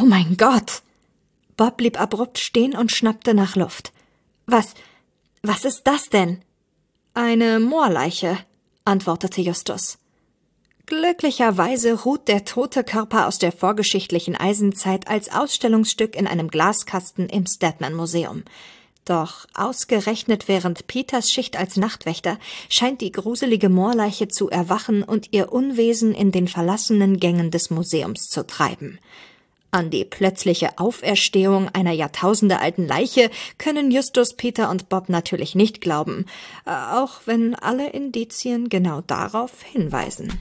Oh mein Gott! Bob blieb abrupt stehen und schnappte nach Luft. Was, was ist das denn? Eine Moorleiche, antwortete Justus. Glücklicherweise ruht der tote Körper aus der vorgeschichtlichen Eisenzeit als Ausstellungsstück in einem Glaskasten im Statman Museum. Doch ausgerechnet während Peters Schicht als Nachtwächter scheint die gruselige Moorleiche zu erwachen und ihr Unwesen in den verlassenen Gängen des Museums zu treiben. An die plötzliche Auferstehung einer jahrtausendealten Leiche können Justus, Peter und Bob natürlich nicht glauben, äh, auch wenn alle Indizien genau darauf hinweisen.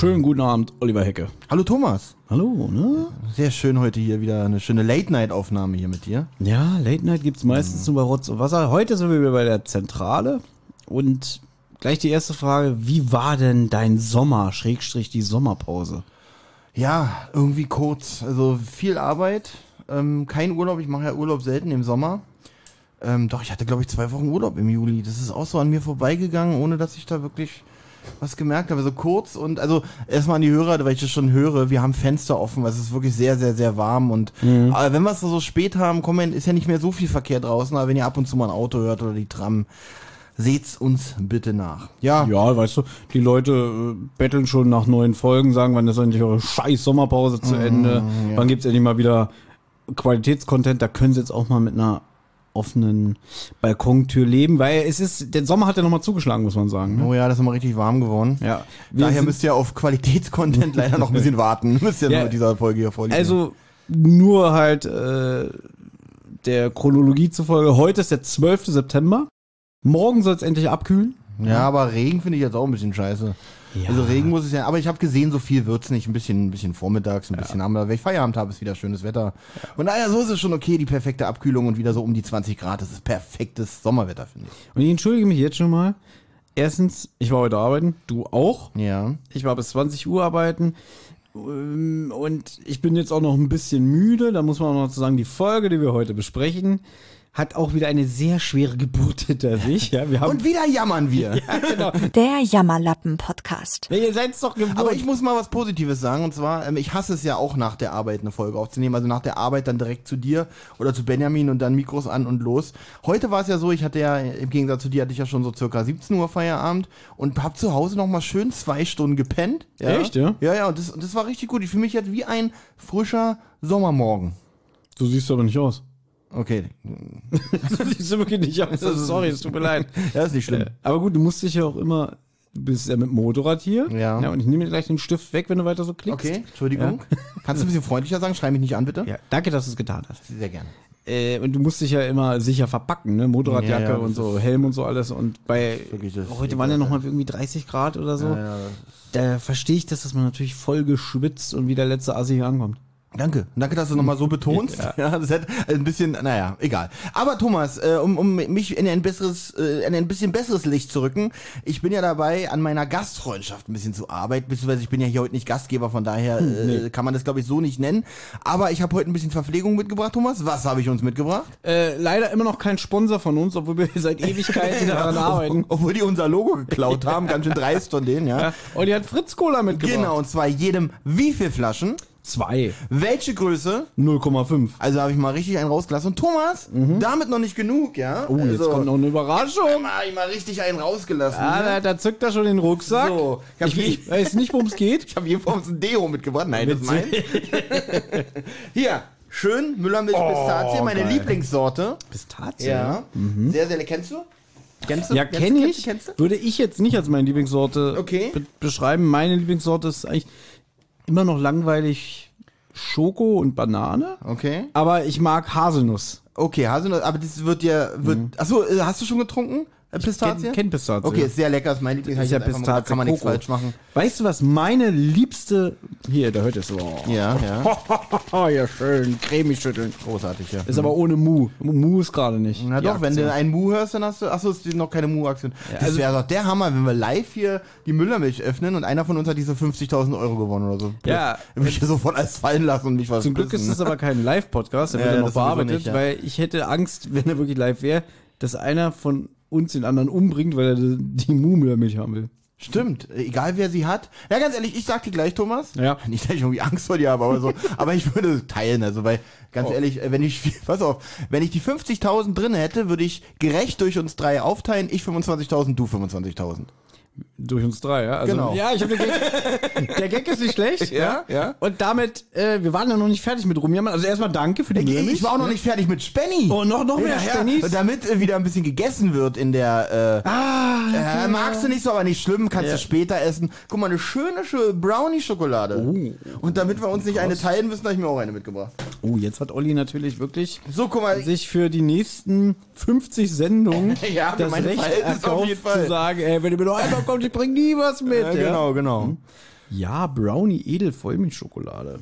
Schönen guten Abend, Oliver Hecke. Hallo Thomas. Hallo, ne? Sehr schön heute hier wieder eine schöne Late-Night-Aufnahme hier mit dir. Ja, Late Night gibt's meistens nur bei Rotz und Wasser. Heute sind wir wieder bei der Zentrale und gleich die erste Frage, wie war denn dein Sommer, Schrägstrich die Sommerpause? Ja, irgendwie kurz. Also viel Arbeit, ähm, kein Urlaub. Ich mache ja Urlaub selten im Sommer. Ähm, doch, ich hatte glaube ich zwei Wochen Urlaub im Juli. Das ist auch so an mir vorbeigegangen, ohne dass ich da wirklich was gemerkt habe. So kurz und also erstmal an die Hörer, weil ich das schon höre, wir haben Fenster offen, weil es ist wirklich sehr, sehr, sehr warm und aber wenn wir es so spät haben, kommen, ist ja nicht mehr so viel Verkehr draußen, aber wenn ihr ab und zu mal ein Auto hört oder die Tram, seht's uns bitte nach. Ja, Ja, weißt du, die Leute äh, betteln schon nach neuen Folgen, sagen, wann ist endlich eure scheiß Sommerpause zu Ende, wann gibt's endlich mal wieder Qualitätscontent, da können sie jetzt auch mal mit einer offenen Balkontür leben, weil es ist, der Sommer hat ja nochmal zugeschlagen, muss man sagen. Ne? Oh ja, das ist mal richtig warm geworden. Ja, wir Daher müsst ihr auf Qualitätscontent leider noch ein bisschen warten. Müsst ihr Ja, nur mit dieser Folge hier vorliegen. Also nur halt äh, der Chronologie zufolge, heute ist der 12. September. Morgen soll es endlich abkühlen. ja, aber Regen finde ich jetzt auch ein bisschen scheiße. Also Regen muss es ja, aber ich habe gesehen, so viel wird's nicht. Ein bisschen, ein bisschen vormittags, ein bisschen abends. Wenn ich Feierabend habe, ist wieder schönes Wetter. Und naja, so ist es schon okay, die perfekte Abkühlung und wieder so um die 20 Grad. Das ist perfektes Sommerwetter, finde ich. Und ich entschuldige mich jetzt schon mal. Erstens, ich war heute arbeiten, du auch. Ja. Ich war bis 20 Uhr arbeiten. Ähm, Und ich bin jetzt auch noch ein bisschen müde. Da muss man auch noch zu sagen, die Folge, die wir heute besprechen, hat auch wieder eine sehr schwere Geburt hinter sich. Ja, wir haben, Und wieder jammern wir. ja, genau. Der Jammerlappen-Podcast. Ja, ihr seid's doch gewohnt. Aber ich muss mal was Positives sagen. Und zwar, ähm, ich hasse es ja auch nach der Arbeit eine Folge aufzunehmen. Also nach der Arbeit dann direkt zu dir oder zu Benjamin und dann Mikros an und los. Heute war es ja so, ich hatte ja, im Gegensatz zu dir, hatte ich ja schon so circa 17 Uhr Feierabend und hab zu Hause noch mal schön zwei Stunden gepennt. Ja? Echt, ja? Ja, ja, und das, das war richtig gut. Ich fühle mich jetzt wie ein frischer Sommermorgen. so siehst du aber nicht aus. Okay. so siehst du wirklich nicht aus. Sorry, es tut mir leid. Ja, ist nicht schlimm. Aber gut, du musst dich ja auch immer, du bist ja mit Motorrad hier. Ja. ja und ich nehme dir gleich den Stift weg, wenn du weiter so klickst. Okay, Entschuldigung. Kannst du ein bisschen freundlicher sagen? Schrei mich nicht an, bitte. Ja, danke, dass du es getan hast. Sehr gerne. Äh, und du musst dich ja immer sicher verpacken, ne? Motorradjacke Ja, ja, und so, Helm und so alles. Und bei heute waren ja nochmal irgendwie 30 Grad oder so. Ja, ja, Da verstehe ich das, dass man natürlich voll geschwitzt und wie der letzte Assi hier ankommt. Danke. Danke, dass du nochmal so betonst. Ja. das hat ein bisschen, naja, egal. Aber Thomas, äh, um, um mich in ein besseres, äh, in ein bisschen besseres Licht zu rücken, ich bin ja dabei, an meiner Gastfreundschaft ein bisschen zu arbeiten, beziehungsweise ich bin ja hier heute nicht Gastgeber, von daher äh, kann man das, glaube ich, so nicht nennen. Aber ich habe heute ein bisschen Verpflegung mitgebracht, Thomas. Was habe ich uns mitgebracht? Äh, leider immer noch kein Sponsor von uns, obwohl wir seit Ewigkeiten daran arbeiten. Obwohl die unser Logo geklaut haben, ganz schön dreist von denen, ja. Ja. Und die hat Fritz Cola mitgebracht. Genau, und zwar jedem wie viel Flaschen, Zwei. welche Größe, 0,5. also habe ich mal richtig einen rausgelassen. Und Thomas, damit noch nicht genug, ja. Oh, jetzt also, kommt noch eine Überraschung. Mal, ich mal richtig einen rausgelassen. Ah, da, ne? da zückt er schon den Rucksack. So, ich ich, ich weiß nicht, worum es geht. Ich habe uns ein Deo mitgebracht. Nein, das ist mein. hier, schön Müllermilch Pistazie, meine geil. Lieblingssorte. Pistazie. Ja. Sehr, sehr lecker. Kennst du? Kennst du? Ja, kenne ich. Kennst du? Würde ich jetzt nicht als meine Lieblingssorte Okay. be beschreiben. Meine Lieblingssorte ist eigentlich immer noch langweilig Schoko und Banane. Okay. Aber ich mag Haselnuss. Okay, Haselnuss, aber das wird ja, wird, Mhm. achso, äh, hast du schon getrunken? Pistazie? kenn- kenn Pistazie, Okay, ja. ist sehr lecker, ist mein Lieblings. ist ja ich Pistazie, Kann man nichts falsch machen. Weißt du, was meine liebste... Hier, der hört es so. Ja, ja. Oh, ja, schön. Cremig schütteln. Großartig, ja. Ist aber ohne Mu. Mu ist gerade nicht. Na doch, wenn du einen Mu hörst, dann hast du, achso, es ist noch keine Mu-Aktion. das also- wäre doch der Hammer, wenn wir live hier die Müllermilch öffnen und einer von uns hat diese 50.000 Euro gewonnen oder so. Ja. Mich sofort alles fallen lassen und mich was Zum Glück ist es aber kein Live-Podcast, der Ja, wird ja noch bearbeitet, nicht, ja. weil ich hätte Angst, wenn er wirklich live wäre, dass einer von uns den anderen umbringt, weil er die Mu-Milch haben will. Stimmt, egal wer sie hat. Ja, ganz ehrlich, ich sag dir gleich, Thomas. Ja. Nicht, dass ich irgendwie Angst vor dir habe, aber so. aber ich würde teilen, also, weil, ganz Oh. ehrlich, wenn ich, pass auf, wenn ich die 50.000 drin hätte, würde ich gerecht durch uns drei aufteilen. Ich 25.000, du 25.000. Durch uns drei, ja? Also, Genau. Ja, ich habe den Gag. Der Gag ist nicht schlecht. Ja, ja. Und damit, äh, wir waren ja noch nicht fertig mit Rumjammern. Also erstmal danke für die Ich, Milch. ich war auch noch nicht fertig mit Spenny. Oh, noch, noch mehr Spennies? Und damit äh, wieder ein bisschen gegessen wird in der, äh, Ah, äh, magst du nicht so, aber nicht schlimm, kannst Ja. du später essen. Guck mal, eine schöne, schöne Brownie-Schokolade. Oh. Und damit wir uns nicht eine teilen müssen, habe ich mir auch eine mitgebracht. Oh, jetzt hat Olli natürlich wirklich So, guck mal, sich für die nächsten 50 Sendungen Ja, das Recht erkauft jeden Fall. zu sagen, ey, wenn ihr mir noch einmal kommt, ich bring nie was mit. ja, genau, genau. Ja, Brownie Edel Vollmilchschokolade.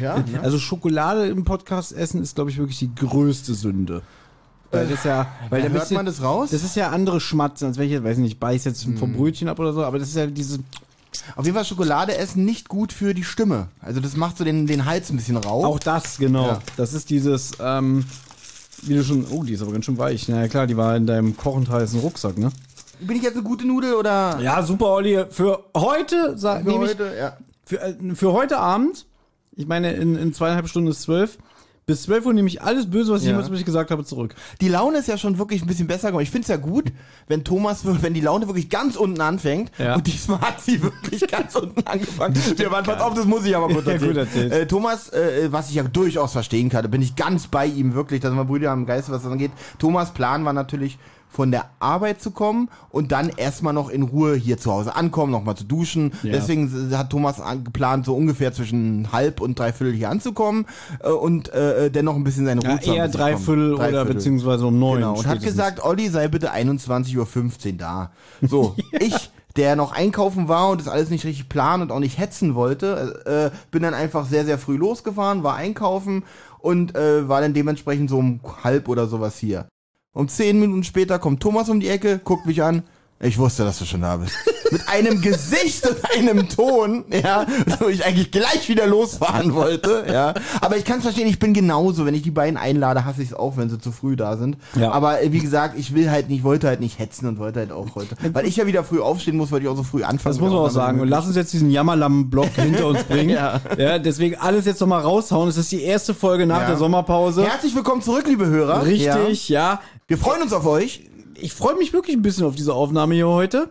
Ja, ne? Also Schokolade im Podcast essen ist, glaube ich, wirklich die größte Sünde. Weil das ja, weil Ja, da hört bisschen- man das raus? Das ist ja andere Schmatzen, als wenn ich jetzt, weiß nicht, beiß jetzt vom Brötchen ab oder so, aber das ist ja diese, Auf jeden Fall Schokolade essen nicht gut für die Stimme. Also das macht so den, den Hals ein bisschen rau. auch das, genau. Ja. Das ist dieses, ähm, wie du schon, oh, die ist aber ganz schön weich. Na ja, klar, die war in deinem kochend heißen Rucksack, ne? Bin ich jetzt eine gute Nudel oder Ja, super, Olli. Für heute, sag, für nehme ich, heute? Ja. für, äh, für heute Abend, ich meine, in, in zweieinhalb Stunden ist zwölf, bis zwölf Uhr nehme ich alles Böse, was ich Ja. jemals dich gesagt habe, zurück. Die Laune ist ja schon wirklich ein bisschen besser geworden. Ich finde es ja gut, wenn Thomas, wenn die Laune wirklich ganz unten anfängt. Ja. Und diesmal hat sie wirklich ganz unten angefangen. Wir waren, pass auf, das muss ich aber kurz Ja, erzählen. erzählt. Äh, Thomas, äh, was ich ja durchaus verstehen kann, da bin ich ganz bei ihm wirklich, da sind wir Brüder am Geist, was das angeht. Thomas Plan war natürlich, von der Arbeit zu kommen und dann erstmal noch in Ruhe hier zu Hause ankommen, nochmal zu duschen. Ja. Deswegen hat Thomas an- geplant, so ungefähr zwischen halb und dreiviertel hier anzukommen äh, und äh, dennoch ein bisschen seine Ruhe Ja, zu haben, eher dreiviertel kommen. oder beziehungsweise um neun. Genau, und hat gesagt, Olli sei bitte 21.15 Uhr da. So, ich, der noch einkaufen war und das alles nicht richtig planen und auch nicht hetzen wollte, äh, bin dann einfach sehr, sehr früh losgefahren, war einkaufen und äh, war dann dementsprechend so um halb oder sowas hier. Um zehn Minuten später kommt Thomas um die Ecke, guckt mich an. Ich wusste, dass du schon da bist. Mit einem Gesicht und einem Ton, ja, wo ich eigentlich gleich wieder losfahren wollte, ja. Aber ich kann es verstehen, ich bin genauso. Wenn ich die beiden einlade, hasse ich es auch, wenn sie zu früh da sind. Ja. Aber äh, wie gesagt, ich will halt nicht, wollte halt nicht hetzen und wollte halt auch heute. Weil ich ja wieder früh aufstehen muss, weil ich auch so früh anfangen. Das muss man auch sagen. Und lass uns jetzt diesen Jammerlamm-Block hinter uns bringen. Ja. ja. Deswegen alles jetzt nochmal raushauen. Es ist die erste Folge nach Ja. der Sommerpause. Herzlich willkommen zurück, liebe Hörer. Richtig, ja. Wir freuen uns auf euch. Ich freue mich wirklich ein bisschen auf diese Aufnahme hier heute.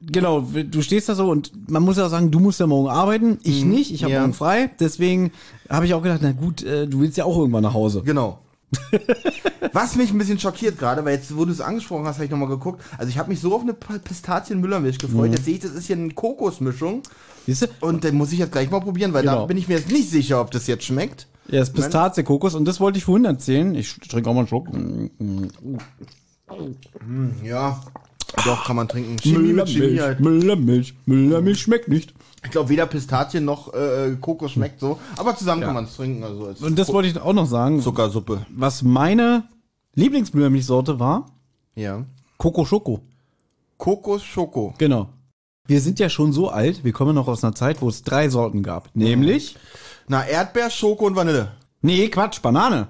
Genau, du stehst da so und man muss ja sagen, du musst ja morgen arbeiten, ich nicht, ich habe ja. morgen frei. Deswegen habe ich auch gedacht, na gut, äh, du willst ja auch irgendwann nach Hause. Genau. Was mich ein bisschen schockiert gerade, weil jetzt, wo du es angesprochen hast, habe ich nochmal geguckt. Also ich habe mich so auf eine Pistazien-Müllermilch Mhm. gefreut. Jetzt sehe ich, das ist hier eine Kokosmischung. Siehst du? Und dann muss ich jetzt gleich mal probieren, weil da Genau. bin ich mir jetzt nicht sicher, ob das jetzt schmeckt. Ja, das Pistazie, Kokos und das wollte ich vorhin erzählen. Ich trinke auch mal einen Schluck. Mm, Ja. Doch, kann man trinken. Chemie mit Chemie halt. Müllermilch, Müllermilch schmeckt nicht. Ich glaube, weder Pistazien noch äh, Kokos schmeckt so. Aber zusammen kann man es trinken. Also als Und das wollte ich auch noch sagen. Zuckersuppe. Was meine Lieblingsmüllermilchsorte war, Ja. Coco Schoko. Kokos Schoko. Genau. Wir sind ja schon so alt, wir kommen noch aus einer Zeit, wo es drei Sorten gab. Nämlich, Na, Erdbeer, Schoko und Vanille. nee, Quatsch, Banane.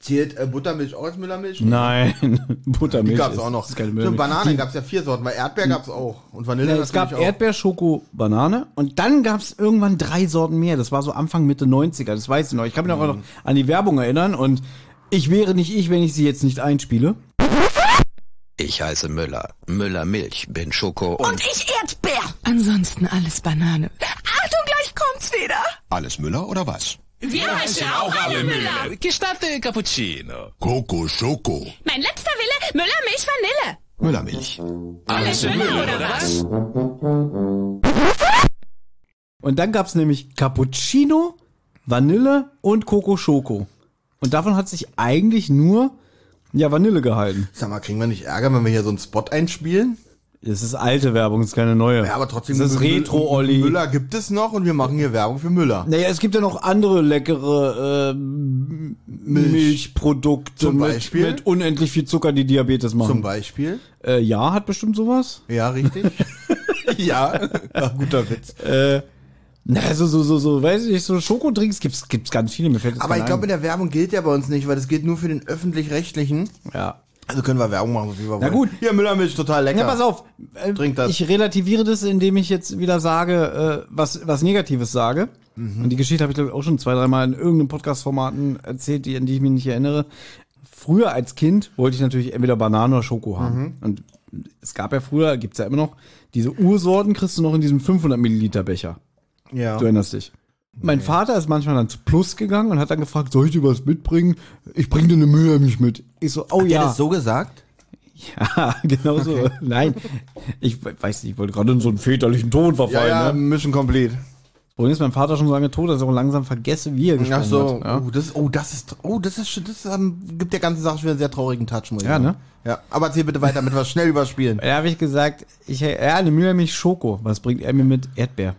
Zählt äh, Buttermilch auch als Müllermilch? Nein, Buttermilch. Die gab's ist- auch noch. ist keine Stimmt, Müllermilch. Bananen gab's ja vier Sorten, weil Erdbeer gab's auch. Und Vanille Ja, es gab auch. Erdbeer, Schoko, Banane und dann gab es irgendwann drei Sorten mehr. Das war so Anfang Mitte 90er, das weiß ich noch. Ich kann mich Mhm. auch noch an die Werbung erinnern und ich wäre nicht ich, wenn ich sie jetzt nicht einspiele. Ich heiße Müller. Müller Milch, bin Schoko und, Und ich Erdbeer. Ansonsten alles Banane. Achtung, gleich kommt's wieder. Alles Müller oder was? Wir heißen auch alle Müller. Gestatte Cappuccino. Coco Schoko. Mein letzter Wille, Müller, Milch, Vanille. Müllermilch. Alles Müller, oder was? Und dann gab es nämlich Cappuccino, Vanille und Coco Schoko. Und davon hat sich eigentlich nur Ja, Vanille gehalten. Sag mal, kriegen wir nicht Ärger, wenn wir hier so einen Spot einspielen? Es ist alte Werbung, es ist keine neue. Ja, aber trotzdem. Es ist Retro-Olli. Müller gibt es noch und wir machen hier Werbung für Müller. Naja, es gibt ja noch andere leckere ähm, Milchprodukte Zum mit, Beispiel? mit unendlich viel Zucker, die Diabetes Zum machen. Beispiel. Äh, ja, hat bestimmt sowas. Ja, richtig. ja. ja, guter Witz. Äh, na, so, so, so, so, weiß ich nicht, so Schokodrinks gibt's, gibt's ganz viele, mir fällt jetzt Aber ich glaube, in der Werbung gilt ja bei uns nicht, weil das gilt nur für den öffentlich-rechtlichen. Ja. Also können wir Werbung machen, so wie wir Na wollen. gut. Hier, Müllermilch, total lecker. Ja, pass auf. Äh, Trink das. Ich relativiere das, indem ich jetzt wieder sage, äh, was, was Negatives sage. Mhm. Und die Geschichte habe ich, glaube ich, auch schon zwei, dreimal in irgendeinem Podcast-Formaten erzählt, die, an die ich mich nicht erinnere. Früher als Kind wollte ich natürlich entweder Banane oder Schoko haben. Mhm. Und es gab ja früher, gibt's ja immer noch, diese Ursorten kriegst du noch in diesem 500 Milliliter Becher. Ja. Du erinnerst dich. Mein Vater ist manchmal dann zu Plus gegangen und hat dann gefragt, soll ich dir was mitbringen? Ich bring dir eine Milch mit. Ich so, oh Hat ja. der das so gesagt? Ja, genau so. Nein, ich we- weiß nicht, ich wollte gerade in so einen väterlichen Ton verfallen. Ne? Mission Complete. Problem ist, mein Vater schon so lange tot, dass ich auch langsam vergesse, wie er gesprochen Ach so, hat. Ja. oh, das, oh, das ist, oh, das ist, das ähm, gibt der ganzen Sache schon wieder einen sehr traurigen Touch, muss ich Ja, sagen. ne? Ja, aber erzähl bitte weiter, damit wir schnell überspielen. Da habe ich gesagt, ich, ja, eine Müllermilch Schoko. Was bringt er mir mit? Erdbeer.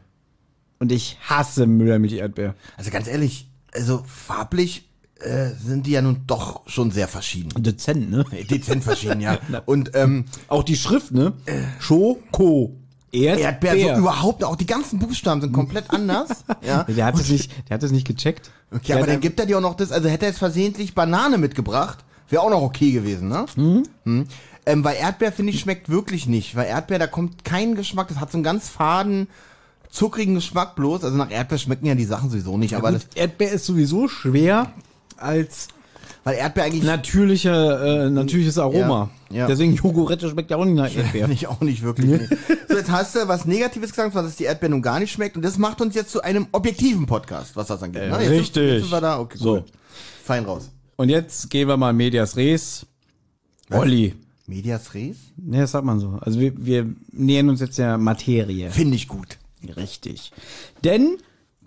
Und ich hasse Müllermilch Erdbeer. Also ganz ehrlich, also farblich äh, sind die ja nun doch schon sehr verschieden. Dezent, ne? Dezent verschieden, ja. Und ähm, Auch die Schrift, ne? Schoko. Erdbeer. Erdbeer, so überhaupt, auch die ganzen Buchstaben sind komplem anders. ja. Der hat es nicht, der hat es nicht gecheckt. Okay, Der aber dann gibt er dir auch noch das, also hätte er jetzt versehentlich Banane mitgebracht, wäre auch noch okay gewesen, ne? Mhm. Ähm, weil Erdbeer, finde ich, schmeckt wirklich nicht. Weil Erdbeer, da kommt kein Geschmack, das hat so einen ganz faden, zuckrigen Geschmack bloß. Also nach Erdbeer schmecken ja die Sachen sowieso nicht, aber Gut, Erdbeer ist sowieso schwer als weil Erdbeer eigentlich natürliche, äh, natürliches Aroma. Ja, ja. Deswegen Jogurette schmeckt ja auch nicht nach Erdbeer. Ich auch nicht wirklich. Nee. So, jetzt hast du was Negatives gesagt, was dass die Erdbeer nun gar nicht schmeckt. Und das macht uns jetzt zu einem objektiven Podcast, was das angeht. Äh, ne? Jetzt richtig. Sind, jetzt sind wir da, okay, So. cool. Fein raus. Und jetzt gehen wir mal Medias Res. Olli. Medias Res? Ne, das sagt man so. Also wir, wir nähern uns jetzt der Materie. Finde ich gut. Richtig. Denn,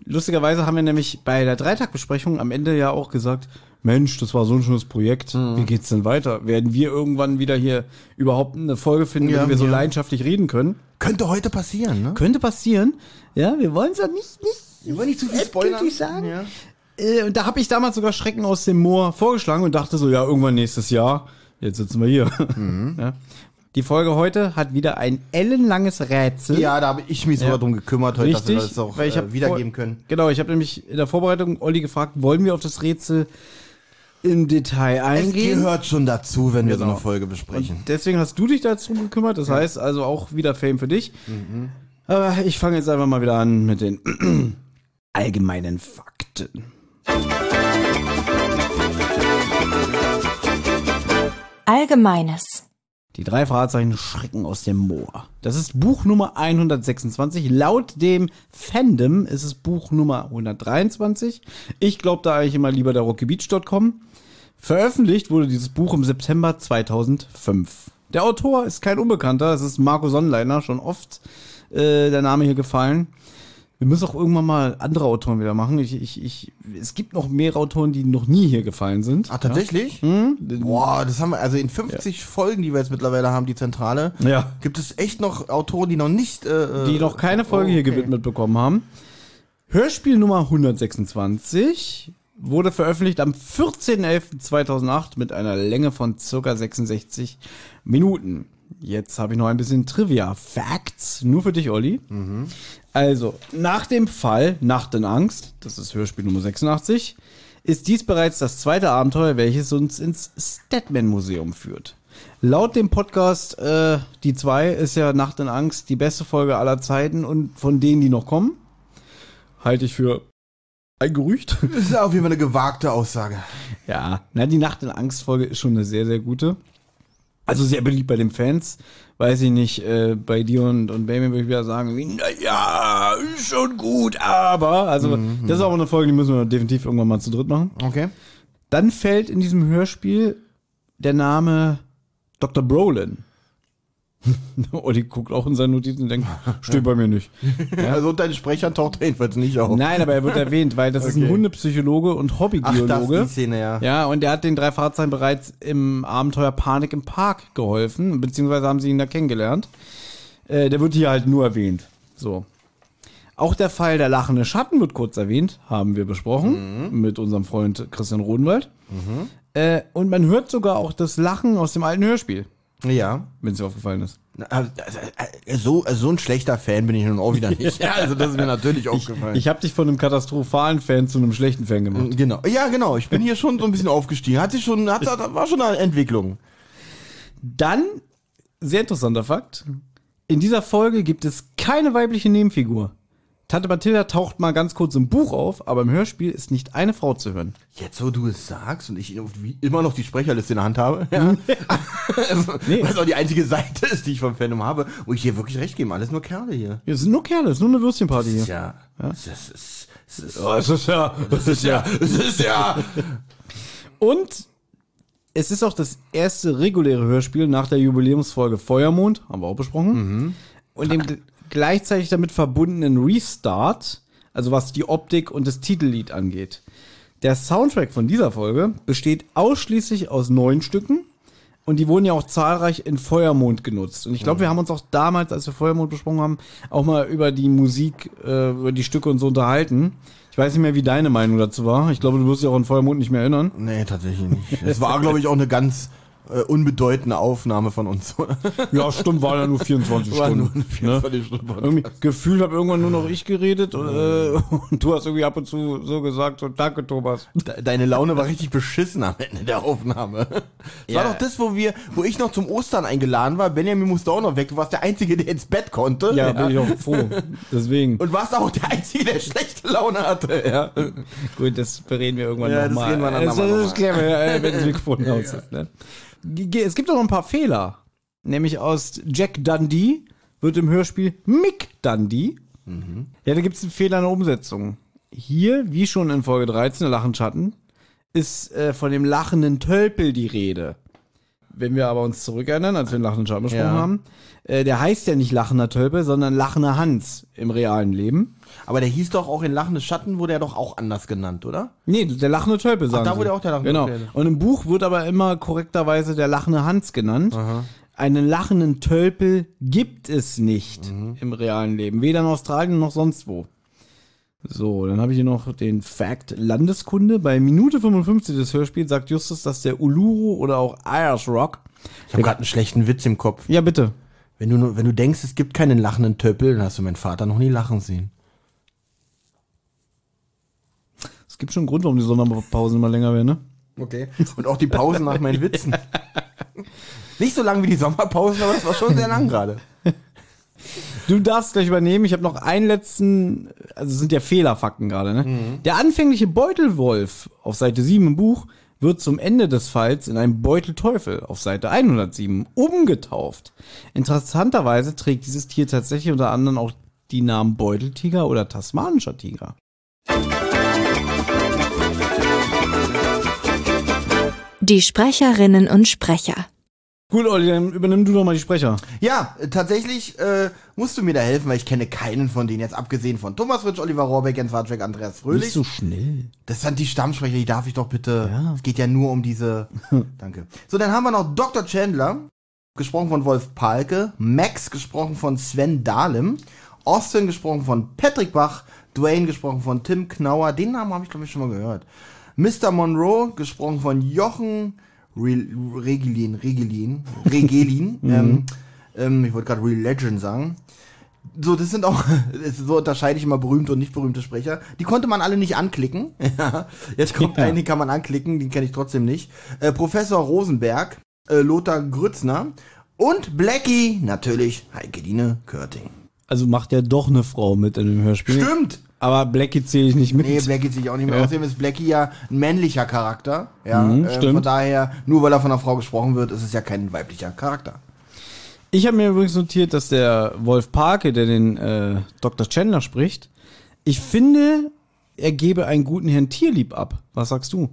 lustigerweise haben wir nämlich bei der Dreitagbesprechung am Ende ja auch gesagt, Mensch, das war so ein schönes Projekt. Mhm. Wie geht's denn weiter? Werden wir irgendwann wieder hier überhaupt eine Folge finden, Ja, die wir so ja. leidenschaftlich reden können? Könnte heute passieren, ne? Könnte passieren. Ja, wir wollen es ja nicht, nicht Wir wollen nicht zu viel spoilern. sagen. Ja. Äh, und da habe ich damals sogar Schrecken aus dem Moor vorgeschlagen und dachte so, ja, irgendwann nächstes Jahr. Jetzt sitzen wir hier. Mhm. Ja. Die Folge heute hat wieder ein ellenlanges Rätsel. Ja, da habe ich mich sogar drum gekümmert heute, dass wir Richtig, das auch weil ich äh, wiedergeben können. Genau, ich habe nämlich in der Vorbereitung Olli gefragt, wollen wir auf das Rätsel im Detail Es eingehen? gehört schon dazu, wenn wir so Genau. eine Folge besprechen. Und deswegen hast du dich dazu gekümmert. Das heißt also auch wieder Fame für dich. Mhm. Aber ich fange jetzt einfach mal wieder an mit den allgemeinen Fakten. Allgemeines. Die drei Fahrzeichen Schrecken aus dem Moor. Das ist Buch Nummer 126. Laut dem Fandom ist es Buch Nummer 123. Ich glaube da eigentlich immer lieber der rockybeach.com. Veröffentlicht wurde dieses Buch im September 2005. Der Autor ist kein Unbekannter, es ist Marco Sonnleiner, schon oft äh, der Name hier gefallen. Wir müssen auch irgendwann mal andere Autoren wieder machen. Ich, ich, ich, es gibt noch mehrere Autoren, die noch nie hier gefallen sind. Ah, tatsächlich? Hm? Boah, das haben wir, also in 50 Folgen, die wir jetzt mittlerweile haben, die Zentrale, Ja. gibt es echt noch Autoren, die noch nicht, äh, die noch keine Folge oh, hier okay. gewidmet bekommen haben. Hörspiel Nummer 126 wurde veröffentlicht am 14.11.2008 mit einer Länge von circa 66 Minuten. Jetzt habe ich noch ein bisschen Trivia. Facts, nur für dich, Olli. Also, nach dem Fall Nacht in Angst, das ist Hörspiel Nummer 86, ist dies bereits das zweite Abenteuer, welches uns ins Statman Museum führt. Laut dem Podcast äh, Die 2 ist ja Nacht in Angst die beste Folge aller Zeiten und von denen, die noch kommen, halte ich für ein Gerücht. Das ist auf jeden Fall eine gewagte Aussage. Ja, na, die Nacht in Angst Folge ist schon eine sehr, sehr gute. Also sehr beliebt bei den Fans. Weiß ich nicht, äh, bei dir und, und Baby würde ich wieder sagen, wie, na ja, ist schon gut, aber. Also, das ist auch eine Folge, die müssen wir definitiv irgendwann mal zu dritt machen. Okay. Dann fällt in diesem Hörspiel der Name Dr. Brolin. Olli guckt auch in seinen Notizen und denkt, steht bei mir nicht. Also unter den Sprechern taucht er jedenfalls nicht auf. Nein, aber er wird erwähnt, weil das ist ein Okay. Hundepsychologe und Ach, das Hobbygeologe. ist die Szene, ja. Ja, und er hat den drei Fahrzeugen bereits im Abenteuer Panik im Park geholfen, beziehungsweise haben sie ihn da kennengelernt. Äh, der wird hier halt nur erwähnt. So. Auch der Fall der lachende Schatten wird kurz erwähnt, haben wir besprochen, mit unserem Freund Christian Rodenwald. Äh, und man hört sogar auch das Lachen aus dem alten Hörspiel, Ja. wenn es dir aufgefallen ist. Na, Also, äh, so, so ein schlechter Fan bin ich nun auch wieder nicht. Ja, also das ist mir natürlich aufgefallen. Ich habe dich von einem katastrophalen Fan zu einem schlechten Fan gemacht. genau. Ja, genau. Ich bin hier schon so ein bisschen aufgestiegen. Hat sich schon, hat, hat, war schon eine Entwicklung. Dann, sehr interessanter Fakt, in dieser Folge gibt es keine weibliche Nebenfigur. Tante Mathilda taucht mal ganz kurz im Buch auf, aber im Hörspiel ist nicht eine Frau zu hören. Jetzt, wo du es sagst und ich immer noch die Sprecherliste in der Hand habe, ja. also, Nee. was auch die einzige Seite ist, die ich vom Fandom habe, wo ich dir wirklich recht gebe. Alles nur Kerle hier. Ja, Es sind nur Kerle, es ist nur eine Würstchenparty hier. Ja. Das ist, das ist, es ist ja, das ist ja, das ist ja. Und es ist auch das erste reguläre Hörspiel nach der Jubiläumsfolge Feuermond, haben wir auch besprochen. Und dem gleichzeitig damit verbundenen Restart, also was die Optik und das Titellied angeht. Der Soundtrack von dieser Folge besteht ausschließlich aus neun Stücken und die wurden ja auch zahlreich in Feuermond genutzt. Und ich glaube, wir haben uns auch damals, als wir Feuermond besprochen haben, auch mal über die Musik, äh, über die Stücke und so unterhalten. Ich weiß nicht mehr, wie deine Meinung dazu war. Ich glaube, du wirst dich auch an Feuermond nicht mehr erinnern. Nee, tatsächlich nicht. Es war, glaube ich, auch eine ganz äh, unbedeutende Aufnahme von uns. Ja, stimmt, war ja nur 24 War Stunden. nur 24 Stunden. Irgendwie gefühlt habe irgendwann nur noch ich geredet äh, und du hast irgendwie ab und zu so gesagt, so danke Thomas. De- Deine Laune war richtig beschissen am Ende der Aufnahme. Das Ja. war doch das, wo wir, wo ich noch zum Ostern eingeladen war. Benjamin musste auch noch weg. Du warst der Einzige, der ins Bett konnte. Ja, bin ich auch froh. Deswegen. Und warst auch der Einzige, der schlechte Laune hatte. Ja. Gut, das bereden wir irgendwann Ja, das nochmal. reden wir dann das, nochmal das noch klären wir, äh, wenn das Mikrofon aus ist. Ne? Es gibt auch noch ein paar Fehler. Nämlich aus Jack Dundee wird im Hörspiel Mick Dundee. Ja, da gibt es einen Fehler in der Umsetzung. Hier, wie schon in Folge 13, der Lachend Schatten, ist äh, von dem lachenden Tölpel die Rede. Wenn wir aber uns zurückerinnern, als wir den lachenden Schatten besprochen Ja. haben, äh, der heißt ja nicht lachender Tölpel, sondern lachender Hans im realen Leben. Aber der hieß doch auch in Lachende Schatten, wurde er doch auch anders genannt, oder? Nee, der lachende Tölpel sagen da sie. wurde auch der lachende genau. Tölpel. Und im Buch wird aber immer korrekterweise der lachende Hans genannt. Einen lachenden Tölpel gibt es nicht Mhm. im realen Leben. Weder in Australien noch sonst wo. So, dann habe ich hier noch den Fact Landeskunde. Bei Minute 55 des Hörspiels sagt Justus, dass der Uluru oder auch Irish Rock. Ich habe gerade einen schlechten Witz im Kopf. Ja, bitte. Wenn du, wenn du denkst, es gibt keinen lachenden Töppel, dann hast du meinen Vater noch nie lachen sehen. Es gibt schon einen Grund, warum die Sommerpausen immer länger werden, ne? Okay. Und auch die Pausen nach meinen Witzen. Nicht so lang wie die Sommerpausen, aber das war schon sehr lang gerade. Du darfst gleich übernehmen. Ich habe noch einen letzten, also es sind ja Fehlerfakten gerade, ne? Der anfängliche Beutelwolf auf Seite 7 im Buch wird zum Ende des Falls in einen Beutelteufel auf Seite 107 umgetauft. Interessanterweise trägt dieses Tier tatsächlich unter anderem auch die Namen Beuteltiger oder tasmanischer Tiger. Die Sprecherinnen und Sprecher. Gut, Olli, dann übernimm du doch mal die Sprecher. Ja, äh, tatsächlich äh, musst du mir da helfen, weil ich kenne keinen von denen, jetzt abgesehen von Thomas Fritsch, Oliver Rohrbeck, Jens Wartweg, Andreas Fröhlich. schnell. Das sind die Stammsprecher, die darf ich doch bitte. Es geht ja nur um diese. Danke. So, dann haben wir noch Dr. Chandler, gesprochen von Wolf Palke, Max, gesprochen von Sven Dahlem, Austin, gesprochen von Patrick Bach, Dwayne, gesprochen von Tim Knauer, den Namen habe ich glaube ich schon mal gehört. Mr. Monroe, gesprochen von Jochen Re Regelin, Regelin, Regelin, ähm, ähm, ich wollte gerade Real Legend sagen. So, das sind auch, so unterscheide ich immer berühmte und nicht berühmte Sprecher. Die konnte man alle nicht anklicken. Jetzt kommt Ja. ein, den kann man anklicken, den kenne ich trotzdem nicht. Äh, Professor Rosenberg, äh, Lothar Grützner und Blackie, natürlich Heikeline Körting. Also macht ja doch eine Frau mit in dem Hörspiel. Stimmt! Aber Blackie zähle ich nicht mit. Nee, Blackie sich auch nicht mehr. Ja. Außerdem ist Blackie ja ein männlicher Charakter. Ja, Mhm, äh, stimmt. Von daher, nur weil er von einer Frau gesprochen wird, ist es ja kein weiblicher Charakter. Ich habe mir übrigens notiert, dass der Wolf Parke, der den äh, Dr. Chandler spricht, ich finde, er gebe einen guten Herrn Tierlieb ab. Was sagst du?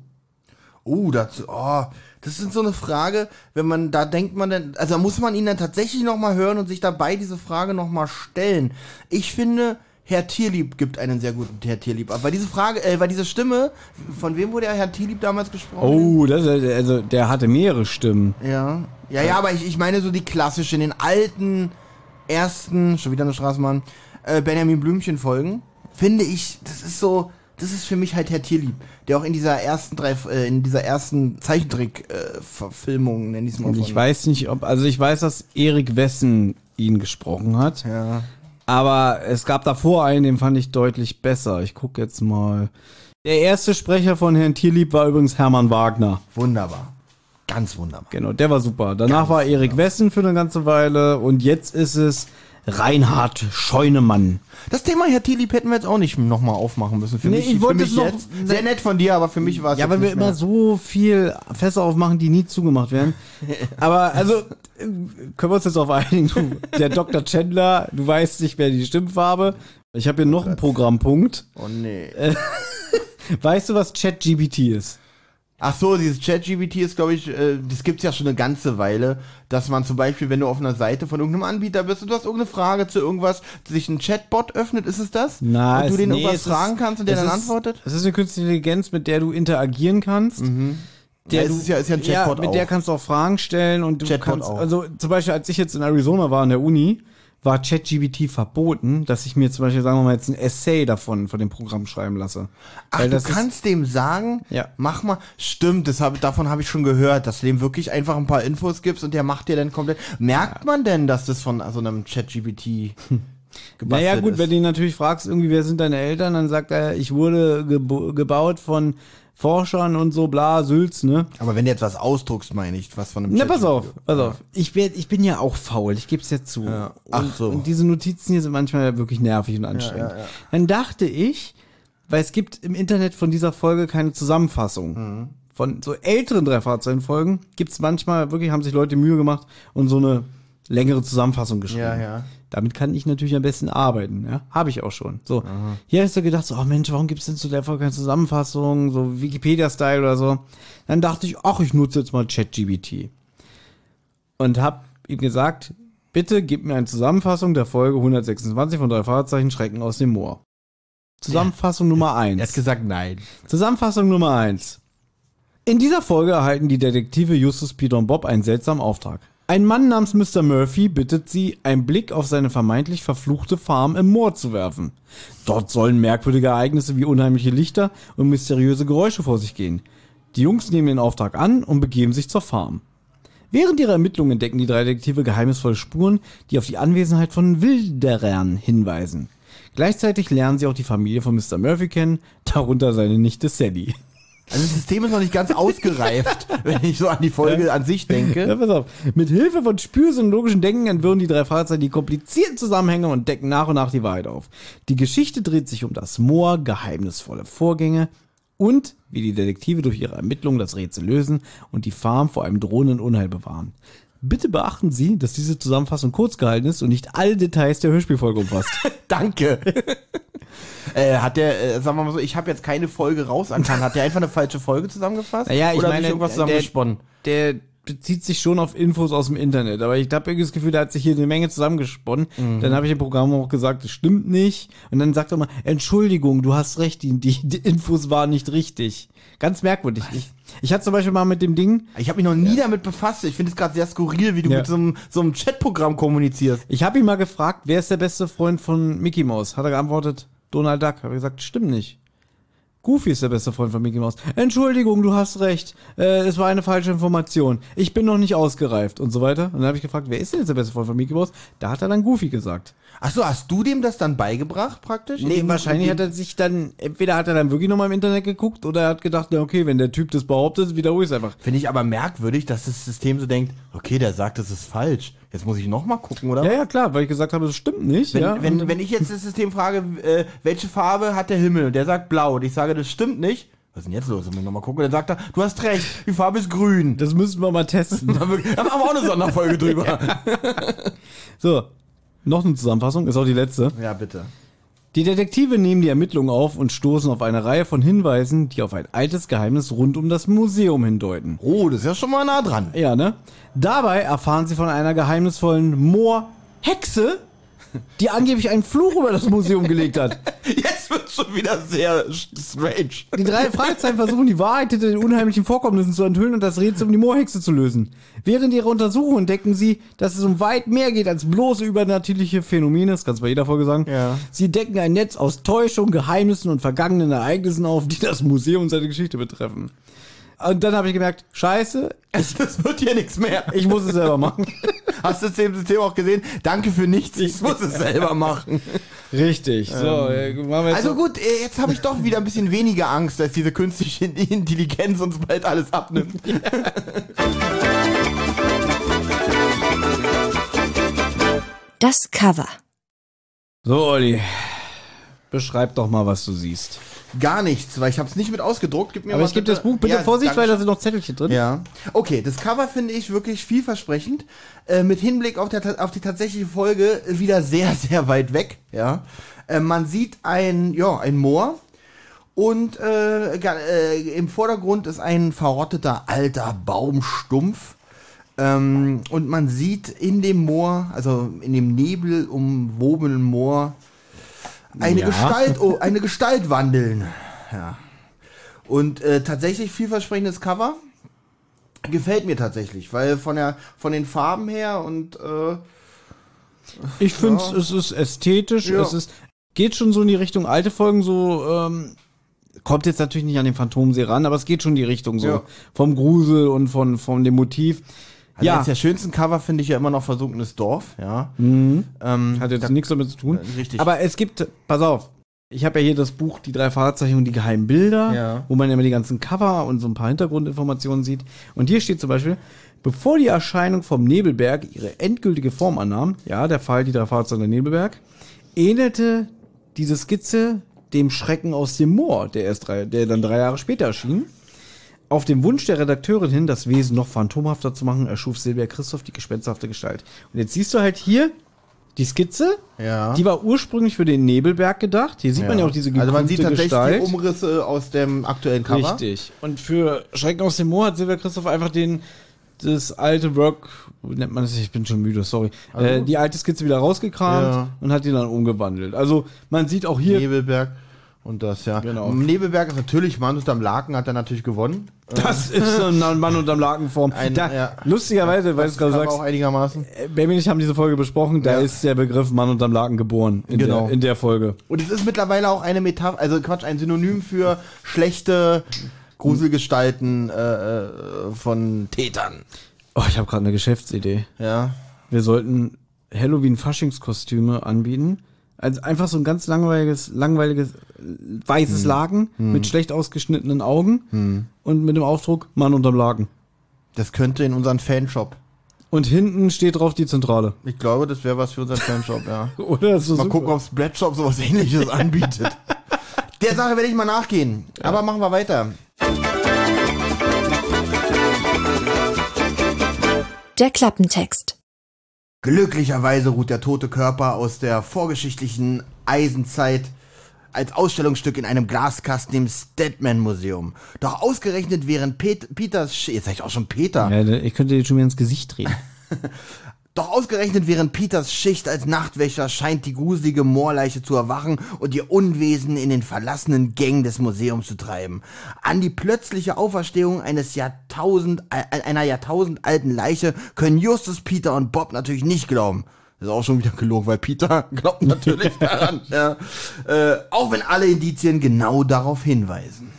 Oh, das, oh, das ist so eine Frage, wenn man, da denkt man dann, also muss man ihn dann tatsächlich nochmal hören und sich dabei diese Frage nochmal stellen. Ich finde, Herr Tierlieb gibt einen sehr guten Herr Tierlieb ab. Weil diese Frage, äh, weil diese Stimme, von wem wurde Herr Tierlieb damals gesprochen? Oh, das, ist- also der hatte mehrere Stimmen. Ja. Ja, ja, aber ich, ich meine so die klassischen, in den alten, ersten, schon wieder eine Straßenbahn, äh, Benjamin Blümchen Folgen, finde ich, das ist so, das ist für mich halt Herr Tierlieb, der auch in dieser ersten drei, äh, in dieser ersten Zeichentrick-Verfilmung, nenn ich es mal. Und ich weiß nicht, ob, also ich weiß, dass Erik Wessen ihn gesprochen hat. Ja. Aber es gab davor einen, den fand ich deutlich besser. Ich gucke jetzt mal. Der erste Sprecher von Herrn Tierlieb war übrigens Hermann Wagner. Wunderbar. Ganz wunderbar. Genau, der war super. Danach war Erik Wessen für eine ganze Weile und jetzt ist es Reinhard Scheunemann. Das Thema Herr Tierlieb hätten wir jetzt auch nicht nochmal aufmachen müssen. Für Nee, mich, ich wollte mich es noch- jetzt. Sehr nett von dir, aber für mich war es Ja, weil wir nicht immer mehr. so viel Fässer aufmachen, die nie zugemacht werden. Aber also äh, können wir uns jetzt auf einigen. Du, der Dr. Chandler, du weißt nicht mehr die Stimmfarbe. Ich habe hier noch einen Programmpunkt. Oh nee. Weißt du, was ChatGPT ist? Ach so, dieses ChatGPT ist, glaube ich, äh, das gibt's ja schon eine ganze Weile, dass man zum Beispiel, wenn du auf einer Seite von irgendeinem Anbieter bist und du hast irgendeine Frage zu irgendwas, sich ein Chatbot öffnet, ist es das? Na, und du den nee, irgendwas ist- fragen kannst und der dann ist- antwortet? Es ist eine künstliche Intelligenz, mit der du interagieren kannst. Ja, es ist ja- ist ja ein Chatbot mit auch. der kannst du auch Fragen stellen und du Chatbot kannst, auch. also zum Beispiel, als ich jetzt in Arizona war an der Uni, war ChatGPT verboten, dass ich mir zum Beispiel, sagen wir mal, jetzt ein Essay davon, von dem Programm schreiben lasse. Ach, Weil du das ist- kannst dem sagen, Ja. mach mal, stimmt, das hab, davon habe ich schon gehört, dass du dem wirklich einfach ein paar Infos gibst und der macht dir dann komplett. Merkt man denn, dass das von so einem ChatGPT gebastelt Naja, gut, ist? wenn du ihn natürlich fragst, irgendwie, wer sind deine Eltern, dann sagt er, ich wurde gebo- gebaut von Forschern und so, bla, Sülz, ne? Aber wenn du jetzt was ausdruckst, meine ich, was von einem Na, pass ChatGPT auf, pass auf. Ich, werd, ich bin ja auch faul, ich gebe es ja zu. Ja. Ach und, so. Und diese Notizen hier sind manchmal wirklich nervig und anstrengend. ja, ja. Dann dachte ich, weil es gibt im Internet von dieser Folge keine Zusammenfassung. Mhm. Von so älteren drei Fahrzeugenfolgen gibt es manchmal, wirklich haben sich Leute Mühe gemacht und so eine längere Zusammenfassung geschrieben. Ja, ja. Damit kann ich natürlich am besten arbeiten, ja. Habe ich auch schon. So. Hier hast du gedacht, so, oh Mensch, warum gibt's denn zu der Folge keine Zusammenfassung, so Wikipedia-Style oder so. Dann dachte ich, ach, ich nutze jetzt mal ChatGBT. Und hab ihm gesagt, bitte gib mir eine Zusammenfassung der Folge 126 von drei Fahrzeichen Schrecken aus dem Moor. Zusammenfassung Nummer eins. Er hat gesagt nein. Zusammenfassung Nummer eins. In dieser Folge erhalten die Detektive Justus, Peter und Bob einen seltsamen Auftrag. Ein Mann namens Mr. Murphy bittet sie, einen Blick auf seine vermeintlich verfluchte Farm im Moor zu werfen. Dort sollen merkwürdige Ereignisse wie unheimliche Lichter und mysteriöse Geräusche vor sich gehen. Die Jungs nehmen den Auftrag an und begeben sich zur Farm. Während ihrer Ermittlungen entdecken die drei Detektive geheimnisvolle Spuren, die auf die Anwesenheit von Wilderern hinweisen. Gleichzeitig lernen sie auch die Familie von Mr. Murphy kennen, darunter seine Nichte Sally. Also das System ist noch nicht ganz ausgereift, wenn ich so an die Folge an sich Ja, denke. pass auf. Mit Hilfe von Spürsinn und logischen Denken entwirren die drei Fahrzeuge die komplizierten Zusammenhänge und decken nach und nach die Wahrheit auf. Die Geschichte dreht sich um das Moor, geheimnisvolle Vorgänge und wie die Detektive durch ihre Ermittlungen das Rätsel lösen und die Farm vor einem drohenden Unheil bewahren. Bitte beachten Sie, dass diese Zusammenfassung kurz gehalten ist und nicht alle Details der Hörspielfolge umfasst. Danke. äh, hat der, äh, sagen wir mal so, ich habe jetzt keine Folge rausankannt. Hat der einfach eine falsche Folge zusammengefasst? Naja, ich Oder hat meine, sich irgendwas der- zusammengesponnen? der bezieht sich schon auf Infos aus dem Internet, aber ich habe irgendwie das Gefühl, der hat sich hier eine Menge zusammengesponnen. Mhm. Dann habe ich im Programm auch gesagt, das stimmt nicht. Und dann sagt er mal, Entschuldigung, du hast recht, die, die, Infos waren nicht richtig. Ganz merkwürdig. Ich, ich hatte zum Beispiel mal mit dem Ding, Ich habe mich noch nie damit befasst. Ich finde es gerade sehr skurril, wie du Ja. mit so einem, so einem Chatprogramm kommunizierst. ich habe ihn mal gefragt, wer ist der beste Freund von Mickey Mouse? Hat er geantwortet, Donald Duck. Habe ich gesagt, stimmt nicht. Goofy ist der beste Freund von Mickey Mouse. Entschuldigung, du hast recht. Äh, es war eine falsche Information. Ich bin noch nicht ausgereift und so weiter. Und dann habe ich gefragt, wer ist denn jetzt der beste Freund von Mickey Mouse? Da hat er dann Goofy gesagt. Ach so, hast du dem das dann beigebracht praktisch? Nee, wahrscheinlich hat er sich dann, entweder hat er dann wirklich nochmal im Internet geguckt oder er hat gedacht, na okay, wenn der Typ das behauptet, wiederhole ich es einfach. Finde ich aber merkwürdig, dass das System so denkt, okay, der sagt, das ist falsch. Jetzt muss ich noch mal gucken, oder? Ja, ja, klar, weil ich gesagt habe, das stimmt nicht. Wenn, ja. wenn, wenn ich jetzt das System frage, äh, welche Farbe hat der Himmel? Und der sagt blau. Und ich sage, das stimmt nicht. Was ist denn jetzt los? Muss ich noch mal gucken. Dann sagt er, du hast recht, die Farbe ist grün. das müssen wir mal testen. Da machen wir auch eine Sonderfolge drüber. so, noch eine Zusammenfassung, ist auch die letzte. Ja, bitte. Die Detektive nehmen die Ermittlungen auf und stoßen auf eine Reihe von Hinweisen, die auf ein altes Geheimnis rund um das Museum hindeuten. Oh, das ist ja schon mal nah dran. Ja, ne? Dabei erfahren sie von einer geheimnisvollen Moor-Hexe, die angeblich einen Fluch über das Museum gelegt hat. Jetzt wird schon wieder sehr strange. Die drei Fragezeichen versuchen, die Wahrheit hinter den unheimlichen Vorkommnissen zu enthüllen und das Rätsel um die Moorhexe zu lösen. Während ihrer Untersuchung entdecken sie, dass es um weit mehr geht als bloße übernatürliche Phänomene. Das kannst du bei jeder Folge sagen. Ja. Sie decken ein Netz aus Täuschung, Geheimnissen und vergangenen Ereignissen auf, die das Museum und seine Geschichte betreffen. Und dann habe ich gemerkt, scheiße, Es, das wird hier nichts mehr. ich muss es selber machen. Hast du es im System auch gesehen? Danke für nichts, ich muss es selber machen. Richtig. So, äh, machen wir jetzt Also gut, äh, jetzt habe ich doch wieder ein bisschen weniger Angst, dass diese künstliche Intelligenz uns bald alles abnimmt. Das Cover. So, Olli. Beschreib doch mal, was du siehst. Gar nichts, weil ich habe es nicht mit ausgedruckt. Gib mir Aber ich gebe das Buch bitte Ja, Vorsicht, weil da sind noch Zettelchen drin. Ja. Okay, das Cover finde ich wirklich vielversprechend. Äh, mit Hinblick auf, der, auf die tatsächliche Folge wieder sehr, sehr weit weg. Ja. Äh, man sieht ein, ja, ein Moor. Und äh, äh, im Vordergrund ist ein verrotteter alter Baumstumpf. Ähm, und man sieht in dem Moor, also in dem Nebel umwobenen Moor, eine Ja. Gestalt, oh, eine Gestalt wandeln. Ja. Und äh, tatsächlich vielversprechendes Cover. Gefällt mir tatsächlich, weil von der von den Farben her und äh, Ich finde, Ja. es ist ästhetisch. Ja. Es ist, geht schon so in die Richtung alte Folgen, so, ähm, kommt jetzt natürlich nicht an den Phantomsee ran, aber es geht schon in die Richtung so. Ja. Vom Grusel und von, von dem Motiv. Also ja, eines der schönsten Cover finde ich ja immer noch versunkenes Dorf, ja. Mhm. Ähm, hat jetzt nichts damit zu tun. Äh, richtig. Aber es gibt, pass auf, ich habe ja hier das Buch Die drei Fahrzeichen und die geheimen Bilder, Ja. wo man immer die ganzen Cover und so ein paar Hintergrundinformationen sieht. Und hier steht zum Beispiel, bevor die Erscheinung vom Nebelberg ihre endgültige Form annahm, ja, der Fall Die drei Fahrzeichen und der Nebelberg, ähnelte diese Skizze dem Schrecken aus dem Moor, der erst drei, der dann drei Jahre später erschien. Auf dem Wunsch der Redakteurin hin, das Wesen noch phantomhafter zu machen, erschuf Silvia Christoph die gespensterhafte Gestalt. Und jetzt siehst du halt hier die Skizze, Ja. die war ursprünglich für den Nebelberg gedacht. Hier sieht man ja auch diese Also man sieht tatsächlich die Umrisse aus dem aktuellen Cover. Richtig. Und für Schrecken aus dem Moor hat Silvia Christoph einfach den das alte Work, wie nennt man das? Ich bin schon müde, sorry. Äh, die alte Skizze wieder rausgekramt Ja. und hat die dann umgewandelt. Also man sieht auch hier, Nebelberg und das, ja. Genau. Nebelberg ist natürlich, Mann unterm Laken hat er natürlich gewonnen. das ist so ein Mann unterm Lakenform. Ein- da, ja. Lustigerweise, weil du es gerade sagst, auch einigermaßen. äh, Baby und ich haben diese Folge besprochen, da Ja. ist der Begriff Mann unterm Laken geboren. In, Genau. der, in der Folge. Und es ist mittlerweile auch eine Metapher, also Quatsch, ein Synonym für schlechte Gruselgestalten äh, äh, von Tätern. Oh, ich habe gerade eine Geschäftsidee. Ja. Wir sollten Halloween-Faschingskostüme anbieten. Also einfach so ein ganz langweiliges, langweiliges weißes Laken mit schlecht ausgeschnittenen Augen und mit dem Aufdruck Mann unterm Laken. Das könnte in unseren Fanshop. Und hinten steht drauf die Zentrale. Ich glaube, das wäre was für unseren Fanshop, ja. Oder? So Mal super. gucken, ob Spreadshop sowas ähnliches anbietet. Der Sache werde ich mal nachgehen. Aber machen wir weiter. Der Klappentext. Glücklicherweise ruht der tote Körper aus der vorgeschichtlichen Eisenzeit als Ausstellungsstück in einem Glaskasten im Stedman Museum. Doch ausgerechnet während Pet Peters, Sch- jetzt sag ich auch schon Peter, Ja, ich könnte dir schon wieder ins Gesicht drehen. Doch ausgerechnet während Peters Schicht als Nachtwächter scheint die gruselige Moorleiche zu erwachen und ihr Unwesen in den verlassenen Gängen des Museums zu treiben. An die plötzliche Auferstehung eines Jahrtausend, äh, einer jahrtausendalten Leiche können Justus, Peter und Bob natürlich nicht glauben. Das ist auch schon wieder gelogen, weil Peter glaubt natürlich daran. ja. äh, auch wenn alle Indizien genau darauf hinweisen.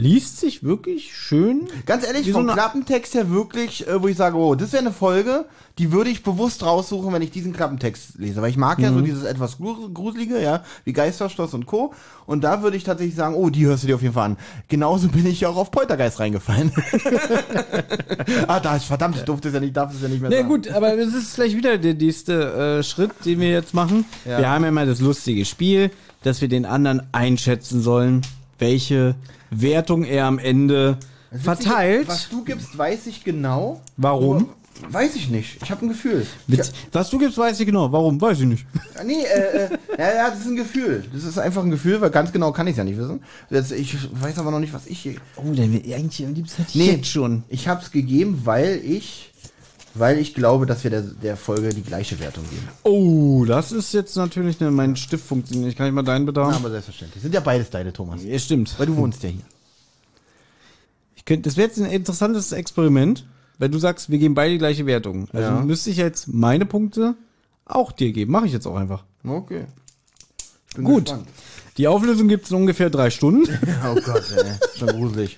Liest sich wirklich schön. Ganz ehrlich, so vom eine- Klappentext her wirklich, äh, wo ich sage, oh, das wäre eine Folge, die würde ich bewusst raussuchen, wenn ich diesen Klappentext lese. Weil ich mag Mhm. ja so dieses etwas grus- Gruselige, ja, wie Geisterschloss und Co. Und da würde ich tatsächlich sagen, oh, die hörst du dir auf jeden Fall an. Genauso bin ich ja auch auf Poltergeist reingefallen. ah, da ist, verdammt, ich durfte es ja nicht, darf es ja nicht mehr Na sagen. gut, aber es ist vielleicht wieder der nächste äh, Schritt, den wir jetzt machen. Ja. Wir haben ja mal das lustige Spiel, dass wir den anderen einschätzen sollen, welche Wertung er am Ende verteilt. Was du gibst, weiß ich genau. Warum? Weiß ich nicht. Ich habe ein Gefühl. Witz. Was du gibst, weiß ich genau. Warum? Weiß ich nicht. Ja, nee, äh, äh, ja, das ist ein Gefühl. Das ist einfach ein Gefühl, weil ganz genau kann ich es ja nicht wissen. Das, ich weiß aber noch nicht, was ich hier. Oh, dann eigentlich am liebsten hätte Nee. jetzt schon. Ich habe es gegeben, weil ich, weil ich glaube, dass wir der, der Folge die gleiche Wertung geben. Oh, das ist jetzt natürlich, ne, mein Stift funktioniert nicht. Kann ich mal deinen Na, bedarfen? aber selbstverständlich. Sind ja beides deine, Thomas. Ja, stimmt. Weil du wohnst ja hier. Ich könnte, das wäre jetzt ein interessantes Experiment, wenn du sagst, wir geben beide die gleiche Wertung. Also Ja. müsste ich jetzt meine Punkte auch dir geben. Mache ich jetzt auch einfach. Okay. Gut. gespannt. Die Auflösung gibt es in ungefähr drei Stunden. Oh Gott, ey. Schon gruselig.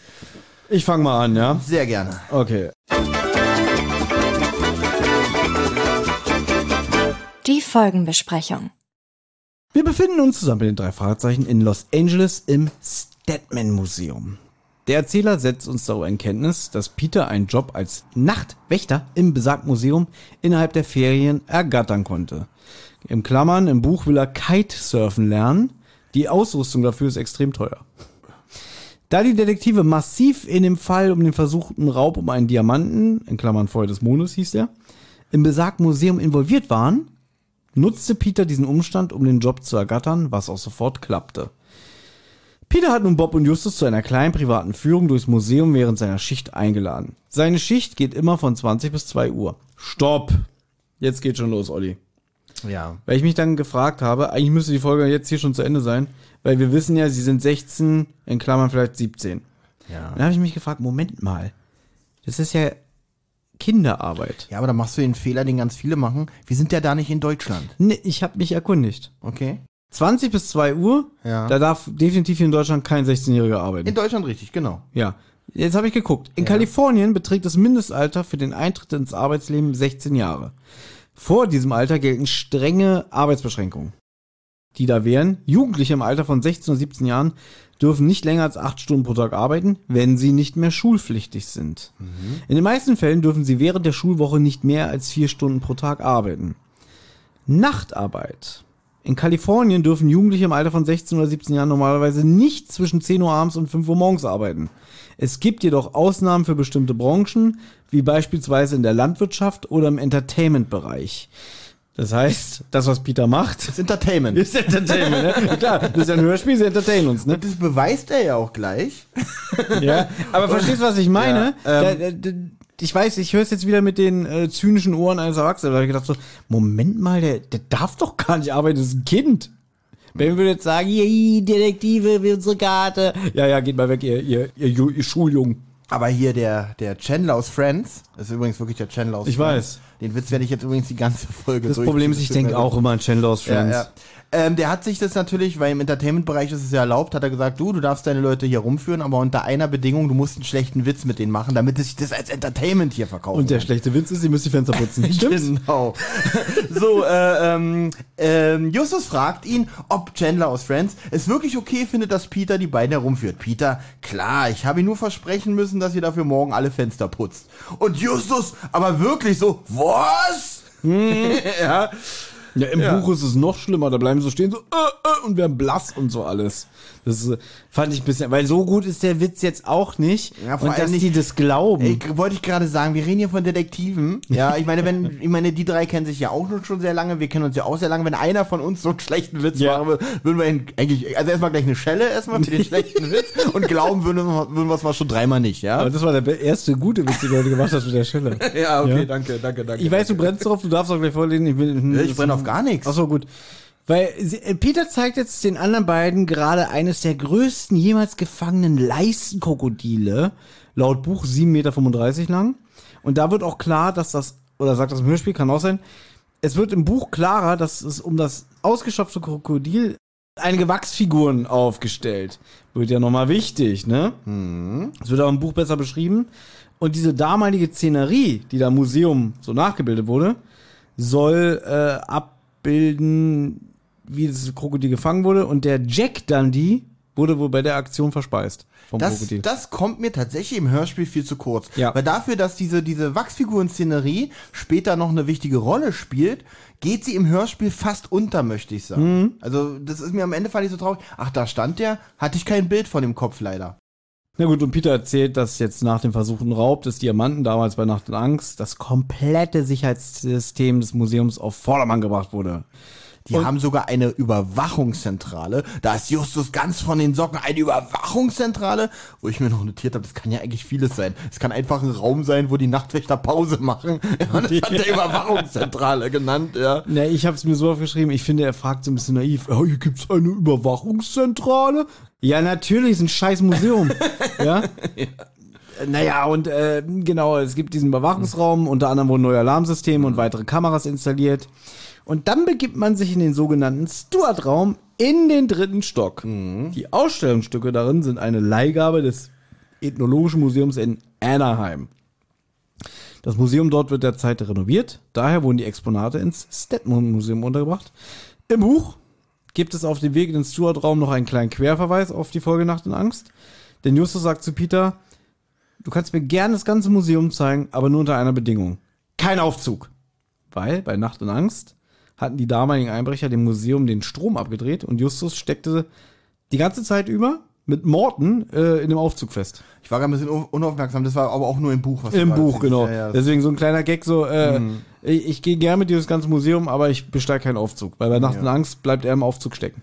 Ich fange mal an, ja? Sehr gerne. Okay. Die Folgenbesprechung. Wir befinden uns zusammen mit den drei Fragezeichen in Los Angeles im Statman Museum. Der Erzähler setzt uns darüber in Kenntnis, dass Peter einen Job als Nachtwächter im besagten Museum innerhalb der Ferien ergattern konnte. Im Klammern, im Buch will er Kitesurfen lernen. Die Ausrüstung dafür ist extrem teuer. Da die Detektive massiv in dem Fall um den versuchten Raub um einen Diamanten, in Klammern Feuer des Mondes hieß der, im besagten Museum involviert waren, nutzte Peter diesen Umstand, um den Job zu ergattern, was auch sofort klappte. Peter hat nun Bob und Justus zu einer kleinen privaten Führung durchs Museum während seiner Schicht eingeladen. Seine Schicht geht immer von 20 bis 2 Uhr. Stopp! Jetzt geht schon los, Olli. Ja. Weil ich mich dann gefragt habe, eigentlich müsste die Folge jetzt hier schon zu Ende sein, weil wir wissen ja, sie sind 16, in Klammern vielleicht 17. Ja. Dann habe ich mich gefragt, Moment mal, das ist ja Kinderarbeit. Ja, aber da machst du den Fehler, den ganz viele machen. Wir sind ja da nicht in Deutschland. Nee, ich habe mich erkundigt. Okay? 20 bis 2 Uhr, Ja. da darf definitiv in Deutschland kein 16-Jähriger arbeiten. In Deutschland richtig, genau. ja. Jetzt habe ich geguckt. In Kalifornien beträgt das Mindestalter für den Eintritt ins Arbeitsleben 16 Jahre. Vor diesem Alter gelten strenge Arbeitsbeschränkungen. Die da wären, Jugendliche im Alter von 16 oder 17 Jahren dürfen nicht länger als 8 Stunden pro Tag arbeiten, wenn sie nicht mehr schulpflichtig sind. In den meisten Fällen dürfen sie während der Schulwoche nicht mehr als 4 Stunden pro Tag arbeiten. Nachtarbeit. In Kalifornien dürfen Jugendliche im Alter von 16 oder 17 Jahren normalerweise nicht zwischen 10 Uhr abends und 5 Uhr morgens arbeiten. Es gibt jedoch Ausnahmen für bestimmte Branchen, wie beispielsweise in der Landwirtschaft oder im Entertainment-Bereich. Das heißt, das, was Peter macht, Das Entertainment. ist Entertainment, ne? Klar, das ist ja ein Hörspiel, sie entertainen uns, ne? Das beweist er ja auch gleich. Ja, aber verstehst du, was ich meine? Ja, ähm, da, da, ich weiß, ich höre es jetzt wieder mit den äh, zynischen Ohren eines Erwachsenen. Da habe ich gedacht so, Moment mal, der, der darf doch gar nicht arbeiten, das ist ein Kind. Wenn wir jetzt sagen, hier, Detektive, wie unsere Karte. Ja, ja, geht mal weg, ihr, ihr, ihr, ihr Schuljungen. Aber hier der, der Chandler aus Friends, das ist übrigens wirklich der Chandler aus Ich Friends. weiß. Den Witz werde ich jetzt übrigens die ganze Folge Das Problem ist, ich denke auch immer an Chandler aus Ja, Friends. ja. Ähm, der hat sich das natürlich, weil im Entertainment-Bereich ist es ja erlaubt, hat er gesagt, du, du darfst deine Leute hier rumführen, aber unter einer Bedingung, du musst einen schlechten Witz mit denen machen, damit sich das als Entertainment hier verkaufen Und der kann. schlechte Witz ist, ihr müsst die Fenster putzen. Stimmt's? Genau. so, äh, ähm, ähm, Justus fragt ihn, ob Chandler aus Friends es wirklich okay findet, dass Peter die beiden herumführt. Peter, klar, ich habe ihm nur versprechen müssen, dass ihr dafür morgen alle Fenster putzt. Und Justus, aber wirklich so, was? ja. Ja, im Ja. Buch ist es noch schlimmer, da bleiben sie so stehen, so, äh, äh, und werden blass und so alles. Das fand ich ein bisschen, weil so gut ist der Witz jetzt auch nicht. Ja, vor und dass nicht- die das glauben. Ich wollte ich gerade sagen, wir reden hier von Detektiven. Ja, ich meine, wenn, ich meine, die drei kennen sich ja auch schon sehr lange, wir kennen uns ja auch sehr lange. Wenn einer von uns so einen schlechten Witz Ja. machen würde, würden wir ihn eigentlich, also erstmal gleich eine Schelle erstmal für den schlechten Witz und glauben würden, würden wir es mal schon dreimal nicht, ja? Aber das war der erste gute Witz, den du heute gemacht hast mit der Schelle. Ja, okay, Ja. danke, danke, danke. Ich weiß, du brennst drauf, du darfst auch gleich vorlesen. Ich, will, ich brenne auf gar nichts. Ach so, gut. Weil äh, Peter zeigt jetzt den anderen beiden gerade eines der größten jemals gefangenen Leistenkrokodile, laut Buch 7,35 Meter lang. Und da wird auch klar, dass das, oder sagt das im Hörspiel, kann auch sein, es wird im Buch klarer, dass es um das ausgestopfte Krokodil einige Wachsfiguren aufgestellt. Wird ja nochmal wichtig, ne? Das wird auch im Buch besser beschrieben. Und diese damalige Szenerie, die da im Museum so nachgebildet wurde, soll äh, abbilden, wie das Krokodil gefangen wurde. Und der Jack Dundee wurde wohl bei der Aktion verspeist vom Das, Krokodil. das kommt mir tatsächlich im Hörspiel viel zu kurz. Ja. Weil dafür, dass diese, diese Wachsfiguren-Szenerie später noch eine wichtige Rolle spielt, geht sie im Hörspiel fast unter, möchte ich sagen. Mhm. Also, das ist mir am Ende fand ich so traurig. Ach, da stand der, hatte ich kein Bild von dem Kopf leider. Na gut, und Peter erzählt, dass jetzt nach dem versuchten Raub des Diamanten damals bei Nacht und Angst das komplette Sicherheitssystem des Museums auf Vordermann gebracht wurde. Die haben sogar eine Überwachungszentrale. Da ist Justus ganz von den Socken. Eine Überwachungszentrale, wo ich mir noch notiert habe, das kann ja eigentlich vieles sein. Es kann einfach ein Raum sein, wo die Nachtwächter Pause machen. Ja, das hat der Überwachungszentrale genannt, ja. Na, ich habe es mir so aufgeschrieben, ich finde, er fragt so ein bisschen naiv, oh, hier gibt's eine Überwachungszentrale? Ja, natürlich, ist ein scheiß Museum. ja? Naja, und äh, genau, es gibt diesen Überwachungsraum, unter anderem wurden neue Alarmsysteme und weitere Kameras installiert. Und dann begibt man sich in den sogenannten Stuart-Raum in den dritten Stock. Die Ausstellungsstücke darin sind eine Leihgabe des Ethnologischen Museums in Anaheim. Das Museum dort wird derzeit renoviert, daher wurden die Exponate ins Stedman Museum untergebracht. Im Buch gibt es auf dem Weg in den Stuart-Raum noch einen kleinen Querverweis auf die Folge Nacht und Angst. Denn Justus sagt zu Peter, du kannst mir gerne das ganze Museum zeigen, aber nur unter einer Bedingung. Kein Aufzug. Weil bei Nacht und Angst hatten die damaligen Einbrecher dem Museum den Strom abgedreht und Justus steckte die ganze Zeit über mit Morten äh, in dem Aufzug fest. Ich war gerade ein bisschen un- unaufmerksam, das war aber auch nur im Buch. Was Im Buch, genau. Ja, ja. Deswegen so ein kleiner Gag, so, äh, ich, ich gehe gerne mit dir durchs ganze Museum, aber ich besteige keinen Aufzug. Weil bei Nacht und Angst bleibt er im Aufzug stecken.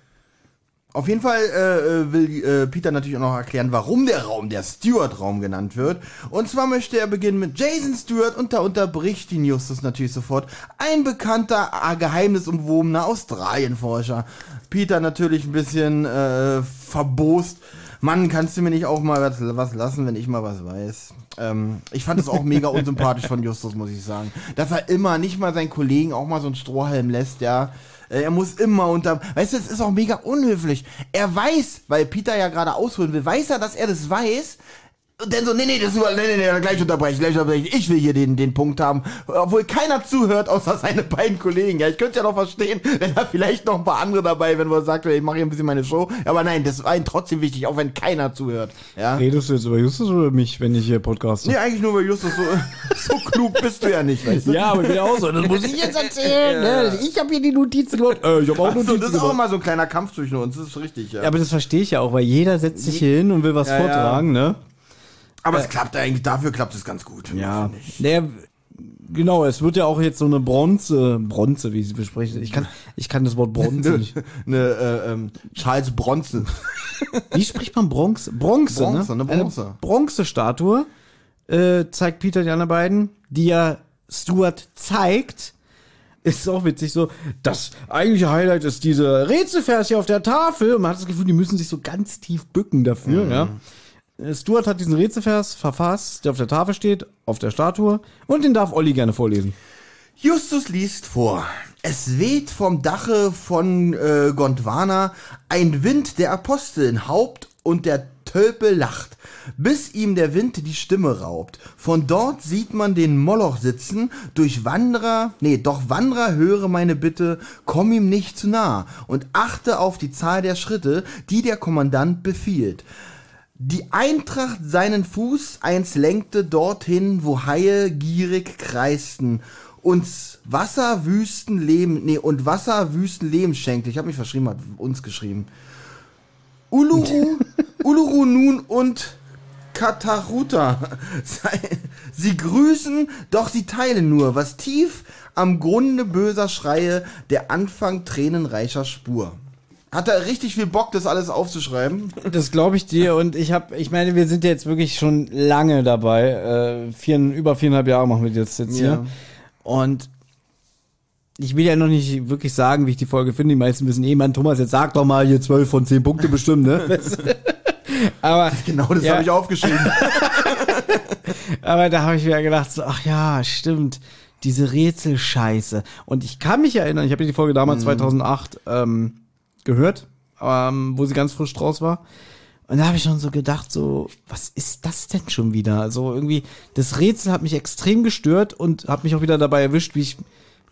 Auf jeden Fall äh, äh, will äh, Peter natürlich auch noch erklären, warum der Raum der Stewart-Raum genannt wird. Und zwar möchte er beginnen mit Jason Stewart und da unterbricht ihn Justus natürlich sofort. Ein bekannter, äh, geheimnisumwobener Australienforscher. Peter natürlich ein bisschen äh, verbost. Mann, kannst du mir nicht auch mal was, was lassen, wenn ich mal was weiß? Ähm, ich fand es auch mega unsympathisch von Justus, muss ich sagen. Dass er immer, nicht mal seinen Kollegen auch mal so einen Strohhalm lässt, ja. Äh, Er muss immer unter. Weißt du, es ist auch mega unhöflich. Er weiß, weil Peter ja gerade ausholen will, weiß er, dass er das weiß. Und dann so, nee, nee, das ist über, nee, nee, nee, gleich unterbrechen, gleich unterbrechen. Ich will hier den, den Punkt haben. Obwohl keiner zuhört, außer seine beiden Kollegen. Ja, ich könnte ja noch verstehen, wenn da vielleicht noch ein paar andere dabei, wenn man sagt, ich mache hier ein bisschen meine Show. Aber nein, das war ihm trotzdem wichtig, auch wenn keiner zuhört. Ja. Redest du jetzt über Justus oder mich, wenn ich hier podcaste? Nee, eigentlich nur bei Justus, so, so klug bist du ja nicht, weißt du? Ja, aber wieder auch so. Das muss ich jetzt erzählen. ne? Ich habe hier die Notizen gemacht. Äh, ich habe auch Ach so, Notizen das ist auch mal so ein kleiner Kampf zwischen uns, das ist richtig, ja. Ja, aber das verstehe ich ja auch, weil jeder setzt sich hier hin und will was Ja, ja. vortragen, ne? Aber es klappt eigentlich, dafür klappt es ganz gut. Ja. Der, genau, es wird ja auch jetzt so eine Bronze, Bronze, wie sie besprechen. Ich kann, ich kann das Wort Bronze nicht. Eine äh, ähm, Charles Bronson. Wie spricht man Bronze? Bronze, Bronze, ne? eine Bronze. Bronzestatue äh, zeigt Peter die anderen beiden, die ja Stuart zeigt. Ist auch witzig so. Das eigentliche Highlight ist diese Rätselvers hier auf der Tafel. Und man hat das Gefühl, die müssen sich so ganz tief bücken dafür, ja. Äh, Stuart hat diesen Rätselvers verfasst, der auf der Tafel steht, auf der Statue. Und den darf Olli gerne vorlesen. Justus liest vor. Es weht vom Dache von äh, Gondwana ein Wind der Aposteln Haupt und der Tölpel lacht, bis ihm der Wind die Stimme raubt. Von dort sieht man den Moloch sitzen, durch Wanderer, nee, doch Wanderer höre meine Bitte, komm ihm nicht zu nah und achte auf die Zahl der Schritte, die der Kommandant befiehlt. Die Eintracht seinen Fuß eins lenkte dorthin, wo Haie gierig kreisten. Uns Wasserwüsten Leben, nee, und Wasserwüsten Leben schenkte. Ich habe mich verschrieben, hat uns geschrieben. Uluru, Uluru nun und Kataruta. Sie grüßen, doch sie teilen nur, was tief am Grunde böser Schreie, der Anfang tränenreicher Spur. Hat er richtig viel Bock, das alles aufzuschreiben? Das glaube ich dir und ich habe, ich meine, wir sind jetzt wirklich schon lange dabei. Äh, vier, über viereinhalb Jahre machen wir das jetzt Ja. hier. Und ich will ja noch nicht wirklich sagen, wie ich die Folge finde. Die meisten wissen eh, Mann, Thomas, jetzt sag doch mal hier zwölf von zehn Punkte bestimmt, ne? Aber, Genau, das Ja. habe ich aufgeschrieben. aber da habe ich mir gedacht, so, ach ja, stimmt. Diese Rätselscheiße. Und ich kann mich erinnern, ich habe die Folge damals 2008 ähm, gehört, ähm, wo sie ganz frisch draus war. Und da habe ich schon so gedacht, so, was ist das denn schon wieder? Also irgendwie, das Rätsel hat mich extrem gestört und hat mich auch wieder dabei erwischt, wie ich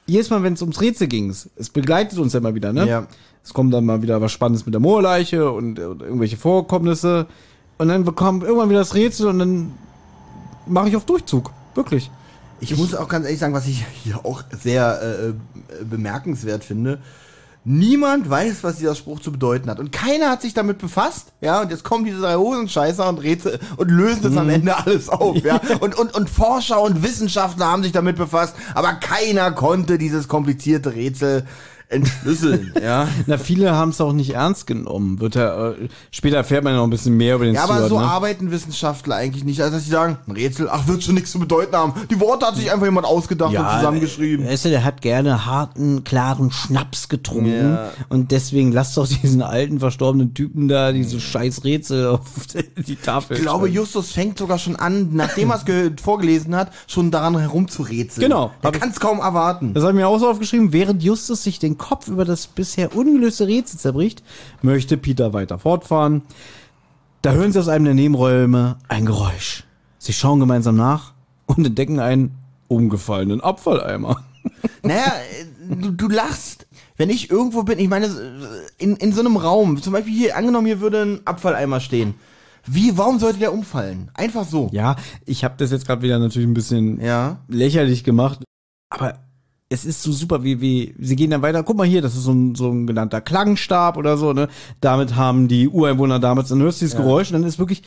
jedes Mal, wenn es ums Rätsel ging, es begleitet uns ja immer wieder, ne? Ja. Es kommt dann mal wieder was Spannendes mit der Moorleiche und, und irgendwelche Vorkommnisse. Und dann bekommt irgendwann wieder das Rätsel und dann mache ich auf Durchzug. Wirklich. Ich muss auch ganz ehrlich sagen, was ich hier auch sehr äh, äh, bemerkenswert finde. Niemand weiß, was dieser Spruch zu bedeuten hat. Und keiner hat sich damit befasst. Ja, und jetzt kommen diese drei Hosenscheißer und Rätsel und lösen das am Ende alles auf. Ja, und, und, und Forscher und Wissenschaftler haben sich damit befasst. Aber keiner konnte dieses komplizierte Rätsel entschlüsseln. ja. Na, viele haben es auch nicht ernst genommen. Wird ja, äh, später erfährt man ja noch ein bisschen mehr über den Ja, aber Steward, so ne? arbeiten Wissenschaftler eigentlich nicht. Also, dass sie sagen, ein Rätsel, ach, wird schon nichts zu bedeuten haben. Die Worte hat sich einfach jemand ausgedacht und zusammengeschrieben. Weißt du, der hat gerne harten, klaren Schnaps getrunken. Ja. Und deswegen lass doch diesen alten, verstorbenen Typen da diese scheiß Rätsel auf die Tafel Ich glaube. Justus fängt sogar schon an, nachdem er es ge- vorgelesen hat, schon daran herumzurätseln. Genau. Er kann es kaum erwarten. Das habe ich mir auch so aufgeschrieben. Während Justus sich den Kopf über das bisher ungelöste Rätsel zerbricht, möchte Peter weiter fortfahren. Da hören sie aus einem der Nebenräume ein Geräusch. Sie schauen gemeinsam nach und entdecken einen umgefallenen Abfalleimer. Naja, du, du lachst. Wenn ich irgendwo bin, ich meine, in, in so einem Raum, zum Beispiel hier, angenommen, hier würde ein Abfalleimer stehen. Wie, warum sollte der umfallen? Einfach so. Ja, ich habe das jetzt gerade wieder natürlich ein bisschen Ja. lächerlich gemacht, aber es ist so super, wie, wie, sie gehen dann weiter, guck mal hier, das ist so ein, so ein genannter Klangstab oder so, ne? Damit haben die Ureinwohner damals, dann hörst du dieses Geräusch und dann ist wirklich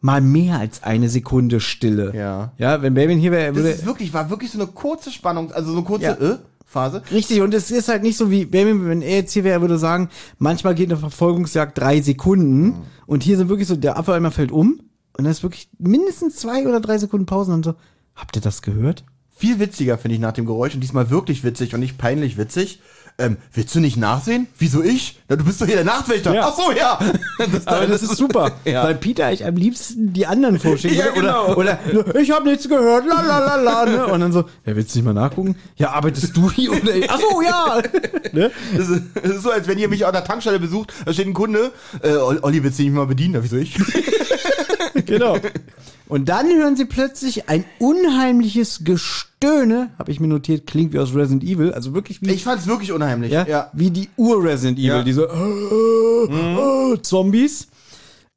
mal mehr als eine Sekunde Stille. Ja. Ja, wenn Baby hier wäre, er Das würde, ist wirklich, war wirklich so eine kurze Spannung, also so eine kurze Ja. äh, Phase. richtig, und es ist halt nicht so wie, Baby, wenn er jetzt hier wäre, er würde sagen, manchmal geht eine Verfolgungsjagd drei Sekunden und hier sind wirklich so, der Abfalleimer fällt um und dann ist wirklich mindestens zwei oder drei Sekunden Pause und dann so, habt ihr das gehört? Viel witziger finde ich nach dem Geräusch und diesmal wirklich witzig und nicht peinlich witzig. Ähm, willst du nicht nachsehen? Wieso ich? Na, du bist doch hier der Nachtwächter. Ja. Ach so, ja. Das, Aber das ist super, Ja. weil Peter eigentlich am liebsten die anderen vorschlägt. Ja, genau. oder, oder ich habe nichts gehört, la la la la. Ne? Und dann so, ja, willst du nicht mal nachgucken? Ja, arbeitest du hier oder ich? Ach so, ja. ne? Das ist, das ist so, als wenn ihr mich an der Tankstelle besucht, da steht ein Kunde, äh, Olli, willst du nicht mal bedienen? Wieso ich? Genau. Und dann hören sie plötzlich ein unheimliches Gestöhne, habe ich mir notiert, klingt wie aus Resident Evil, also wirklich wie Ich fand's wirklich unheimlich. ja, ja. wie die Ur-Resident Evil, Ja. diese äh, Zombies.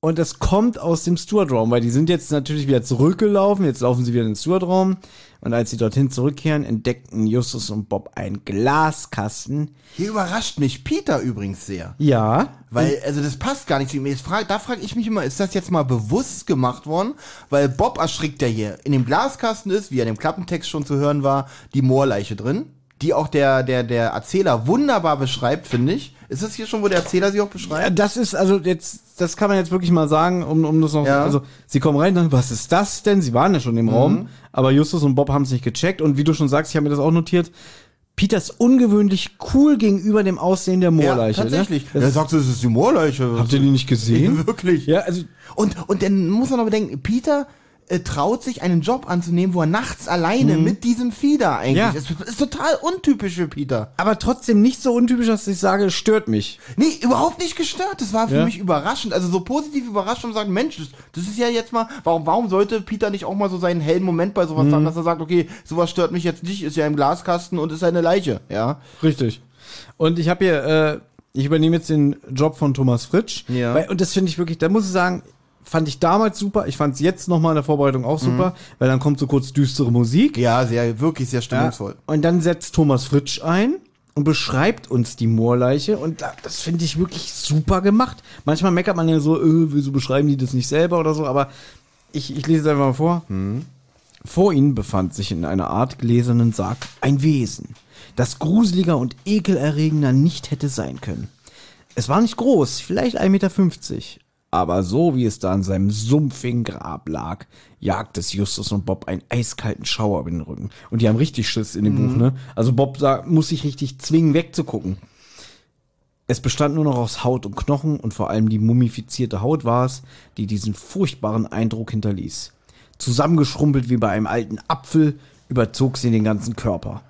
Und das kommt aus dem Steward-Raum, weil die sind jetzt natürlich wieder zurückgelaufen, jetzt laufen sie wieder in den Steward-Raum. Und als sie dorthin zurückkehren, entdeckten Justus und Bob einen Glaskasten. Hier überrascht mich Peter übrigens sehr. Ja. Weil, also das passt gar nicht zu ihm. Da frage ich mich immer, ist das jetzt mal bewusst gemacht worden? Weil Bob erschrickt ja hier. In dem Glaskasten ist, wie er in dem Klappentext schon zu hören war, die Moorleiche drin. Die auch der, der, der Erzähler wunderbar beschreibt, finde ich. Ist das hier schon, wo der Erzähler sie auch Ja, beschreibt? Das ist, also jetzt, das kann man jetzt wirklich mal sagen, um, um das noch, Ja. also sie kommen rein, dann, was ist das denn? Sie waren ja schon im Mhm. Raum, aber Justus und Bob haben es nicht gecheckt und wie du schon sagst, ich habe mir das auch notiert, Peter ist ungewöhnlich cool gegenüber dem Aussehen der Moorleiche. tatsächlich. Ne? Er sagt, es ist die Moorleiche. Habt ihr die nicht gesehen? Wirklich. Ja, also Und, und dann muss man noch bedenken, Peter äh, traut sich einen Job anzunehmen, wo er nachts alleine mit diesem da eigentlich Ja. ist. ist total untypisch für Peter. aber trotzdem nicht so untypisch, dass ich sage, stört mich. Nee, überhaupt nicht gestört. Das war für Ja. mich überraschend. Also so positiv überrascht und sagen, Mensch, das, das ist ja jetzt mal, warum, warum sollte Peter nicht auch mal so seinen hellen Moment bei sowas Mhm. haben, dass er sagt, okay, sowas stört mich jetzt nicht, ist ja im Glaskasten und ist eine Leiche, ja. Richtig. Und ich habe hier, äh, ich übernehme jetzt den Job von Thomas Fritsch. Ja. Weil, und das finde ich wirklich, da muss ich sagen, fand ich damals super. Ich fand es jetzt nochmal in der Vorbereitung auch super, weil dann kommt so kurz düstere Musik. Ja, sehr, wirklich sehr Ja, stimmungsvoll. und dann setzt Thomas Fritsch ein und beschreibt uns die Moorleiche und da- das finde ich wirklich super gemacht. Manchmal meckert man ja so, äh, wieso beschreiben die das nicht selber oder so, aber ich, ich lese es einfach mal vor. Vor ihnen befand sich in einer Art gläsernen Sarg ein Wesen, das gruseliger und ekelerregender nicht hätte sein können. Es war nicht groß, vielleicht 1,50 Meter, aber so wie es da in seinem sumpfigen Grab lag, jagt es Justus und Bob einen eiskalten Schauer über den Rücken. Und die haben richtig Schiss in dem Buch, ne? Also Bob sagt, muss sich richtig zwingen, wegzugucken. Es bestand nur noch aus Haut und Knochen und vor allem die mumifizierte Haut war es, die diesen furchtbaren Eindruck hinterließ. Zusammengeschrumpelt wie bei einem alten Apfel überzog sie den ganzen Körper.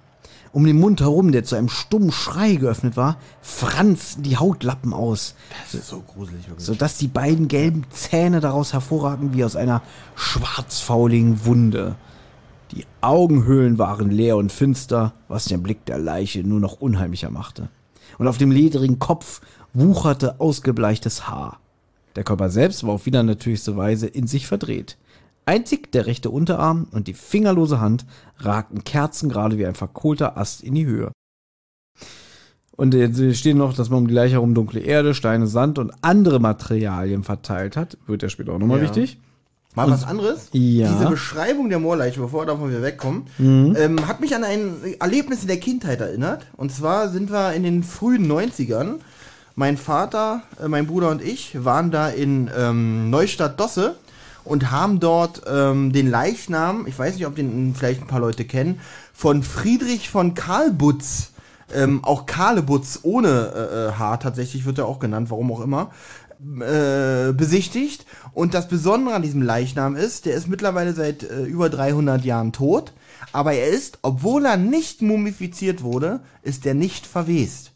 Um den Mund herum, der zu einem stummen Schrei geöffnet war, franzten die Hautlappen aus, Das ist so gruselig, wirklich. sodass die beiden gelben Zähne daraus hervorragten wie aus einer schwarzfauligen Wunde. Die Augenhöhlen waren leer und finster, was den Blick der Leiche nur noch unheimlicher machte. Und auf dem ledrigen Kopf wucherte ausgebleichtes Haar. Der Körper selbst war auf wieder natürlichste Weise in sich verdreht. Einzig der rechte Unterarm und die fingerlose Hand ragten kerzengerade wie ein verkohlter Ast in die Höhe. Und jetzt steht noch, dass man um die Leiche herum dunkle Erde, Steine, Sand und andere Materialien verteilt hat. Wird ja später auch nochmal Ja. wichtig. Mal was anderes. Ja. Diese Beschreibung der Moorleiche, bevor wir davon wieder wegkommen, ähm, hat mich an ein Erlebnis in der Kindheit erinnert. Und zwar sind wir in den frühen 90ern. Mein Vater, äh, mein Bruder und ich waren da in ähm, Neustadt-Dosse und haben dort ähm, den Leichnam, ich weiß nicht, ob den vielleicht ein paar Leute kennen, von Friedrich von Karlbutz, ähm, auch Karlebutz ohne äh, äh, Haar tatsächlich wird er auch genannt, warum auch immer, äh, besichtigt. Und das Besondere an diesem Leichnam ist, der ist mittlerweile seit äh, über 300 Jahren tot. Aber er ist, obwohl er nicht mumifiziert wurde, ist er nicht verwest.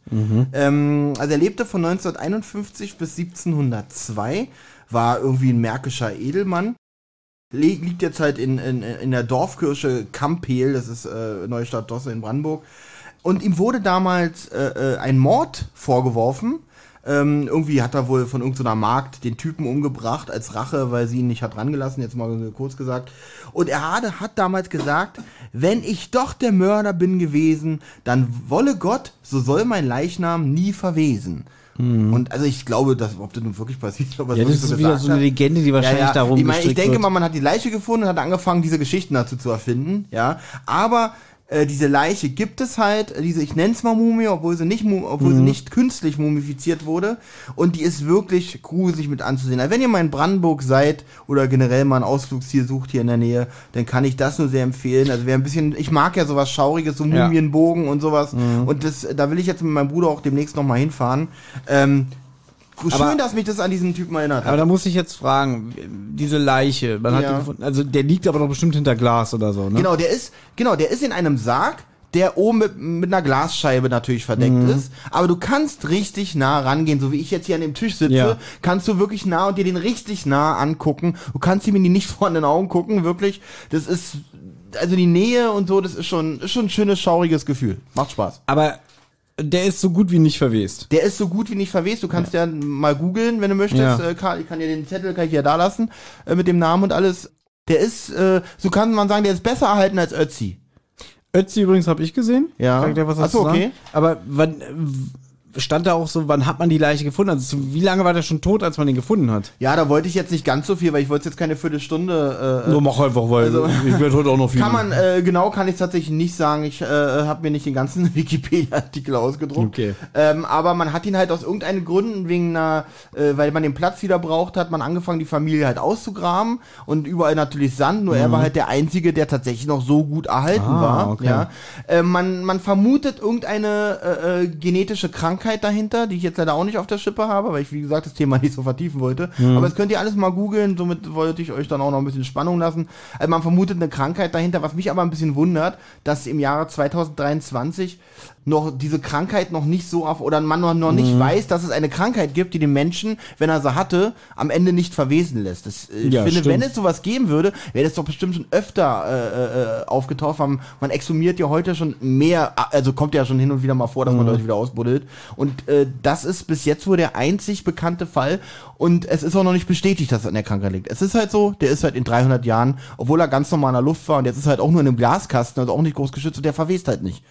Ähm, also er lebte von 1951 bis 1702, war irgendwie ein märkischer Edelmann. Liegt jetzt halt in, in, in der Dorfkirche Kampel, das ist äh, Neustadt-Dosse in Brandenburg. Und ihm wurde damals äh, äh, ein Mord vorgeworfen. Ähm, irgendwie hat er wohl von irgendeiner Magd den Typen umgebracht als Rache, weil sie ihn nicht hat rangelassen, jetzt mal kurz gesagt. Und er hat, hat damals gesagt, wenn ich doch der Mörder bin gewesen, dann wolle Gott, so soll mein Leichnam nie verwesen. Und also ich glaube, dass, ob das nun wirklich passiert, aber Mhm. Ja, das ist wieder so eine Legende, die wahrscheinlich darum ich, meine, ich denke wird. mal, man hat die Leiche gefunden und hat angefangen, diese Geschichten dazu zu erfinden, ja. Aber äh, diese Leiche gibt es halt, äh, diese, ich nenne es mal Mumie, obwohl sie nicht, obwohl sie Mhm. nicht künstlich mumifiziert wurde. Und die ist wirklich gruselig mit anzusehen. Also wenn ihr mal in Brandenburg seid oder generell mal ein Ausflugsziel sucht hier in der Nähe, dann kann ich das nur sehr empfehlen. Also wer ein bisschen, ich mag ja sowas Schauriges, so Ja. Mumienbogen und sowas. Mhm. Und das, da will ich jetzt mit meinem Bruder auch demnächst noch mal hinfahren. Ähm, Schön, Aber- dass mich das an diesen Typen erinnert Aber hat. da muss ich jetzt fragen, diese Leiche, man hat Ja. die gefunden, also der liegt aber doch bestimmt hinter Glas oder so, ne? Genau, der ist, genau, der ist in einem Sarg, der oben mit, mit einer Glasscheibe natürlich verdeckt Mhm. ist. Aber du kannst richtig nah rangehen, so wie ich jetzt hier an dem Tisch sitze, Ja. kannst du wirklich nah und dir den richtig nah angucken. Du kannst ihm in die nicht vor den Augen gucken, wirklich. Das ist, also die Nähe und so, das ist schon, ist schon ein schönes, schauriges Gefühl. Macht Spaß. Aber der ist so gut wie nicht verwest. Der ist so gut wie nicht verwest. Du kannst ja, mal googeln, wenn du möchtest. Ja. Äh, ich kann dir den Zettel kann ich ja da lassen äh, mit dem Namen und alles. Der ist, äh, so kann man sagen, der ist besser erhalten als Ötzi. Ötzi übrigens habe ich gesehen. Ja. Kann ich dir was Ach so, dazu sagen? okay. Aber wann stand da auch so, wann hat man die Leiche gefunden? Also wie lange war der schon tot, als man ihn gefunden hat? Ja, da wollte ich jetzt nicht ganz so viel, weil ich wollte jetzt keine Viertelstunde. Äh, Nur mach einfach, weil also- ich werde heute auch noch viel. kann man, äh, genau kann ich tatsächlich nicht sagen. Ich äh, habe mir nicht den ganzen Wikipedia-Artikel ausgedruckt. Okay. Ähm, aber man hat ihn halt aus irgendeinen Gründen, wegen einer, äh, weil man den Platz wieder braucht, hat man angefangen, die Familie halt auszugraben und überall natürlich Sand, nur er war halt der Einzige, der tatsächlich noch so gut erhalten Mhm. Ah, war. okay. Ja. Äh, man, man vermutet irgendeine äh, äh, genetische Krankheit dahinter, die ich jetzt leider auch nicht auf der Schippe habe, weil ich, wie gesagt, das Thema nicht so vertiefen wollte. Mhm. Aber das könnt ihr alles mal googeln, somit wollte ich euch dann auch noch ein bisschen Spannung lassen. Also man vermutet eine Krankheit dahinter, was mich aber ein bisschen wundert, dass im Jahre 2023 noch diese Krankheit noch nicht so auf, oder man noch, noch Mhm. nicht weiß, dass es eine Krankheit gibt, die den Menschen, wenn er sie hatte, am Ende nicht verwesen lässt. Das, äh, ich Ja, finde, stimmt. wenn es sowas geben würde, wäre das doch bestimmt schon öfter äh, äh, aufgetaucht. Man, man exhumiert ja heute schon mehr, also kommt ja schon hin und wieder mal vor, dass Mhm. man Leute wieder ausbuddelt. Und äh, das ist bis jetzt wohl der einzig bekannte Fall. Und es ist auch noch nicht bestätigt, dass es an der Krankheit liegt. Es ist halt so, der ist halt in 300 Jahren, obwohl er ganz normal in der Luft war und jetzt ist halt auch nur in einem Glaskasten, also auch nicht groß geschützt und der verwest halt nicht.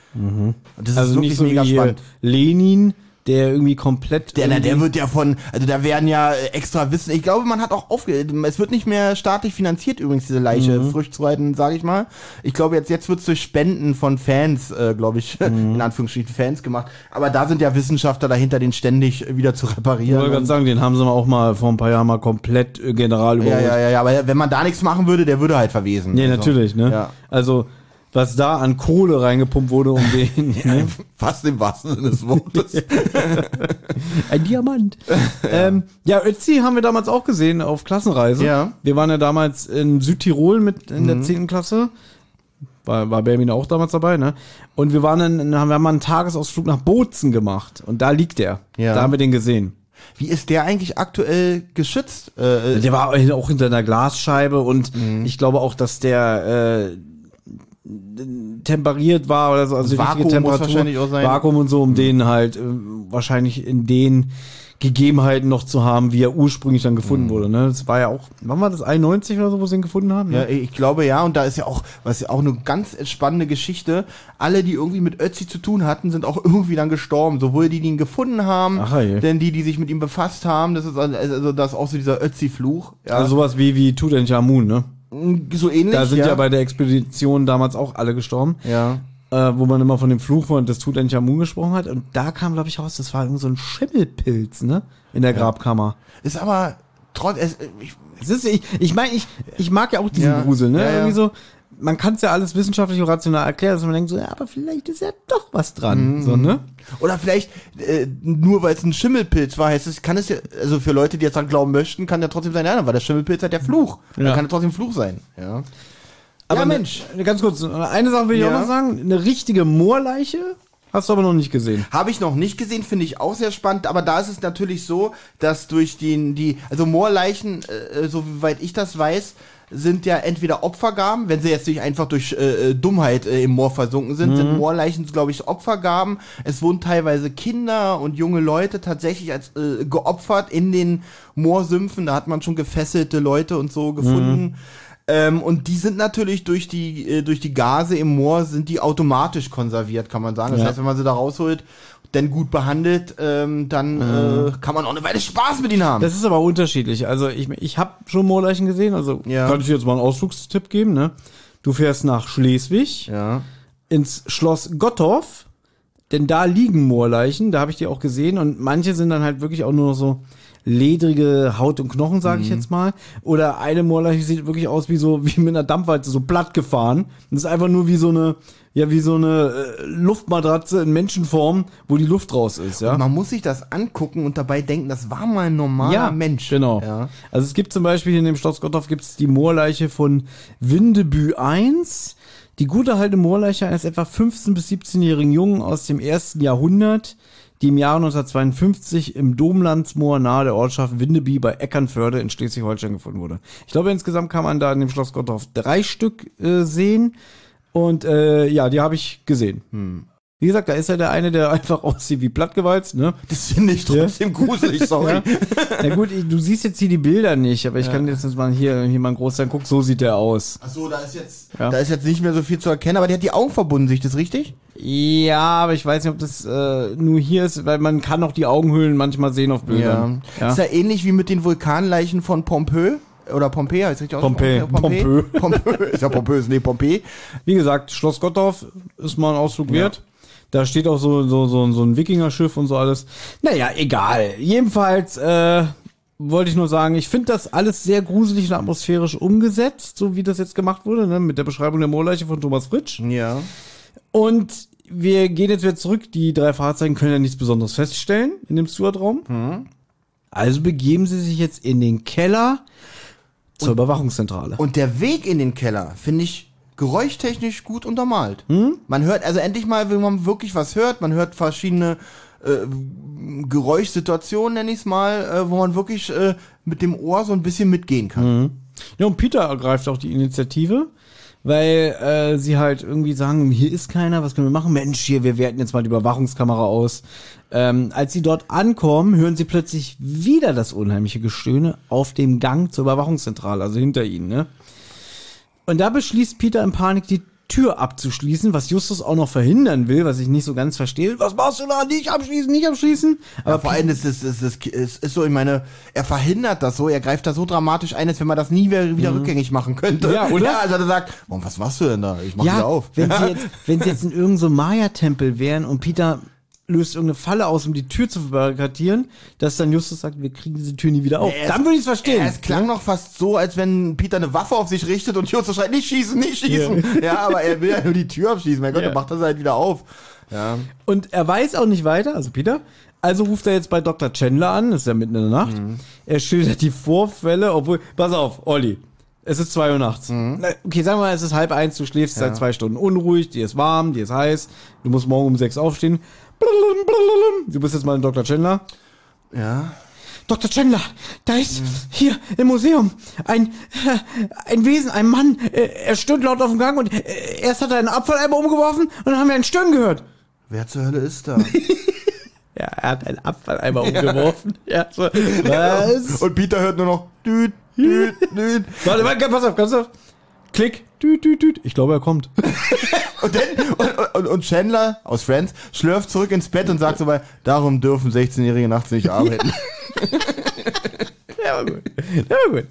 Und das also ist nicht wirklich so mega wie spannend. äh, Lenin, der irgendwie komplett. Der, na, der irgendwie- wird ja von, also da werden ja äh, extra Wissen. Ich glaube, man hat auch aufge, es wird nicht mehr staatlich finanziert übrigens diese Leiche, Mhm. Früchtzureiten, sage ich mal. Ich glaube jetzt jetzt wird's durch Spenden von Fans, äh, glaube ich, Mhm. in Anführungsstrichen Fans gemacht. Aber da sind ja Wissenschaftler dahinter, den ständig äh, wieder zu Ich reparieren. wollte gerade sagen, den haben sie mal auch mal vor ein paar Jahren mal komplett äh, general ja, überholt. ja, ja, ja, aber wenn man da nichts machen würde, der würde halt verwesen. Nee, Also, natürlich, ne? Ja. Also, was da an Kohle reingepumpt wurde, um den. ne? Fast im wahrsten Sinne des Wortes. Ein Diamant. ähm, ja, Ötzi haben wir damals auch gesehen auf Klassenreise. Ja. Mhm. Wir waren ja damals in Südtirol mit in der 10. Klasse. War, war Bermin auch damals dabei, ne? Und wir waren dann, haben wir mal einen Tagesausflug nach Bozen gemacht. Und da liegt er. Ja. Da haben wir den gesehen. Wie ist der eigentlich aktuell geschützt? Äh, Der war auch hinter einer Glasscheibe und Mhm. ich glaube auch, dass der, äh, temperiert war oder so, also die Vakuum Temperatur, wahrscheinlich auch sein. Vakuum und so, um den halt äh, wahrscheinlich in den Gegebenheiten noch zu haben, wie er ursprünglich dann Mhm. gefunden wurde. Ne? Das war ja auch, wann war das 91 oder so, wo sie ihn gefunden haben? Ja, Ne? ich glaube ja, und da ist ja auch, was ja auch eine ganz spannende Geschichte. Alle, die irgendwie mit Ötzi zu tun hatten, sind auch irgendwie dann gestorben. Sowohl die, die ihn gefunden haben, Ach, denn die, die sich mit ihm befasst haben. Das ist also, also das ist auch so dieser Ötzi-Fluch. Ja, Also sowas wie, wie Tutanchamun, ne? So ähnlich. Da sind ja. ja bei der Expedition damals auch alle gestorben. ja. Äh, wo man immer von dem Fluch von des Tutanchamun gesprochen hat. Und da kam, glaube ich, raus, das war irgend so ein Schimmelpilz, ne? In der Grabkammer. Ist aber trotz, es, ich, Es ist, ich, ich meine, ich, ich mag ja auch diesen Ja, Grusel, ne? ja, ja. Irgendwie so, man kann es ja alles wissenschaftlich und rational erklären, dass man denkt so, ja, aber vielleicht ist ja doch was dran, so, ne? Oder vielleicht äh, nur weil es ein Schimmelpilz war, heißt es, kann es ja, also für Leute, die jetzt dran glauben möchten, kann ja trotzdem sein, ja, weil der Schimmelpilz hat der Fluch. Ja. Dann kann ja trotzdem Fluch sein. Ja. Aber ja, ne- Mensch. ne, Ganz kurz, eine Sache will ich Ja. auch noch sagen. Eine richtige Moorleiche hast du aber noch nicht gesehen. Habe ich noch nicht gesehen, finde ich auch sehr spannend, aber da ist es natürlich so, dass durch den, die, also Moorleichen, äh, soweit ich das weiß, sind ja entweder Opfergaben, wenn sie jetzt nicht einfach durch äh, äh, Dummheit äh, im Moor versunken sind, sind Moorleichen, glaube ich, Opfergaben. Es wurden teilweise Kinder und junge Leute tatsächlich als äh, geopfert in den Moorsümpfen. Da hat man schon gefesselte Leute und so gefunden. Ähm, und die sind natürlich durch die, äh, durch die Gase im Moor sind die automatisch konserviert, kann man sagen. Das Ja. heißt, wenn man sie da rausholt, denn gut behandelt, ähm, dann äh, kann man auch eine Weile Spaß mit ihnen haben. Das ist aber unterschiedlich. Also ich, ich habe schon Moorleichen gesehen, also Ja. kann ich dir jetzt mal einen Ausflugstipp geben, ne? Du fährst nach Schleswig, ja. ins Schloss Gottorf, denn da liegen Moorleichen, da habe ich die auch gesehen und manche sind dann halt wirklich auch nur noch so ledrige Haut und Knochen, sage ich Mhm. jetzt mal. Oder eine Moorleiche sieht wirklich aus wie so wie mit einer Dampfwalze so platt gefahren. Und das ist einfach nur wie so eine ja wie so eine äh, Luftmatratze in Menschenform, wo die Luft raus ist, ja. Man muss sich das angucken und dabei denken, das war mal ein normaler Mensch. Genau. Ja. Also es gibt zum Beispiel in dem Schloss Gottorf gibt's die Moorleiche von Windebü 1. Die gute alte Moorleiche eines etwa 15- bis 17-jährigen Jungen aus dem ersten Jahrhundert, die im Jahre 1952 im Domlandsmoor nahe der Ortschaft Windeby bei Eckernförde in Schleswig-Holstein gefunden wurde. Ich glaube, insgesamt kann man da in dem Schloss Gottorf drei Stück äh, sehen. Und äh, ja, die habe ich gesehen. Wie gesagt, da ist ja der eine, der einfach aussieht wie plattgewalzt, ne? Das finde ich trotzdem gruselig, sorry. Ja. Na gut, ich- du siehst jetzt hier die Bilder nicht, aber ich kann jetzt mal hier, hier mal ein groß sein, guck, so sieht der aus. Achso, da ist jetzt, Ja. da ist jetzt nicht mehr so viel zu erkennen, aber die hat die Augen verbunden, sehe ich das richtig? Ja, aber ich weiß nicht, ob das äh, nur hier ist, weil man kann auch die Augenhöhlen manchmal sehen auf Bildern. Ja. Ist ja ähnlich wie mit den Vulkanleichen von Pompeu. Oder Pompeii, heißt richtig Pompeii. ausgesprochen? Pompeii. Pompeii. Ist ja pompös, nee, Pompeii. Wie gesagt, Schloss Gottorf ist mal ein Ausflug wert. Da steht auch so, so, so, so ein Wikingerschiff und so alles. Naja, egal. Jedenfalls äh, wollte ich nur sagen, ich finde das alles sehr gruselig und atmosphärisch umgesetzt, so wie das jetzt gemacht wurde, ne, mit der Beschreibung der Moorleiche von Thomas Fritsch. Ja. Und wir gehen jetzt wieder zurück. Die drei Fahrzeuge können ja nichts Besonderes feststellen in dem Stewardraum. Also begeben sie sich jetzt in den Keller zur Überwachungszentrale. Und der Weg in den Keller finde ich geräuschtechnisch gut untermalt. Man hört also endlich mal, wenn man wirklich was hört, man hört verschiedene äh, Geräuschsituationen, nenne ich es mal, äh, wo man wirklich äh, mit dem Ohr so ein bisschen mitgehen kann. Ja, und Peter ergreift auch die Initiative, weil äh, sie halt irgendwie sagen, hier ist keiner, was können wir machen? Mensch, hier, wir werten jetzt mal die Überwachungskamera aus. Ähm, als sie dort ankommen, hören sie plötzlich wieder das unheimliche Gestöhne auf dem Gang zur Überwachungszentrale, also hinter ihnen, ne? Und da beschließt Peter in Panik, die Tür abzuschließen, was Justus auch noch verhindern will, was ich nicht so ganz verstehe. Was machst du da? Nicht abschließen, nicht abschließen. Aber vor allem ist es ist, ist, ist, ist so, ich meine, er verhindert das so, er greift da so dramatisch ein, als wenn man das nie wieder, wieder rückgängig machen könnte. Ja, oder? Ja, also er sagt, was machst du denn da? Ich mach wieder Ja, auf. wenn sie jetzt, wenn sie jetzt in irgendeinem so Maya-Tempel wären und Peter löst irgendeine Falle aus, um die Tür zu verbarrikadieren, dass dann Justus sagt, wir kriegen diese Tür nie wieder auf. Es- dann würde ich es verstehen. Es klang noch fast so, als wenn Peter eine Waffe auf sich richtet und Justus schreit, nicht schießen, nicht schießen. Ja, aber er will ja nur die Tür abschließen. Mein Gott, Ja. dann macht er sie halt wieder auf. Ja. Und er weiß auch nicht weiter, also Peter. Also ruft er jetzt bei Dr. Chandler an, das ist ja mitten in der Nacht. Er schildert die Vorfälle, obwohl, pass auf, Olli. Es ist zwei Uhr nachts. Na, Okay, sagen wir mal, es ist halb eins, du schläfst seit zwei Stunden unruhig, dir ist warm, dir ist heiß, du musst morgen um sechs aufstehen. Du bist jetzt mal ein Dr. Chandler. Ja. Dr. Chandler, da ist hier im Museum ein, ein Wesen, ein Mann. Äh, er stöhnt laut auf dem Gang und äh, erst hat er einen Abfalleimer umgeworfen und dann haben wir ein Stöhnen gehört. Wer zur Hölle ist da? Ja, er hat einen Abfalleimer umgeworfen. Ja, so. Was? Und Peter hört nur noch düt, düt, düt. Warte, warte, pass auf, pass auf. Klick. Düt, düt, düt. Ich glaube, er kommt. Und dann, und, und, und Chandler aus Friends schlürft zurück ins Bett und sagt so bei, darum dürfen 16-Jährige nachts nicht arbeiten. Ja, war gut. Ja, war gut.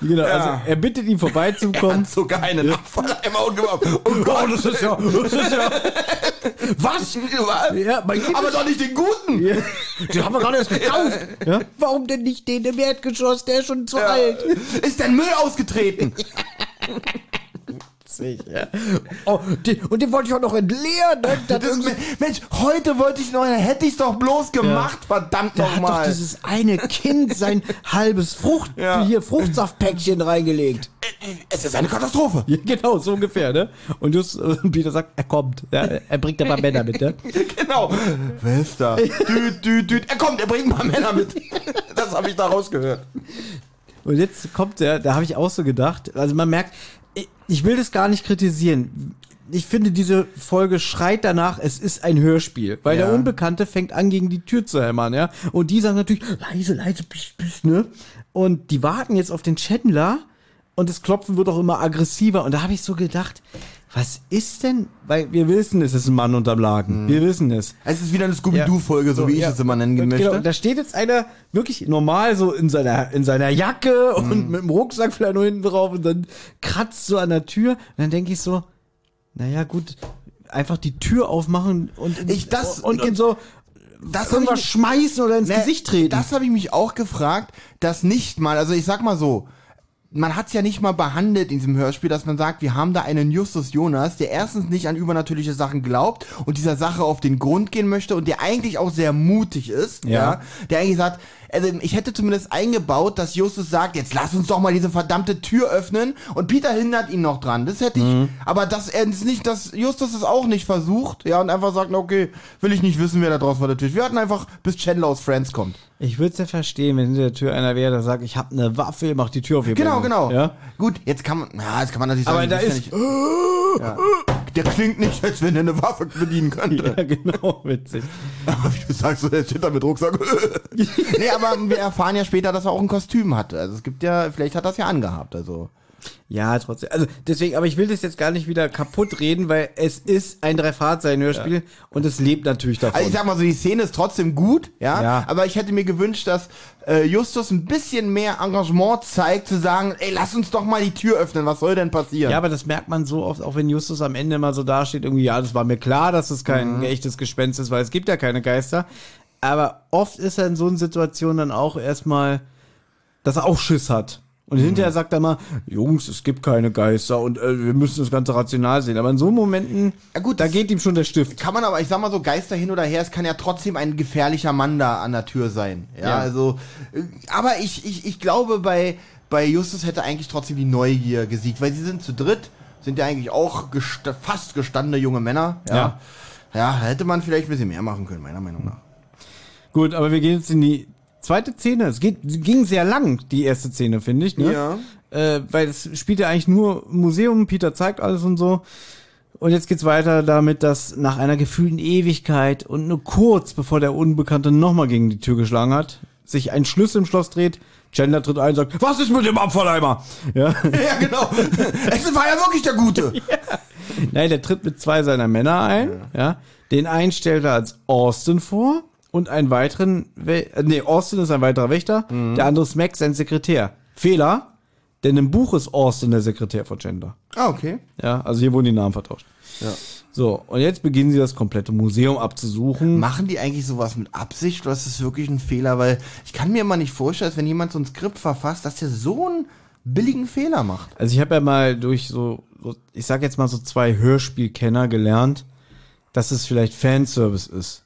Genau, also er bittet ihn vorbeizukommen. sogar einen Abfalleimer umgeworfen. Oh Gott, das ist ja, das ist ja. Was? Ja, Aber doch nicht den guten. Ja. Den haben wir gerade erst gekauft. Ja? Warum denn nicht den im Erdgeschoss? Der ist schon zu alt. Ist denn Müll ausgetreten? Ja. Oh, den, und den wollte ich auch noch entleeren. Ne? Das Das, Mensch, heute wollte ich noch, hätte ich doch bloß gemacht, verdammt da hat doch nochmal. dieses eine Kind sein halbes Frucht, Ja. hier Fruchtsaftpäckchen reingelegt. Es ist eine Katastrophe. Ja, genau, so ungefähr, ne? Und Just, äh, Peter sagt, er kommt. Ja, er bringt ein paar Männer mit, ne? genau. Wer ist da? Düt, düt, düt. Er kommt, er bringt ein paar Männer mit. Das habe ich da rausgehört. Und jetzt kommt der, da habe ich auch so gedacht, also man merkt, ich- will das gar nicht kritisieren. Ich finde, diese Folge schreit danach, es ist ein Hörspiel. Weil Ja. der Unbekannte fängt an, gegen die Tür zu hämmern, ja. Und die sagen natürlich, leise, leise, psch, psch, ne? Und die warten jetzt auf den Chandler und das Klopfen wird auch immer aggressiver. Und da habe ich so gedacht, was ist denn, weil wir wissen, es ist ein Mann unterm Lagen. Wir wissen es. Es ist wieder eine Scooby-Doo-Folge, so, wie ich ja. es immer nennen Und möchte. Genau, da steht jetzt einer wirklich normal so in seiner, in seiner Jacke Mhm. und mit dem Rucksack vielleicht nur hinten drauf und dann kratzt so an der Tür. Und dann denke ich so, naja, gut, einfach die Tür aufmachen und, Ich- das- und, und so das irgendwas ich- schmeißen oder ins Ne, Gesicht treten. Das habe ich mich auch gefragt, dass nicht mal, also ich sag mal so, man hat es ja nicht mal behandelt in diesem Hörspiel, dass man sagt, wir haben da einen Justus Jonas, der erstens nicht an übernatürliche Sachen glaubt und dieser Sache auf den Grund gehen möchte und der eigentlich auch sehr mutig ist, ja, Ja. der eigentlich sagt, also ich hätte zumindest eingebaut, dass Justus sagt, jetzt lass uns doch mal diese verdammte Tür öffnen und Peter hindert ihn noch dran. Das hätte ich, Mhm. aber dass er es nicht, dass Justus es auch nicht versucht, ja, und einfach sagt, okay, will ich nicht wissen, wer da draußen vor der Tür ist. Wir hatten einfach, bis Chandler aus Friends kommt. ich würde es ja verstehen, wenn hinter der Tür einer wäre, der sagt, ich habe eine Waffe, mach die Tür auf. ihr Genau, Bengel. genau. Ja? Gut, jetzt kann man, ja, jetzt kann man natürlich sagen, Aber da das ja ist, nicht, ja. der klingt nicht, als wenn er eine Waffe bedienen könnte. ja, genau, witzig. Aber wie du sagst, so der steht da mit Rucksack. nee, aber wir erfahren ja später, dass er auch ein Kostüm hatte. Also es gibt ja, vielleicht hat er es ja angehabt, also. Ja, trotzdem. Also deswegen, aber ich will das jetzt gar nicht wieder kaputt reden, weil es ist ein Drei-Fahrzeichen-Hörspiel und es lebt natürlich davon. Also ich sag mal so, die Szene ist trotzdem gut, ja. Ja. Aber ich hätte mir gewünscht, dass äh, Justus ein bisschen mehr Engagement zeigt, zu sagen, ey, lass uns doch mal die Tür öffnen, was soll denn passieren? Ja, aber das merkt man so oft, auch wenn Justus am Ende mal so dasteht, irgendwie, ja, das war mir klar, dass es kein echtes Gespenst ist, weil es gibt ja keine Geister. Aber oft ist er in so einer Situation dann auch erstmal, dass er auch Schiss hat. Und hinterher sagt er mal, Jungs, es gibt keine Geister und äh, wir müssen das Ganze rational sehen. Aber in so Momenten, Ja, gut, da geht ihm schon der Stift. Kann man aber, ich sag mal so, Geister hin oder her, es kann ja trotzdem ein gefährlicher Mann da an der Tür sein. Ja, Ja. also, äh, aber ich, ich, ich glaube, bei, bei Justus hätte eigentlich trotzdem die Neugier gesiegt, weil sie sind zu dritt, sind ja eigentlich auch gest fast gestandene junge Männer. Ja. Ja. ja. hätte man vielleicht ein bisschen mehr machen können, meiner Meinung nach. Gut, aber wir gehen jetzt in die zweite Szene. Es geht, ging sehr lang, die erste Szene, finde ich. Ne? Ja. Äh, weil es spielt ja eigentlich nur im Museum, Peter zeigt alles und so. Und jetzt geht's weiter damit, dass nach einer gefühlten Ewigkeit und nur kurz bevor der Unbekannte nochmal gegen die Tür geschlagen hat, sich ein Schlüssel im Schloss dreht, Chandler tritt ein und sagt, was ist mit dem Abfalleimer? Ja. ja, genau. es war ja wirklich der Gute. Nein, der tritt mit zwei seiner Männer ein, ja. Den einen stellt er als Austin vor und einen weiteren, We äh, nee, Austin ist ein weiterer Wächter, der andere ist Max, sein Sekretär. Fehler, denn im Buch ist Austin der Sekretär von Chandler. Ah, okay. Ja, also hier wurden die Namen vertauscht. Ja. So, und jetzt beginnen sie das komplette Museum abzusuchen. Machen die eigentlich sowas mit Absicht oder ist das wirklich ein Fehler? Weil ich kann mir immer nicht vorstellen, dass wenn jemand so ein Skript verfasst, dass der so einen billigen Fehler macht. Also ich habe ja mal durch so, so, ich sag jetzt mal so zwei Hörspielkenner gelernt, dass es vielleicht Fanservice ist.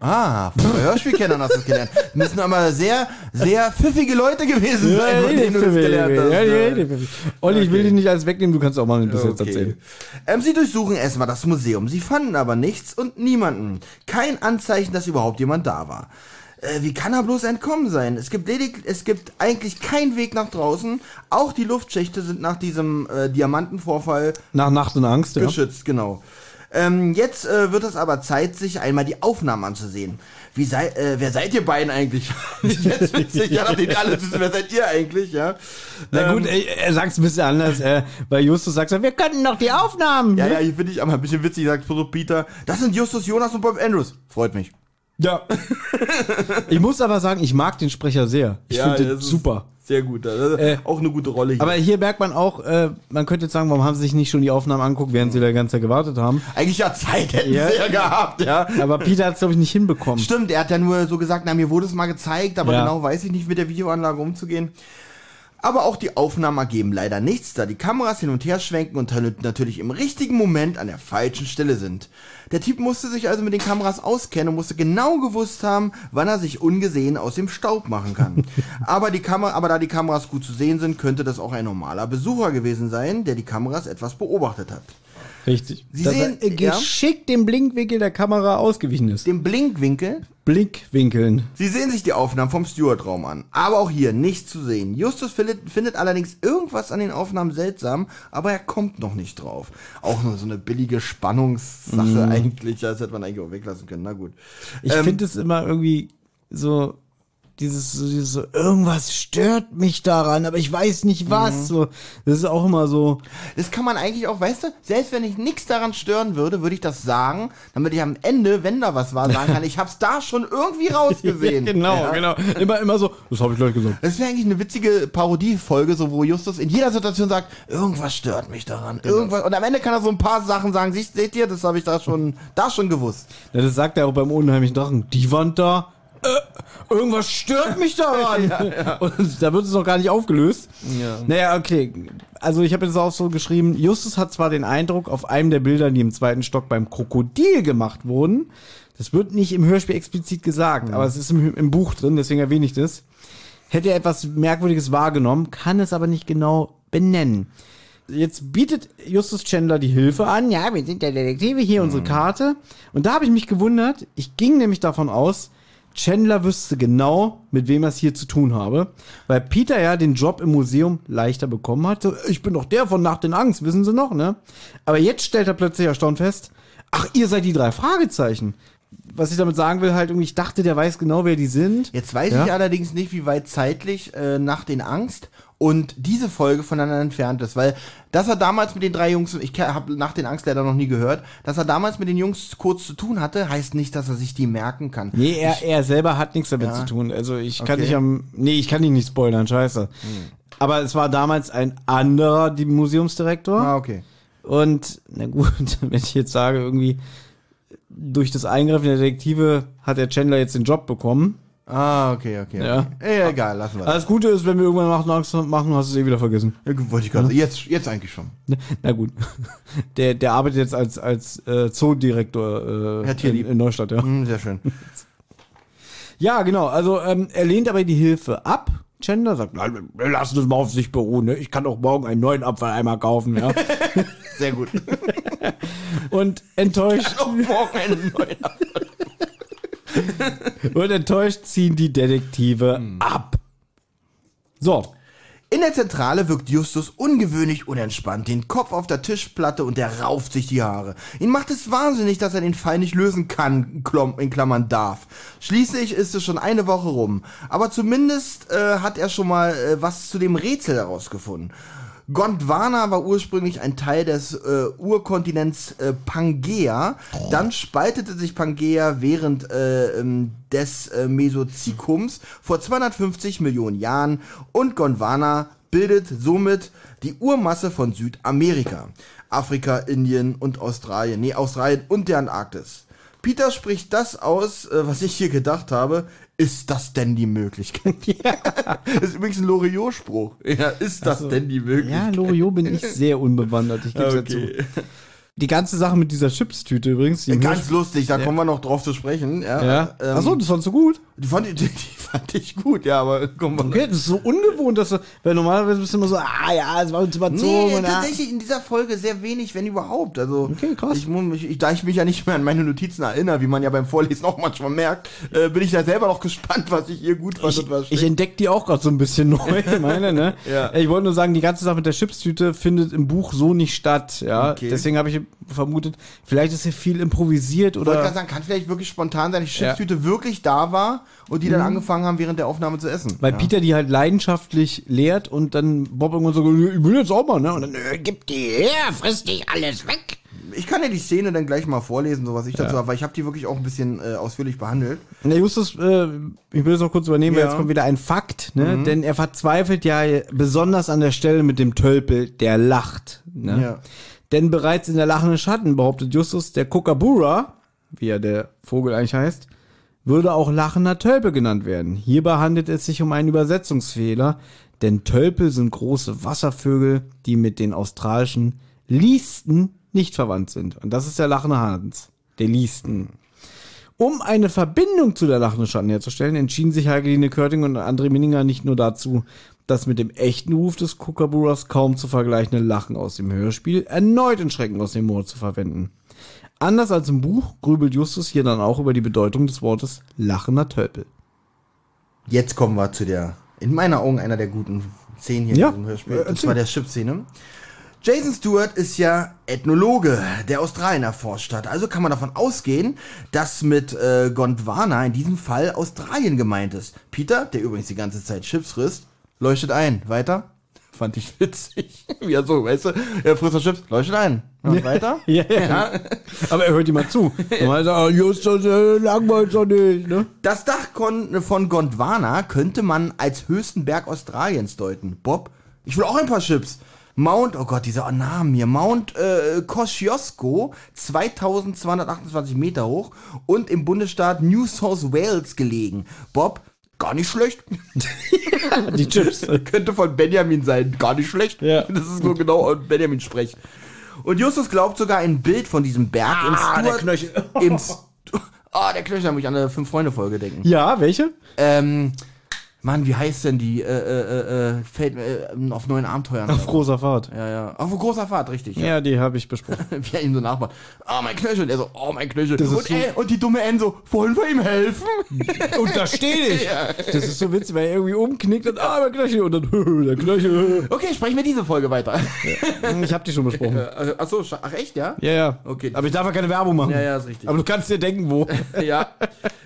Ah, von Hörspielkennern hast du es gelernt. Müssen aber sehr, sehr pfiffige Leute gewesen sein, von denen du das gelernt hast. Ja, ja, ne? ja. Olli, ich will dich nicht alles wegnehmen, du kannst auch mal ein bisschen jetzt Okay. erzählen. Ähm, sie durchsuchen erstmal das Museum. Sie fanden aber nichts und niemanden. Kein Anzeichen, dass überhaupt jemand da war. Äh, wie kann er bloß entkommen sein? Es gibt ledig, es gibt eigentlich keinen Weg nach draußen. Auch die Luftschächte sind nach diesem äh, Diamantenvorfall Nach Nacht und Angst, ja. geschützt, genau. Ähm, jetzt äh, wird es aber Zeit, sich einmal die Aufnahmen anzusehen. Wie sei, äh, wer seid ihr beiden eigentlich? jetzt witzig, ja, nachdem alle wissen, wer seid ihr eigentlich, ja? Na gut, Ähm, er, er sagt es ein bisschen anders, äh, weil Justus sagt, wir könnten noch die Aufnahmen. ja, ja, hier finde ich aber ein bisschen witzig, sagt so Peter. Das sind Justus Jonas und Bob Andrews. Freut mich. Ja. ich muss aber sagen, ich mag den Sprecher sehr. Ich finde den super. Sehr gut. Das ist Äh, auch eine gute Rolle hier. Aber hier merkt man auch, äh, man könnte jetzt sagen, warum haben sie sich nicht schon die Aufnahmen angeguckt, während sie da die ganze Zeit gewartet haben. Eigentlich ja Zeit hätten Ja. sie ja gehabt, ja. Aber Peter hat es, glaube ich, nicht hinbekommen. Stimmt, er hat ja nur so gesagt, na, mir wurde es mal gezeigt, aber Ja. genau weiß ich nicht, mit der Videoanlage umzugehen. Aber auch die Aufnahmen ergeben leider nichts, da die Kameras hin und her schwenken und natürlich im richtigen Moment an der falschen Stelle sind. Der Typ musste sich also mit den Kameras auskennen und musste genau gewusst haben, wann er sich ungesehen aus dem Staub machen kann. aber, die Kamera, aber da die Kameras gut zu sehen sind, könnte das auch ein normaler Besucher gewesen sein, der die Kameras etwas beobachtet hat. Richtig. Sie Dass sehen- er äh, ja? geschickt dem Blinkwinkel der Kamera ausgewichen ist. Dem Blinkwinkel Blinkwinkeln. Sie sehen sich die Aufnahmen vom Steward-Raum an, aber auch hier nichts zu sehen. Justus findet, findet allerdings irgendwas an den Aufnahmen seltsam, aber er kommt noch nicht drauf. Auch nur so eine billige Spannungssache eigentlich, das hätte man eigentlich auch weglassen können. Na gut. Ich Ähm, finde es immer irgendwie so, dieses, dieses so, irgendwas stört mich daran, aber ich weiß nicht was. Mhm. So, das ist auch immer so. Das kann man eigentlich auch, weißt du, selbst wenn ich nichts daran stören würde, würde ich das sagen, damit ich am Ende, wenn da was war, sagen kann, ich hab's da schon irgendwie rausgesehen. genau, Ja. genau. Immer, immer so, das habe ich gleich gesagt. Das wäre eigentlich eine witzige Parodiefolge, so wo Justus in jeder Situation sagt, irgendwas stört mich daran, Genau. irgendwas. Und am Ende kann er so ein paar Sachen sagen. Seht, seht ihr, das habe ich da schon, da schon gewusst. Ja, das sagt er auch beim unheimlichen Drachen. Die Wand da, äh, irgendwas stört mich daran. Und da wird es noch gar nicht aufgelöst. Ja. Naja, okay. Also ich habe jetzt auch so geschrieben, Justus hat zwar den Eindruck, auf einem der Bilder, die im zweiten Stock beim Krokodil gemacht wurden, das wird nicht im Hörspiel explizit gesagt, aber es ist im, im Buch drin, deswegen erwähne ich das, hätte er etwas Merkwürdiges wahrgenommen, kann es aber nicht genau benennen. Jetzt bietet Justus Chandler die Hilfe an. Ja, wir sind der Detektive, hier unsere Karte. Und da habe ich mich gewundert. Ich ging nämlich davon aus, Chandler wüsste genau, mit wem er es hier zu tun habe. Weil Peter ja den Job im Museum leichter bekommen hat. So, Ich bin doch der von Nacht in Angst, wissen Sie noch, ne? Aber jetzt stellt er plötzlich erstaunt fest, ach, ihr seid die drei Fragezeichen. Was ich damit sagen will, halt irgendwie, ich dachte, der weiß genau, wer die sind. Jetzt weiß Ja. ich allerdings nicht, wie weit zeitlich äh, nach den Angst und diese Folge voneinander entfernt ist, weil dass er damals mit den drei Jungs, ich habe nach den Angst leider noch nie gehört, dass er damals mit den Jungs kurz zu tun hatte, heißt nicht, dass er sich die merken kann. Nee, er, er selber hat nichts damit Ja. zu tun. Also ich kann Okay. nicht am. Nee, ich kann dich nicht spoilern, scheiße. Aber es war damals ein anderer die Museumsdirektor. Ah, okay. Und na gut, wenn ich jetzt sage, irgendwie durch das Eingreifen der Detektive hat der Chandler jetzt den Job bekommen. Ah, okay, okay. Ja. okay. Äh, egal, lassen wir das. Das Gute ist, wenn wir irgendwann Angst machen, hast du es eh wieder vergessen. Ja, wollte ich gerade. Jetzt, jetzt eigentlich schon. Na gut. Der, der arbeitet jetzt als, als äh, Zoodirektor äh, in, in Neustadt, ja. Hm, sehr schön. Ja, genau. Also ähm, er lehnt aber die Hilfe ab. Chandler sagt, nein, wir lassen es mal auf sich beruhen. Ne? Ich kann auch morgen einen neuen Abfalleimer kaufen. Ja? Sehr gut. Und enttäuscht, Auch morgen einen neuen und enttäuscht ziehen die Detektive ab. So, In der Zentrale wirkt Justus ungewöhnlich unentspannt, den Kopf auf der Tischplatte und er rauft sich die Haare. Ihn macht es wahnsinnig, dass er den Fall nicht lösen kann, Klom- in Klammern darf. Schließlich ist es schon eine Woche rum, aber zumindest äh, hat er schon mal äh, was zu dem Rätsel herausgefunden. Gondwana war ursprünglich ein Teil des äh, Urkontinents äh, Pangea. Dann spaltete sich Pangea während äh, ähm, des äh, Mesozikums vor 250 Millionen Jahren und Gondwana bildet somit die Urmasse von Südamerika. Afrika, Indien und Australien. Nee, Australien und der Antarktis. Peter spricht das aus, äh, was ich hier gedacht habe. Ist das denn die Möglichkeit? Das ist übrigens ein Loriot-Spruch. Ja, ist das denn die ja, Möglichkeit? Loriot bin ich sehr unbewandert. Ich gebe es Okay. ja zu. Die ganze Sache mit dieser Chipstüte übrigens. Die Ganz lustig, da kommen wir noch drauf zu sprechen. Ja, ja. ähm, Achso, das fandst du gut. die fand, ich- die, die fand ich gut, ja, aber komm mal. Okay, das ist so ungewohnt, dass du, weil normalerweise bist du immer so, ah ja, es war uns überzogen. Nee, tatsächlich in dieser Folge sehr wenig, wenn überhaupt. Also, Okay, krass. Ich, mich- ich, da ich mich ja nicht mehr an meine Notizen erinnere, wie man ja beim Vorlesen auch manchmal merkt, äh, bin ich da selber noch gespannt, was ich hier gut fand Ich, und was ich entdecke die auch gerade so ein bisschen neu, meine, ne? Ja. Ich wollte nur sagen, die ganze Sache mit der Chipstüte findet im Buch so nicht statt, ja. Okay. Deswegen habe ich vermutet, vielleicht ist hier viel improvisiert Ich wollte gerade oder. sagen, kann vielleicht wirklich spontan sein, die Chipstüte wirklich da war und die dann Mhm. angefangen haben, während der Aufnahme zu essen. Weil ja. Peter die halt leidenschaftlich lehrt und dann Bob irgendwann so, ich will jetzt auch mal, ne? Und dann, äh, gib die her, friss dich alles weg. Ich kann ja die Szene dann gleich mal vorlesen, so was ich dazu habe, weil ich habe die wirklich auch ein bisschen äh, ausführlich behandelt. Na, Justus, äh, ich will das noch kurz übernehmen, weil Ja. jetzt kommt wieder ein Fakt, ne? Denn er verzweifelt ja besonders an der Stelle mit dem Tölpel, der lacht. Ne? Ja. Denn bereits in der lachenden Schatten behauptet Justus, der Kookaburra, wie ja der Vogel eigentlich heißt, würde auch lachender Tölpel genannt werden. Hierbei handelt es sich um einen Übersetzungsfehler, denn Tölpel sind große Wasservögel, die mit den australischen Liesten nicht verwandt sind. Und das ist der lachende Hans, der Liesten. Um eine Verbindung zu der lachenden Schatten herzustellen, entschieden sich Heikeline Körting und André Minninger nicht nur dazu, das mit dem echten Ruf des Kookaburras kaum zu vergleichende Lachen aus dem Hörspiel erneut in Schrecken aus dem Moor zu verwenden. Anders als im Buch grübelt Justus hier dann auch über die Bedeutung des Wortes lachender Tölpel. Jetzt kommen wir zu der, in meinen Augen, einer der guten Szenen hier Ja, in diesem Hörspiel. äh, und erzähl. zwar der Chip-Szene. Jason Stewart ist ja Ethnologe, der Australien erforscht hat. Also kann man davon ausgehen, dass mit äh, Gondwana in diesem Fall Australien gemeint ist. Peter, der übrigens die ganze Zeit Chips frisst, leuchtet ein. Weiter? Fand ich witzig. Wie er so, weißt du, er frisst noch Chips, leuchtet ein. Und weiter? Ja, ja. Aber er hört ihm mal zu. Normal sagt er, Justus, äh, langweilt doch nicht, ne? Das Dach von Gondwana könnte man als höchsten Berg Australiens deuten. Bob, ich will auch ein paar Chips. Mount, oh Gott, dieser Namen hier. Mount äh, Kosciuszko, 2228 Meter hoch und im Bundesstaat New South Wales gelegen. Bob, gar nicht schlecht. Die Chips. Könnte von Benjamin sein. Gar nicht schlecht. Ja. Das ist nur genau Benjamin Sprech. Und Justus glaubt sogar ein Bild von diesem Berg im Ah, der Stuart. Knöchel. Im Stu Ah, der Knöchel, da muss ich an eine Fünf-Freunde-Folge denken. Ja, welche? Ähm, Mann, wie heißt denn die? Äh, äh, äh, fällt mir äh, auf neuen Abenteuern. Auf großer Fahrt. ja, ja. Auf großer Fahrt, richtig. Ja. Ja, die habe ich besprochen. Wie er ihm so nachmacht. Ah, mein Knöchel. Und er so, oh, mein Knöchel. ist Und, so- äh, und die dumme N so, wollen wir ihm helfen? Und da stehe ich. Das ist so witzig, weil er irgendwie umknickt und ah, mein Knöchel und dann der Knöchel. Okay, sprechen wir diese Folge weiter. Ich habe die schon besprochen. Äh, Ach so, ach echt, ja? Ja, ja. Okay. Aber ich darf ja keine Werbung machen. Ja, ja, ist richtig. Aber du kannst dir denken, wo. ja.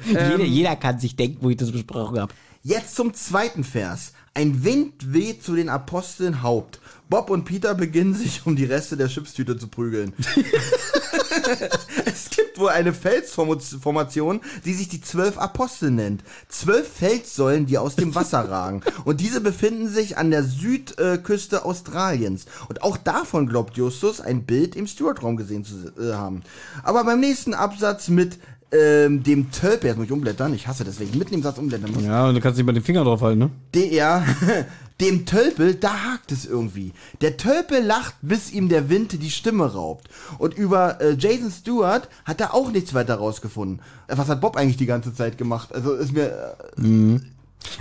jeder, jeder kann sich denken, wo ich das besprochen habe. Jetzt zum zweiten Vers. Ein Wind weht zu den Aposteln Haupt. Bob und Peter beginnen sich um die Reste der Chipstüte zu prügeln. es gibt wohl eine Felsformation, die sich die zwölf Apostel nennt. Zwölf Felssäulen, die aus dem Wasser ragen. Und diese befinden sich an der Südküste Australiens. Und auch davon glaubt Justus, ein Bild im Stewart-Raum gesehen zu äh, haben. Aber beim nächsten Absatz mit ähm, dem Tölpel, jetzt muss ich umblättern, ich hasse das, wenn ich mitten im Satz umblättern muss. Ja, und du kannst nicht mal den Finger drauf halten, ne? Der, dem Tölpel, da hakt es irgendwie. Der Tölpel lacht, bis ihm der Wind die Stimme raubt. Und über äh, Jason Stewart hat er auch nichts weiter rausgefunden. Was hat Bob eigentlich die ganze Zeit gemacht? Also ist mir, äh,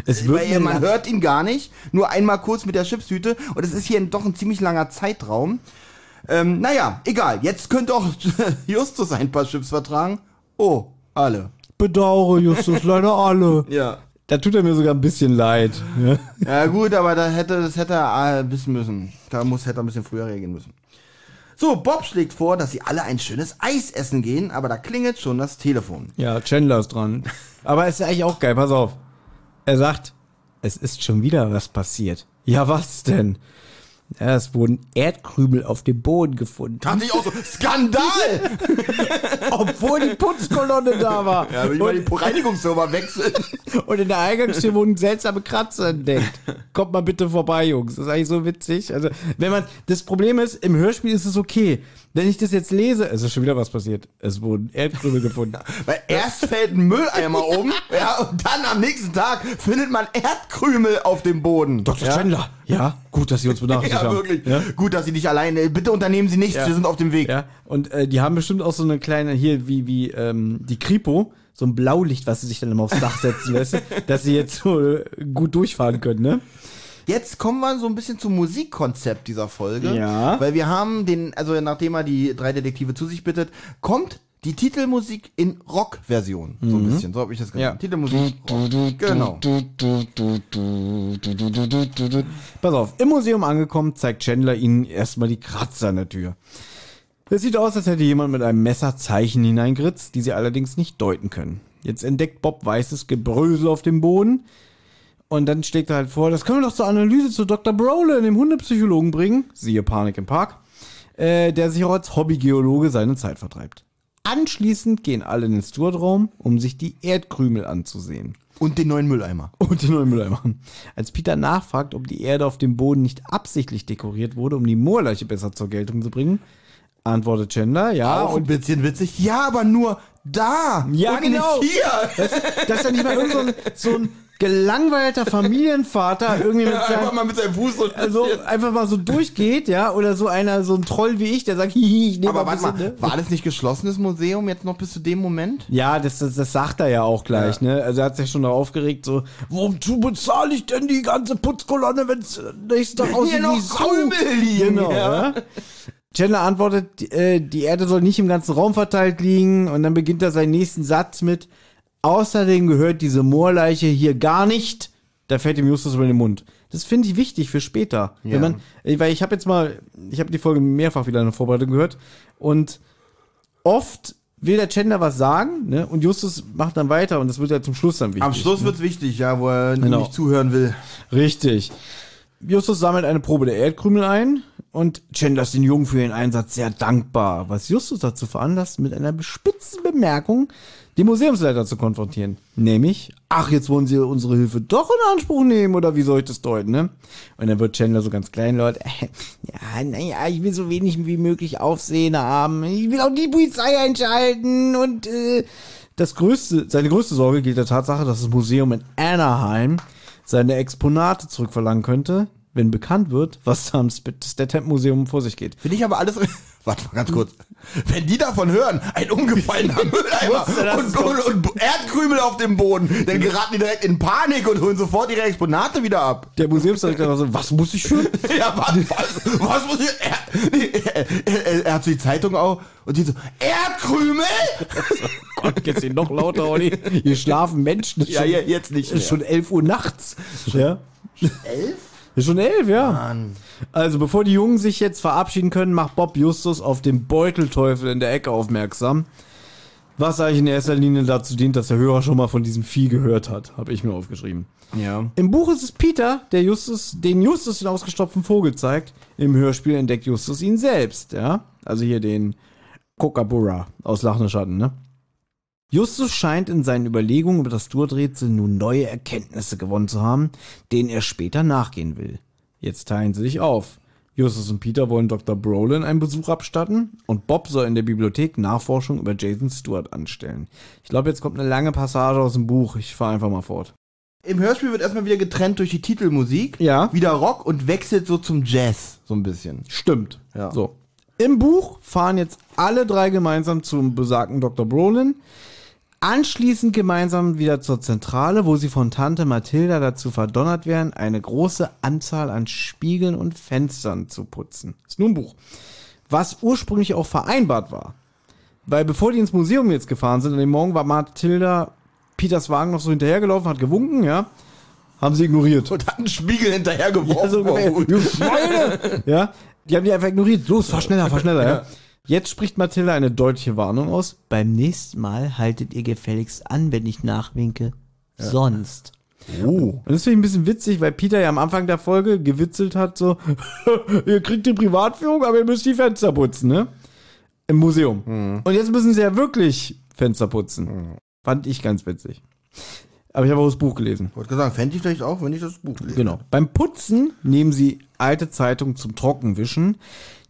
Es weil mir man hört ihn gar nicht. Nur einmal kurz mit der Chipstüte. Und es ist hier doch ein ziemlich langer Zeitraum. Ähm, naja, egal. Jetzt könnte auch Justus ein paar Chips vertragen. Oh, alle. bedauere, Justus, leider alle. Ja. Da tut er mir sogar ein bisschen leid. Ja. Ja gut, aber da hätte, das hätte er äh, wissen müssen. Da muss, hätte er ein bisschen früher reagieren müssen. So, Bob schlägt vor, dass sie alle ein schönes Eis essen gehen, aber da klingelt schon das Telefon. ja, Chandler ist dran. Aber ist eigentlich auch geil, pass auf. Er sagt, es ist schon wieder was passiert. Ja, was denn? Ja, es wurden Erdkrümel auf dem Boden gefunden. Dachte ich auch so, Skandal! Obwohl die Putzkolonne da war. Ja, will ich mal die und, Reinigungsserver wechseln. und in der Eingangstür wurden seltsame Kratzer entdeckt. Kommt mal bitte vorbei, Jungs. Das ist eigentlich so witzig. Also, wenn man, das Problem ist, im Hörspiel ist es okay. Wenn ich das jetzt lese, es ist schon wieder was passiert. Es wurden Erdkrümel gefunden. Weil erst fällt ein Mülleimer um, ja, und dann am nächsten Tag findet man Erdkrümel auf dem Boden. Dr. Ja? Chandler, Ja, gut, dass sie uns benachrichtigt Ja, haben. wirklich. Ja? Gut, dass Sie nicht alleine. Bitte unternehmen Sie nichts, Ja. wir sind auf dem Weg. Ja, und äh, die haben bestimmt auch so eine kleine, hier wie, wie ähm, die Kripo, so ein Blaulicht, was sie sich dann immer aufs Dach setzen lässt, dass sie jetzt so äh, gut durchfahren können, ne? Jetzt kommen wir so ein bisschen zum Musikkonzept dieser Folge. Ja. Weil wir haben den, also nachdem er die drei Detektive zu sich bittet, kommt die Titelmusik in Rock-Version. So ein bisschen, so habe ich das genannt. Ja. Titelmusik, Rock. Genau. Pass auf, im Museum angekommen, zeigt Chandler ihnen erstmal die Kratzer an der Tür. Es sieht aus, als hätte jemand mit einem Messer Zeichen hineingeritzt, die sie allerdings nicht deuten können. Jetzt entdeckt Bob weißes Gebrösel auf dem Boden. Und dann schlägt er halt vor, das können wir doch zur Analyse zu Dr. Brolin, dem Hundepsychologen, bringen. Siehe Panik im Park. Äh, der sich auch als Hobbygeologe seine Zeit vertreibt. Anschließend gehen alle in den Steward-Raum, um sich die Erdkrümel anzusehen. Und den neuen Mülleimer. Und den neuen Mülleimer. Als Peter nachfragt, ob die Erde auf dem Boden nicht absichtlich dekoriert wurde, um die Moorleiche besser zur Geltung zu bringen, antwortet Chandler, ja. Auch ein und bisschen witzig. Ja, aber nur da. Ja, und genau. Nicht hier. dass da nicht mal irgend so ein, so ein gelangweilter Familienvater irgendwie mit Einfach seinem, mal mit seinem Fuß so. also einfach mal so durchgeht, ja, oder so einer, so ein Troll wie ich, der sagt, hihi, ich nehme aber mal warte bisschen, mal, ne? war das nicht geschlossenes Museum jetzt noch bis zu dem Moment? Ja, das, das, das sagt er ja auch gleich, ne? Also er hat sich schon darauf aufgeregt, so, wozu bezahle ich denn die ganze Putzkolonne, wenn es nächsten Tag aussieht Hier noch wie Sau? Liegen, Genau, ja. ja. Chandler antwortet, äh, die Erde soll nicht im ganzen Raum verteilt liegen und dann beginnt er seinen nächsten Satz mit, außerdem gehört diese Moorleiche hier gar nicht. Da fällt ihm Justus über den Mund. Das finde ich wichtig für später. Ja. Man, äh, weil ich habe jetzt mal, ich habe die Folge mehrfach wieder in der Vorbereitung gehört und oft will der Chandler was sagen, ne? Und Justus macht dann weiter und das wird ja zum Schluss dann wichtig. Am Schluss wird's wichtig, ja, wo er Genau. nicht zuhören will. Richtig. Justus sammelt eine Probe der Erdkrümel ein und Chandler ist den Jungen für ihren Einsatz sehr dankbar, was Justus dazu veranlasst, mit einer bespitzten Bemerkung den Museumsleiter zu konfrontieren. Nämlich, ach, jetzt wollen sie unsere Hilfe doch in Anspruch nehmen, oder wie soll ich das deuten, ne? Und dann wird Chandler so ganz kleinlaut, äh, ja, naja, ich will so wenig wie möglich Aufsehen haben, ich will auch die Polizei einschalten und, äh, das größte, seine größte Sorge gilt der Tatsache, dass das Museum in Anaheim seine Exponate zurückverlangen könnte, wenn bekannt wird, was da am Statham Museum vor sich geht. Finde ich aber alles. Warte mal ganz kurz. Wenn die davon hören, ein umgefallener Mülleimer es und, und, und Erdkrümel auf dem Boden, dann geraten die direkt in Panik und holen sofort ihre Exponate wieder ab. Der Museumsdirektor war so, was muss ich für? Ja, was, was, was muss ich. Er, er, er, er hat so die Zeitung auch und die so, Erdkrümel? Gott, jetzt hier noch lauter, Olli. Hier schlafen Menschen. Ist Ja, schon, ja, jetzt nicht ist mehr. schon 11 Uhr nachts. Ja. Elf? Ist schon 11, ja. Mann. Also, bevor die Jungen sich jetzt verabschieden können, macht Bob Justus auf den Beutelteufel in der Ecke aufmerksam. Was eigentlich in erster Linie dazu dient, dass der Hörer schon mal von diesem Vieh gehört hat, habe ich mir aufgeschrieben. Ja. Im Buch ist es Peter, der Justus, den Justus den ausgestopften Vogel zeigt. Im Hörspiel entdeckt Justus ihn selbst, ja. Also hier den Kokabura aus Lachner Schatten, ne? Justus scheint in seinen Überlegungen über das Stuart-Rätsel nun neue Erkenntnisse gewonnen zu haben, denen er später nachgehen will. Jetzt teilen sie sich auf. Justus und Peter wollen Dr. Brolin einen Besuch abstatten und Bob soll in der Bibliothek Nachforschung über Jason Stewart anstellen. Ich glaube, jetzt kommt eine lange Passage aus dem Buch. Ich fahre einfach mal fort. Im Hörspiel wird erstmal wieder getrennt durch die Titelmusik. Ja. Wieder Rock und wechselt so zum Jazz, so ein bisschen. Stimmt. Ja. So. Im Buch fahren jetzt alle drei gemeinsam zum besagten Dr. Brolin. Anschließend gemeinsam wieder zur Zentrale, wo sie von Tante Mathilda dazu verdonnert werden, eine große Anzahl an Spiegeln und Fenstern zu putzen. Ist nur ein Buch. Was ursprünglich auch vereinbart war. Weil bevor die ins Museum jetzt gefahren sind, an dem Morgen war Mathilda Peters Wagen noch so hinterhergelaufen, hat gewunken, ja. Haben sie ignoriert. Und hat einen Spiegel hinterhergeworfen. Oh, gut. ihr Schweine! ja, die haben die einfach ignoriert. Los, fahr schneller, fahr schneller, ja. Jetzt spricht Mathilda eine deutliche Warnung aus. Beim nächsten Mal haltet ihr gefälligst an, wenn ich nachwinke. Sonst. Oh. Und das finde ich ein bisschen witzig, weil Peter ja am Anfang der Folge gewitzelt hat, so, ihr kriegt die Privatführung, aber ihr müsst die Fenster putzen, ne? Im Museum. Und jetzt müssen sie ja wirklich Fenster putzen. Fand ich ganz witzig. Aber ich habe auch das Buch gelesen. Wollte gesagt, fände ich vielleicht auch, wenn ich das Buch lese. Genau. Beim Putzen nehmen sie alte Zeitungen zum Trockenwischen.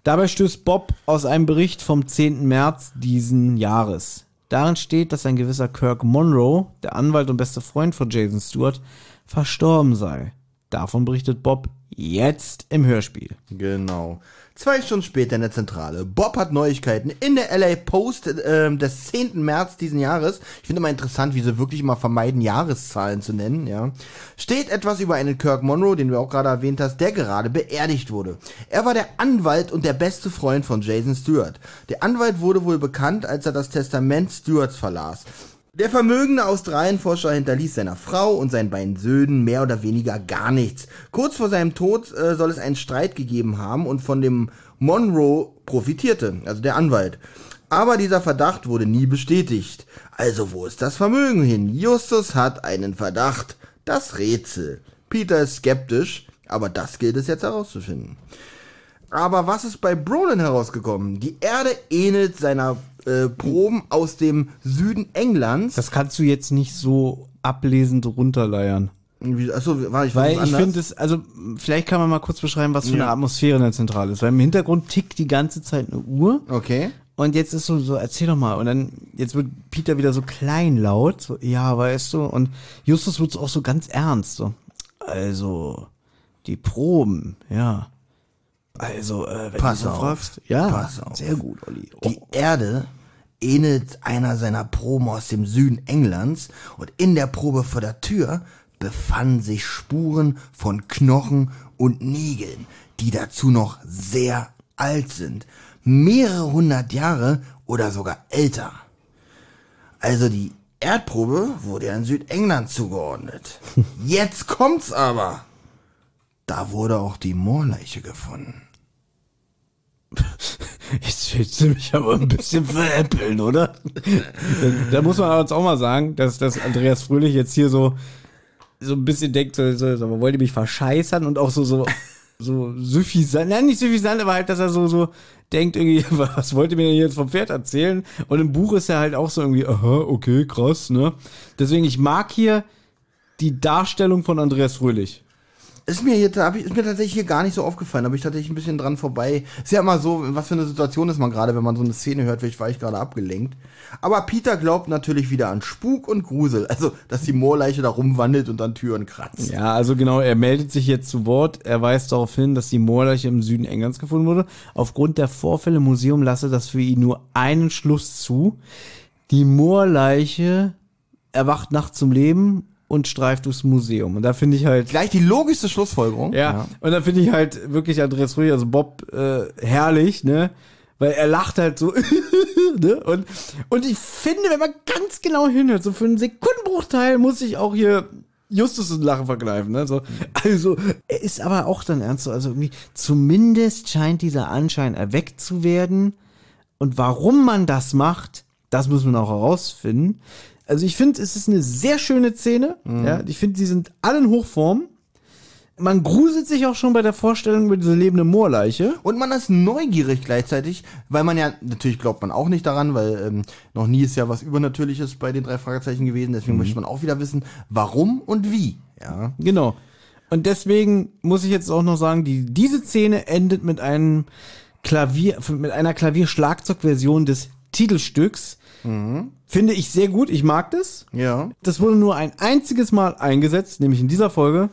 Dabei stößt Bob aus einem Bericht vom 10. März diesen Jahres. Darin steht, dass ein gewisser Kirk Monroe, der Anwalt und beste Freund von Jason Stewart, verstorben sei. Davon berichtet Bob jetzt im Hörspiel. Genau. Zwei Stunden später in der Zentrale. Bob hat Neuigkeiten in der LA Post äh, des 10. März diesen Jahres. Ich finde immer interessant, wie sie wirklich mal vermeiden, Jahreszahlen zu nennen, ja. Steht etwas über einen Kirk Monroe, den du auch gerade erwähnt hast, der gerade beerdigt wurde. Er war der Anwalt und der beste Freund von Jason Stewart. Der Anwalt wurde wohl bekannt, als er das Testament Stewarts verlas. Der vermögende Australienforscher hinterließ seiner Frau und seinen beiden Söhnen mehr oder weniger gar nichts. Kurz vor seinem Tod äh, soll es einen Streit gegeben haben und von dem Monroe profitierte, also der Anwalt. Aber dieser Verdacht wurde nie bestätigt. Also wo ist das Vermögen hin? Justus hat einen Verdacht. Das Rätsel. Peter ist skeptisch, aber das gilt es jetzt herauszufinden. Aber was ist bei Brolin herausgekommen? Die Erde ähnelt seiner äh, Proben aus dem Süden Englands. Das kannst du jetzt nicht so ablesend runterleiern. Achso, war ich Weil ich finde es, also vielleicht kann man mal kurz beschreiben, was für Ja. eine Atmosphäre in der Zentrale ist. Weil im Hintergrund tickt die ganze Zeit eine Uhr. Okay. Und jetzt ist so, so, erzähl doch mal. Und dann, jetzt wird Peter wieder so kleinlaut, so, ja, weißt du, und Justus wird auch so ganz ernst, so. Also, die Proben, ja. Also, äh, wenn Pass du so auf. fragst, ja, Pass auf. sehr gut, Olli. Die Erde ähnelt einer seiner Proben aus dem Süden Englands und in der Probe vor der Tür befanden sich Spuren von Knochen und Nägeln, die dazu noch sehr alt sind. Mehrere hundert Jahre oder sogar älter. Also die Erdprobe wurde ja in Südengland zugeordnet. Jetzt kommt's aber. Da wurde auch die Moorleiche gefunden. Jetzt willst du mich aber ein bisschen veräppeln, oder? da, muss man uns auch mal sagen, dass, dass Andreas Fröhlich jetzt hier so, so ein bisschen denkt, so, so, so, wollt ihr mich verscheißern und auch so, so, so suffisant, nein, nicht suffisant, aber halt, dass er so, so denkt irgendwie, was wollt ihr mir denn jetzt vom Pferd erzählen? Und im Buch ist er halt auch so irgendwie, aha, okay, krass, ne? Deswegen, ich mag hier die Darstellung von Andreas Fröhlich. Ist mir hier, ich, ist mir tatsächlich hier gar nicht so aufgefallen, aber ich tatsächlich ein bisschen dran vorbei. Ist ja immer so, was für eine Situation ist man gerade, wenn man so eine Szene hört, vielleicht war ich gerade abgelenkt. Aber Peter glaubt natürlich wieder an Spuk und Grusel, also, dass die Moorleiche da rumwandelt und an Türen kratzt. Ja, also genau, er meldet sich jetzt zu Wort. Er weist darauf hin, dass die Moorleiche im Süden Englands gefunden wurde. Aufgrund der Vorfälle im Museum lasse das für ihn nur einen Schluss zu. Die Moorleiche erwacht nachts zum Leben und streift durchs Museum. Und da finde ich halt, Gleich die logischste Schlussfolgerung. ja, und da finde ich halt wirklich Andreas Rühl, also Bob, äh, herrlich, ne? Weil er lacht halt so, ne? Und, und ich finde, wenn man ganz genau hinhört, so für einen Sekundenbruchteil muss ich auch hier Justus ein Lachen verkneifen, ne? So, also, er ist aber auch dann ernst, so, also irgendwie, zumindest scheint dieser Anschein erweckt zu werden. Und warum man das macht, das muss man auch herausfinden. Also ich finde, es ist eine sehr schöne Szene. Ja, ich finde, die sind alle in Hochform. Man gruselt sich auch schon bei der Vorstellung über diese lebende Moorleiche. Und man ist neugierig gleichzeitig, weil man ja, natürlich glaubt man auch nicht daran, weil ähm, noch nie ist ja was Übernatürliches bei den drei Fragezeichen gewesen, deswegen möchte man auch wieder wissen, warum und wie. Ja. Genau. Und deswegen muss ich jetzt auch noch sagen, die, diese Szene endet mit einem Klavier, mit einer Klavierschlagzeugversion des Titelstücks. Finde ich sehr gut. Ich mag das. Ja. Das wurde nur ein einziges Mal eingesetzt, nämlich in dieser Folge.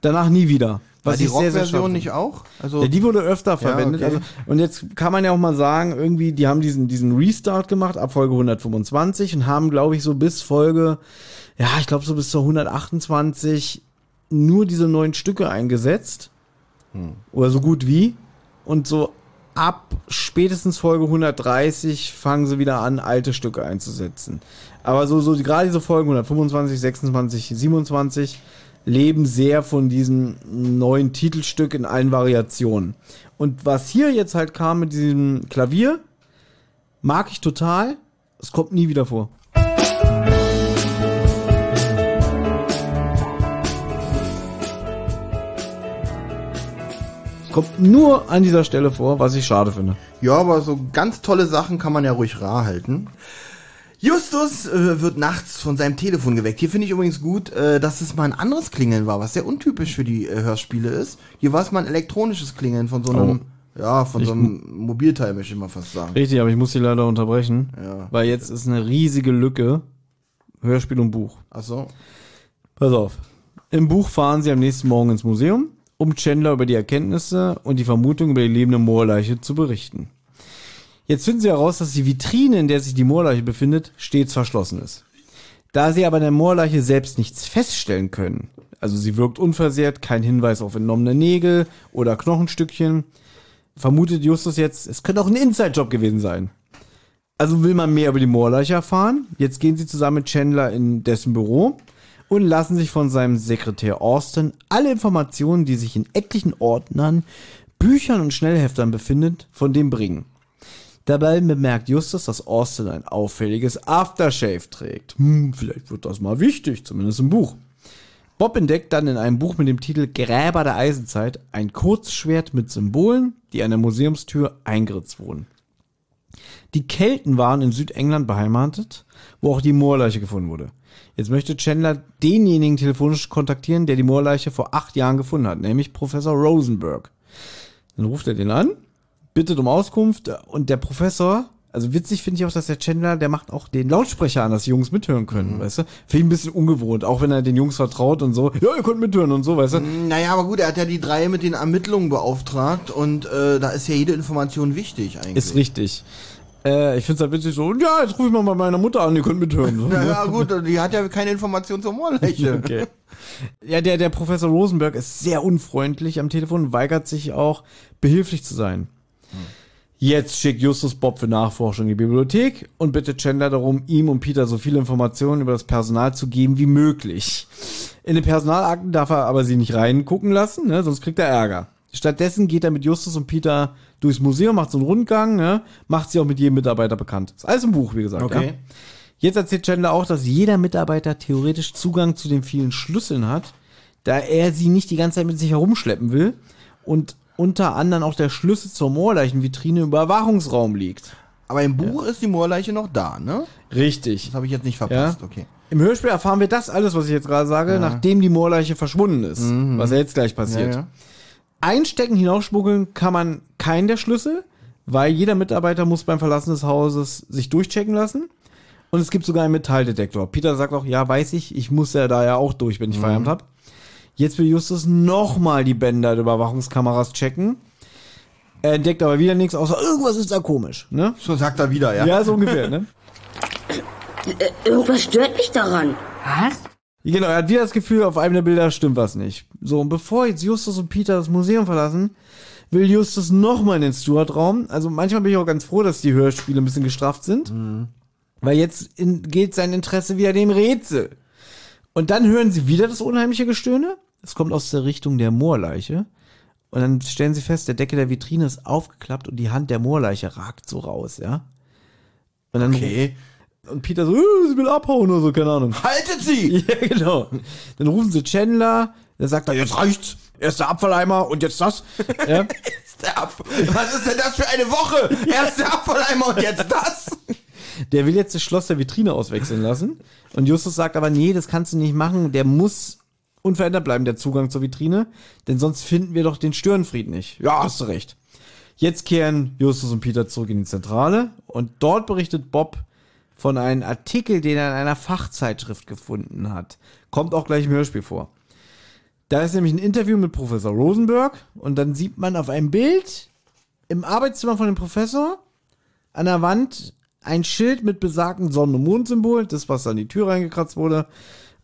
Danach nie wieder. War die Rockversion nicht auch? Also, Ja, die wurde öfter verwendet. okay. Also, und jetzt kann man ja auch mal sagen, irgendwie, die haben diesen, diesen Restart gemacht ab Folge 125 und haben, glaube ich, so bis Folge, ja, ich glaube so bis zur 128 nur diese neuen Stücke eingesetzt. Oder so gut wie. Und so ab spätestens Folge 130 fangen sie wieder an, alte Stücke einzusetzen. Aber so, so gerade diese Folgen 125, 26, 27 leben sehr von diesem neuen Titelstück in allen Variationen. Und was hier jetzt halt kam mit diesem Klavier, mag ich total. Es kommt nie wieder vor. Kommt nur an dieser Stelle vor, was ich schade finde. Ja, aber so ganz tolle Sachen kann man ja ruhig rar halten. Justus äh, wird nachts von seinem Telefon geweckt. Hier finde ich übrigens gut, äh, dass es mal ein anderes Klingeln war, was sehr untypisch für die äh, Hörspiele ist. Hier war es mal ein elektronisches Klingeln von so einem, ja, von so einem Mobilteil, möchte ich mal fast sagen. Richtig, aber ich muss Sie leider unterbrechen, Ja. weil jetzt ist eine riesige Lücke. Hörspiel und Buch. Ach so. Pass auf. Im Buch fahren sie am nächsten Morgen ins Museum, um Chandler über die Erkenntnisse und die Vermutung über die lebende Moorleiche zu berichten. Jetzt finden sie heraus, dass die Vitrine, in der sich die Moorleiche befindet, stets verschlossen ist. Da sie aber an der Moorleiche selbst nichts feststellen können, also sie wirkt unversehrt, kein Hinweis auf entnommene Nägel oder Knochenstückchen, vermutet Justus jetzt, es könnte auch ein Inside-Job gewesen sein. Also will man mehr über die Moorleiche erfahren. Jetzt gehen sie zusammen mit Chandler in dessen Büro und lassen sich von seinem Sekretär Austin alle Informationen, die sich in etlichen Ordnern, Büchern und Schnellheftern befinden, von dem bringen. Dabei bemerkt Justus, dass Austin ein auffälliges Aftershave trägt. Hm, vielleicht wird das mal wichtig, zumindest im Buch. Bob entdeckt dann in einem Buch mit dem Titel Gräber der Eisenzeit ein Kurzschwert mit Symbolen, die an der Museumstür eingeritzt wurden. Die Kelten waren in Südengland beheimatet, wo auch die Moorleiche gefunden wurde. Jetzt möchte Chandler denjenigen telefonisch kontaktieren, der die Moorleiche vor acht Jahren gefunden hat, nämlich Professor Rosenberg. Dann ruft er den an, bittet um Auskunft und der Professor, also witzig finde ich auch, dass der Chandler, der macht auch den Lautsprecher an, dass die Jungs mithören können, weißt du? Finde ich ein bisschen ungewohnt, auch wenn er den Jungs vertraut und so, ja, ihr könnt mithören und so, weißt du? Naja, aber gut, er hat ja die drei mit den Ermittlungen beauftragt und äh, da ist ja jede Information wichtig eigentlich. Ist richtig. Äh, ich finde es halt witzig so, ja, jetzt rufe ich mal bei meiner Mutter an, ihr könnt mithören. So. Naja, gut, die hat ja keine Information zur Moorleiche. Okay. Ja, der, der Professor Rosenberg ist sehr unfreundlich am Telefon, weigert sich auch, behilflich zu sein. Jetzt schickt Justus Bob für Nachforschung in die Bibliothek und bittet Chandler darum, ihm und Peter so viele Informationen über das Personal zu geben wie möglich. In den Personalakten darf er aber sie nicht reingucken lassen, ne, sonst kriegt er Ärger. Stattdessen geht er mit Justus und Peter durchs Museum, macht so einen Rundgang, ne, macht sie auch mit jedem Mitarbeiter bekannt. Ist alles im Buch, wie gesagt. Okay. Ja. Jetzt erzählt Chandler auch, dass jeder Mitarbeiter theoretisch Zugang zu den vielen Schlüsseln hat, da er sie nicht die ganze Zeit mit sich herumschleppen will und unter anderem auch der Schlüssel zur Moorleichenvitrine im Überwachungsraum liegt. Aber im Buch ist die Moorleiche noch da, ne? Richtig. Das habe ich jetzt nicht verpasst, Ja. okay. Im Hörspiel erfahren wir das alles, was ich jetzt gerade sage, nachdem die Moorleiche verschwunden ist. Was ja jetzt gleich passiert. Einstecken, hinausschmuggeln kann man keinen der Schlüssel, weil jeder Mitarbeiter muss beim Verlassen des Hauses sich durchchecken lassen. Und es gibt sogar einen Metalldetektor. Peter sagt auch, ja, weiß ich, ich muss ja da ja auch durch, wenn ich Feierabend hab. Jetzt will Justus nochmal die Bänder der Überwachungskameras checken. Er entdeckt aber wieder nichts, außer irgendwas ist da komisch. Ne? So sagt er wieder, ja. Ja, so ungefähr. Ne? Äh, Irgendwas stört mich daran. Was? Genau, er hat wieder das Gefühl, auf einem der Bilder stimmt was nicht. So, und bevor jetzt Justus und Peter das Museum verlassen, will Justus nochmal in den Stuart-Raum. Also manchmal bin ich auch ganz froh, dass die Hörspiele ein bisschen gestrafft sind. Weil jetzt in, geht sein Interesse wieder dem Rätsel. Und dann hören sie wieder das unheimliche Gestöhne. Es kommt aus der Richtung der Moorleiche. Und dann stellen sie fest, der Deckel der Vitrine ist aufgeklappt und die Hand der Moorleiche ragt so raus, ja. Und dann Okay. Und Peter so, äh, sie will abhauen oder so, keine Ahnung. Haltet sie! Ja, genau. Dann rufen sie Chandler, der sagt er, jetzt reicht's. Erst der Abfalleimer und jetzt das. Ja. Was ist denn das für eine Woche? Erst der Abfalleimer und jetzt das? Der will jetzt das Schloss der Vitrine auswechseln lassen. Und Justus sagt aber, nee, das kannst du nicht machen. Der muss unverändert bleiben, der Zugang zur Vitrine. Denn sonst finden wir doch den Störenfried nicht. Ja, hast du recht. Jetzt kehren Justus und Peter zurück in die Zentrale. Und dort berichtet Bob von einem Artikel, den er in einer Fachzeitschrift gefunden hat. Kommt auch gleich im Hörspiel vor. Da ist nämlich ein Interview mit Professor Rosenberg und dann sieht man auf einem Bild im Arbeitszimmer von dem Professor an der Wand ein Schild mit besagtem Sonnen- und Mondsymbol, das was an die Tür reingekratzt wurde.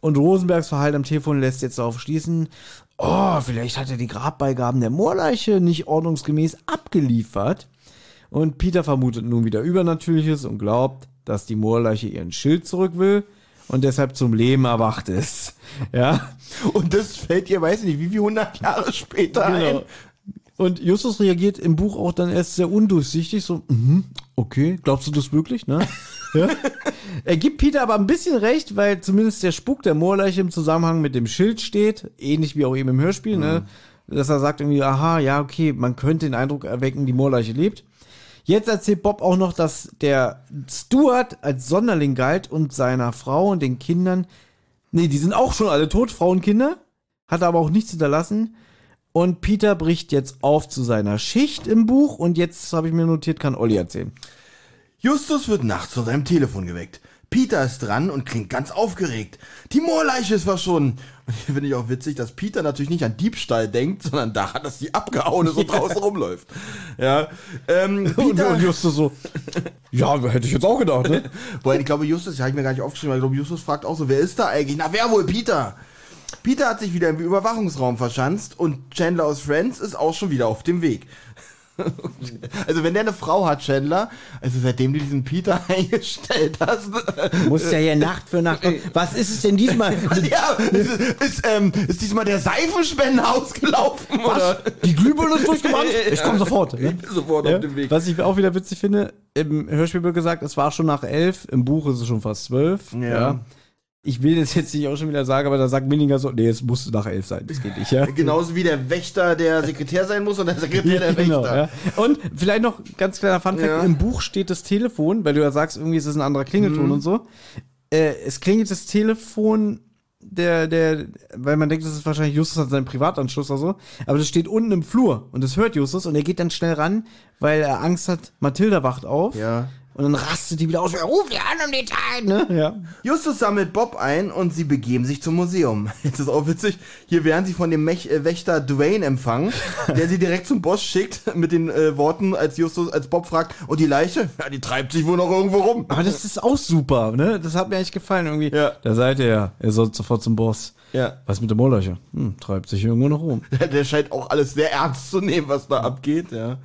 Und Rosenbergs Verhalten am Telefon lässt jetzt darauf schließen, oh, vielleicht hat er die Grabbeigaben der Moorleiche nicht ordnungsgemäß abgeliefert. Und Peter vermutet nun wieder Übernatürliches und glaubt, dass die Moorleiche ihren Schild zurück will und deshalb zum Leben erwacht ist. Ja, Und das fällt ihr, weiß ich nicht, wie viele hundert Jahre später genau. ein. Und Justus reagiert im Buch auch dann erst sehr undurchsichtig, so, mhm, okay, glaubst du das wirklich, ne? ja? Er gibt Peter aber ein bisschen recht, weil zumindest der Spuk der Moorleiche im Zusammenhang mit dem Schild steht, ähnlich wie auch eben im Hörspiel, ne? Dass er sagt irgendwie, aha, ja, okay, man könnte den Eindruck erwecken, die Moorleiche lebt. Jetzt erzählt Bob auch noch, dass der Stuart als Sonderling galt und seiner Frau und den Kindern, nee, die sind auch schon alle tot, Frau und Kinder, hat aber auch nichts hinterlassen. Und Peter bricht jetzt auf zu seiner Schicht im Buch und jetzt habe ich mir notiert, kann Olli erzählen. Justus wird nachts von seinem Telefon geweckt. Peter ist dran und klingt ganz aufgeregt. Die Moorleiche ist verschwunden. Und hier finde ich auch witzig, dass Peter natürlich nicht an Diebstahl denkt, sondern daran, dass die abgehauen ist und draußen rumläuft. Ja. Ähm, Und, Peter, und Justus so, ja, hätte ich jetzt auch gedacht, ne? Wobei, ich glaube, Justus, habe ich mir gar nicht aufgeschrieben, aber ich glaube, Justus fragt auch so, wer ist da eigentlich? Na, wer wohl? Peter! Peter hat sich wieder im Überwachungsraum verschanzt und Chandler aus Friends ist auch schon wieder auf dem Weg. Also wenn der eine Frau hat, Chandler, also seitdem du diesen Peter eingestellt hast, Muss ja hier Nacht für Nacht. Was ist es denn diesmal? ja, ist, ist, ähm, ist diesmal der Seifenspender ausgelaufen, oder? Die Glühbirne ist durchgebrannt? Ich komme sofort. Ich bin sofort Ja, auf dem Weg. was ich auch wieder witzig finde, im Hörspiel wird gesagt, es war schon nach elf, im Buch ist es schon fast zwölf. Ja. Ich will das jetzt nicht auch schon wieder sagen, aber da sagt Minninger so, nee, es musste nach elf sein, das geht nicht, ja. Genauso wie der Wächter der Sekretär sein muss und der Sekretär der Genau, Wächter. ja. Und vielleicht noch ganz kleiner Funfact, Ja. im Buch steht das Telefon, weil du ja sagst, irgendwie ist es ein anderer Klingelton Mhm. und so. Äh, es klingelt das Telefon der, der, weil man denkt, das ist wahrscheinlich Justus an seinem Privatanschluss oder so, aber das steht unten im Flur und das hört Justus und er geht dann schnell ran, weil er Angst hat, Mathilda wacht auf Ja. Und dann rastet die wieder aus, ruf die an um die Zeit, ne? Ja. Justus sammelt Bob ein und sie begeben sich zum Museum. Jetzt ist auch witzig, hier werden sie von dem Mech äh, Wächter Dwayne empfangen, der sie direkt zum Boss schickt mit den äh, Worten, als Justus, als Bob fragt, und die Leiche? Ja, die treibt sich wohl noch irgendwo rum. Aber das ist auch super, ne? Das hat mir echt gefallen irgendwie. Ja. Da seid ihr ja, ihr sollt sofort zum Boss. Ja. Was mit dem Moorlöcher? Hm, treibt sich irgendwo noch rum. Der, der scheint auch alles sehr ernst zu nehmen, was da abgeht, ja.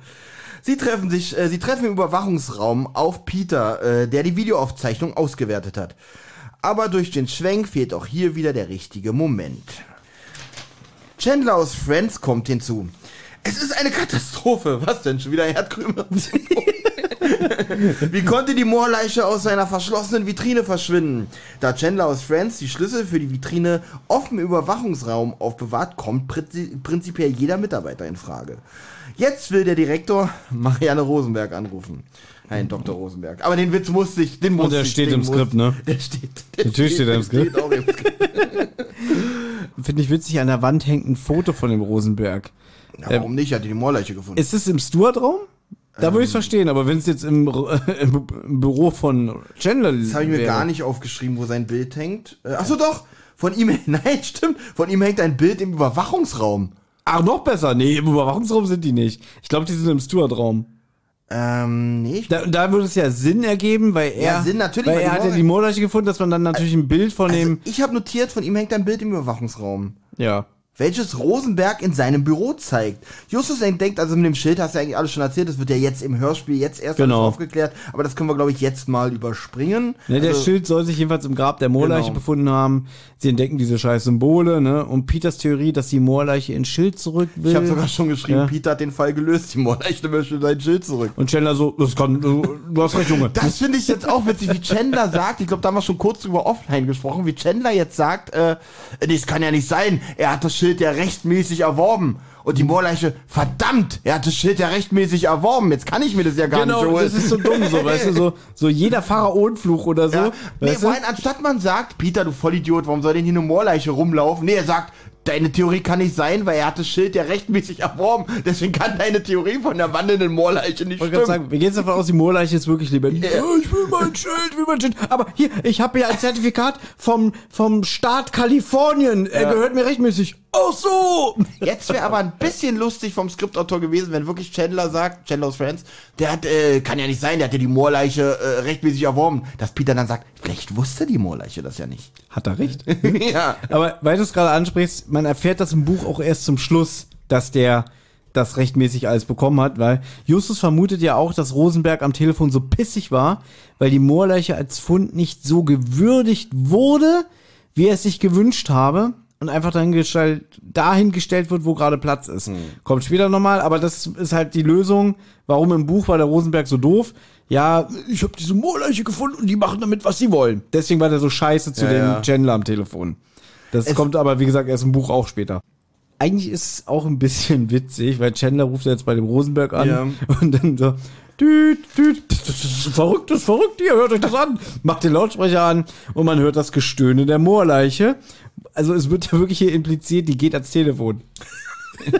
Sie treffen sich, äh, sie treffen im Überwachungsraum auf Peter, äh, der die Videoaufzeichnung ausgewertet hat. Aber durch den Schwenk fehlt auch hier wieder der richtige Moment. Chandler aus Friends kommt hinzu. Es ist eine Katastrophe. Was denn? Schon wieder Erdkrümel? Wie konnte die Moorleiche aus seiner verschlossenen Vitrine verschwinden? Da Chandler aus Friends die Schlüssel für die Vitrine offen im Überwachungsraum aufbewahrt, kommt prinzi prinzipiell jeder Mitarbeiter in Frage. Jetzt will der Direktor Marianne Rosenberg anrufen. Nein, Dr. Rosenberg. Aber den Witz musste ich, den musste der ich. steht im muss- Skript, ne? Der steht. Der Natürlich steht er im Skript. steht auch im Skript. Finde ich witzig, an der Wand hängt ein Foto von dem Rosenberg. Na, warum nicht? Hat die die Moorleiche gefunden. Ist es im Stuart-Raum? Da würde ich es verstehen, aber wenn es jetzt im, im, im Büro von Chandler Das habe ich mir gar nicht aufgeschrieben, wo sein Bild hängt. Äh, Achso, doch. Von ihm, nein, stimmt. Von ihm hängt ein Bild im Überwachungsraum. Ach, noch besser. Nee, im Überwachungsraum sind die nicht. Ich glaube, die sind im Stuart-Raum. Ähm, nee. Da, da würde es ja Sinn ergeben, weil er, Ja, Sinn, natürlich, weil weil er hat ja die Moorleiche gefunden, dass man dann natürlich ein Bild von Also, dem, ich habe notiert, von ihm hängt ein Bild im Überwachungsraum. ja. Welches Rosenberg in seinem Büro zeigt. Justus denkt, also mit dem Schild hast du eigentlich alles schon erzählt, das wird ja jetzt im Hörspiel jetzt erst Genau. aufgeklärt, aber das können wir, glaube ich, jetzt mal überspringen. Ne, der Also- Schild soll sich jedenfalls im Grab der Moorleiche Genau. befunden haben. Sie entdecken diese scheiß Symbole, ne? Und Peters Theorie, dass die Moorleiche ins Schild zurück will. Ich habe sogar schon geschrieben, Ja. Peter hat den Fall gelöst, die Moorleiche möchte sein Schild zurück. Und Chandler so, das kann, du, du hast recht, Junge. Das finde ich jetzt auch witzig, wie Chandler sagt, ich glaube, da haben wir schon kurz drüber offline gesprochen, wie Chandler jetzt sagt, äh, nee, das kann ja nicht sein, er hat das Schild ja rechtmäßig erworben. Und die Moorleiche, verdammt, er hat das Schild ja rechtmäßig erworben, jetzt kann ich mir das ja gar nicht Genau, holen. das ist so dumm, so, weißt du, so, so jeder Pharaonenfluch oder so. ja. Nee, weißt du? anstatt man sagt, Peter, du Vollidiot, warum soll denn hier eine Moorleiche rumlaufen? Nee, er sagt, deine Theorie kann nicht sein, weil er hat das Schild ja rechtmäßig erworben, deswegen kann deine Theorie von der wandelnden Moorleiche nicht Ich stimmen. sagen, wir gehen jetzt davon aus, die Moorleiche ist wirklich lebendig. Ja. Ja, ich will mein Schild, ich will mein Schild. Aber hier, ich habe hier ein Zertifikat vom, vom Staat Kalifornien. Er gehört mir rechtmäßig. Ach so! Jetzt wäre aber ein bisschen lustig vom Skriptautor gewesen, wenn wirklich Chandler sagt, Chandler's Friends, der hat, äh, kann ja nicht sein, der hat ja die Moorleiche äh, rechtmäßig erworben. Dass Peter dann sagt, vielleicht wusste die Moorleiche das ja nicht. Hat er recht. ja. Aber weil du es gerade ansprichst, man erfährt das im Buch auch erst zum Schluss, dass der das rechtmäßig alles bekommen hat, weil Justus vermutet ja auch, dass Rosenberg am Telefon so pissig war, weil die Moorleiche als Fund nicht so gewürdigt wurde, wie er es sich gewünscht habe und einfach dahingestellt, dahingestellt wird, wo gerade Platz ist. Kommt später nochmal, aber das ist halt die Lösung, warum im Buch war der Rosenberg so doof. Ja, ich habe diese Moorleiche gefunden und die machen damit, was sie wollen. Deswegen war der so scheiße zu Ja, dem ja. Chandler am Telefon. Das kommt aber, wie gesagt, erst im Buch auch später. Eigentlich ist es auch ein bisschen witzig, weil Chandler ruft jetzt bei dem Rosenberg an Ja. und dann so, düt, düt, das ist verrückt, das ist verrückt, ihr hört euch das an. Macht den Lautsprecher an und man hört das Gestöhne der Moorleiche. Also es wird ja wirklich hier impliziert, die geht ans Telefon.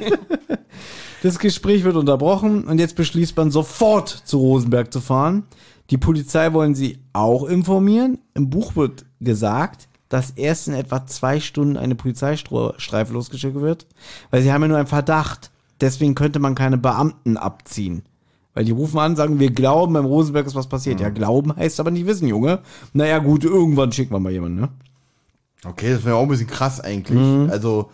das Gespräch wird unterbrochen und jetzt beschließt man sofort zu Rosenberg zu fahren. Die Polizei wollen sie auch informieren. Im Buch wird gesagt, dass erst in etwa zwei Stunden eine Polizeistreife losgeschickt wird, weil sie haben ja nur einen Verdacht. Deswegen könnte man keine Beamten abziehen. Weil die rufen an, sagen, wir glauben, beim Rosenberg ist was passiert. Ja, glauben heißt aber nicht wissen, Junge. Naja, gut, irgendwann schicken wir mal jemanden, ne? Okay, das wäre auch ein bisschen krass eigentlich. Mhm. Also,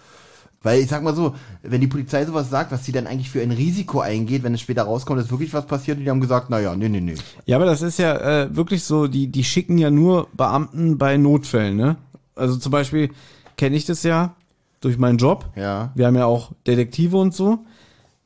weil ich sag mal so, wenn die Polizei sowas sagt, was sie dann eigentlich für ein Risiko eingeht, wenn es später rauskommt, dass wirklich was passiert, und die haben gesagt, naja, nee, nee, nee. Ja, aber das ist ja äh, wirklich so, die, die schicken ja nur Beamten bei Notfällen, ne? Also zum Beispiel kenne ich das ja durch meinen Job. Ja. Wir haben ja auch Detektive und so.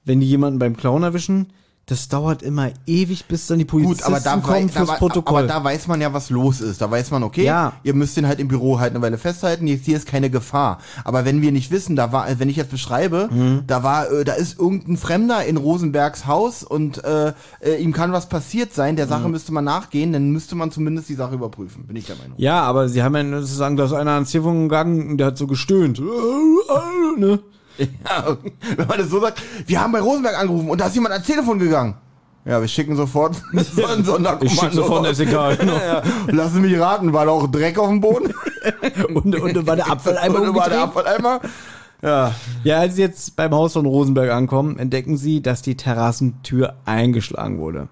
Wenn die jemanden beim Clown erwischen, das dauert immer ewig, bis dann die Polizisten Gut, aber da, kommen da, fürs wei- Protokoll. aber da weiß man ja, was los ist. Da weiß man, okay, Ja. ihr müsst den halt im Büro halt eine Weile festhalten. Jetzt hier ist keine Gefahr. Aber wenn wir nicht wissen, da war, wenn ich jetzt beschreibe, Mhm. da war, äh, da ist irgendein Fremder in Rosenbergs Haus und äh, äh, ihm kann was passiert sein. Der Mhm. Sache müsste man nachgehen, dann müsste man zumindest die Sache überprüfen. Bin ich der Meinung. ja, aber sie haben ja nur sozusagen, da ist einer ans Telefon gegangen und der hat so gestöhnt. ne? Ja, wenn man das so sagt, wir haben bei Rosenberg angerufen und da ist jemand ans Telefon gegangen. Ja, wir schicken sofort so ein Sonderkommando. Ich schicke sofort, ist egal. Genau. Ja, lassen Sie mich raten, war da auch Dreck auf dem Boden? Und, und war der Abfalleimer Und war der? Abfalleimer? Ja. Ja, als sie jetzt beim Haus von Rosenberg ankommen, entdecken sie, dass die Terrassentür eingeschlagen wurde.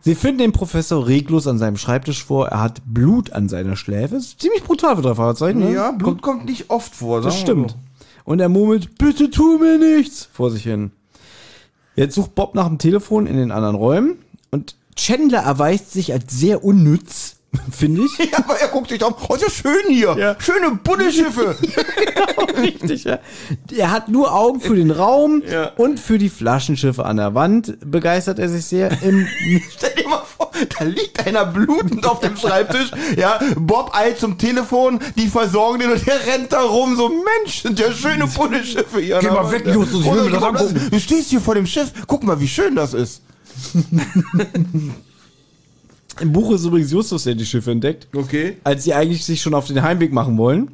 Sie finden den Professor reglos an seinem Schreibtisch vor. Er hat Blut an seiner Schläfe. Ist ziemlich brutal für drei Fahrzeugen. Ne? Ja, Blut kommt nicht oft vor. Das stimmt. Und er murmelt, bitte tu mir nichts, vor sich hin. Jetzt sucht Bob nach dem Telefon in den anderen Räumen und Chandler erweist sich als sehr unnütz, finde ich. Ja, aber er guckt sich um. Oh, ist ja schön hier. Ja. Schöne Buddelschiffe. Richtig, ja. Er hat nur Augen für den Raum Ja. und für die Flaschenschiffe an der Wand begeistert er sich sehr. Im, Stell dir mal vor, da liegt einer blutend auf dem Schreibtisch. Ja, Bob eilt zum Telefon, die versorgen den und der rennt da rum. So, Mensch, sind ja schöne Buddelschiffe hier. Geh mal weg. Justus, ich will mir das angucken. Du stehst hier vor dem Schiff. Guck mal, wie schön das ist. Im Buch ist übrigens Justus, der die Schiffe entdeckt, Okay. als sie eigentlich sich schon auf den Heimweg machen wollen.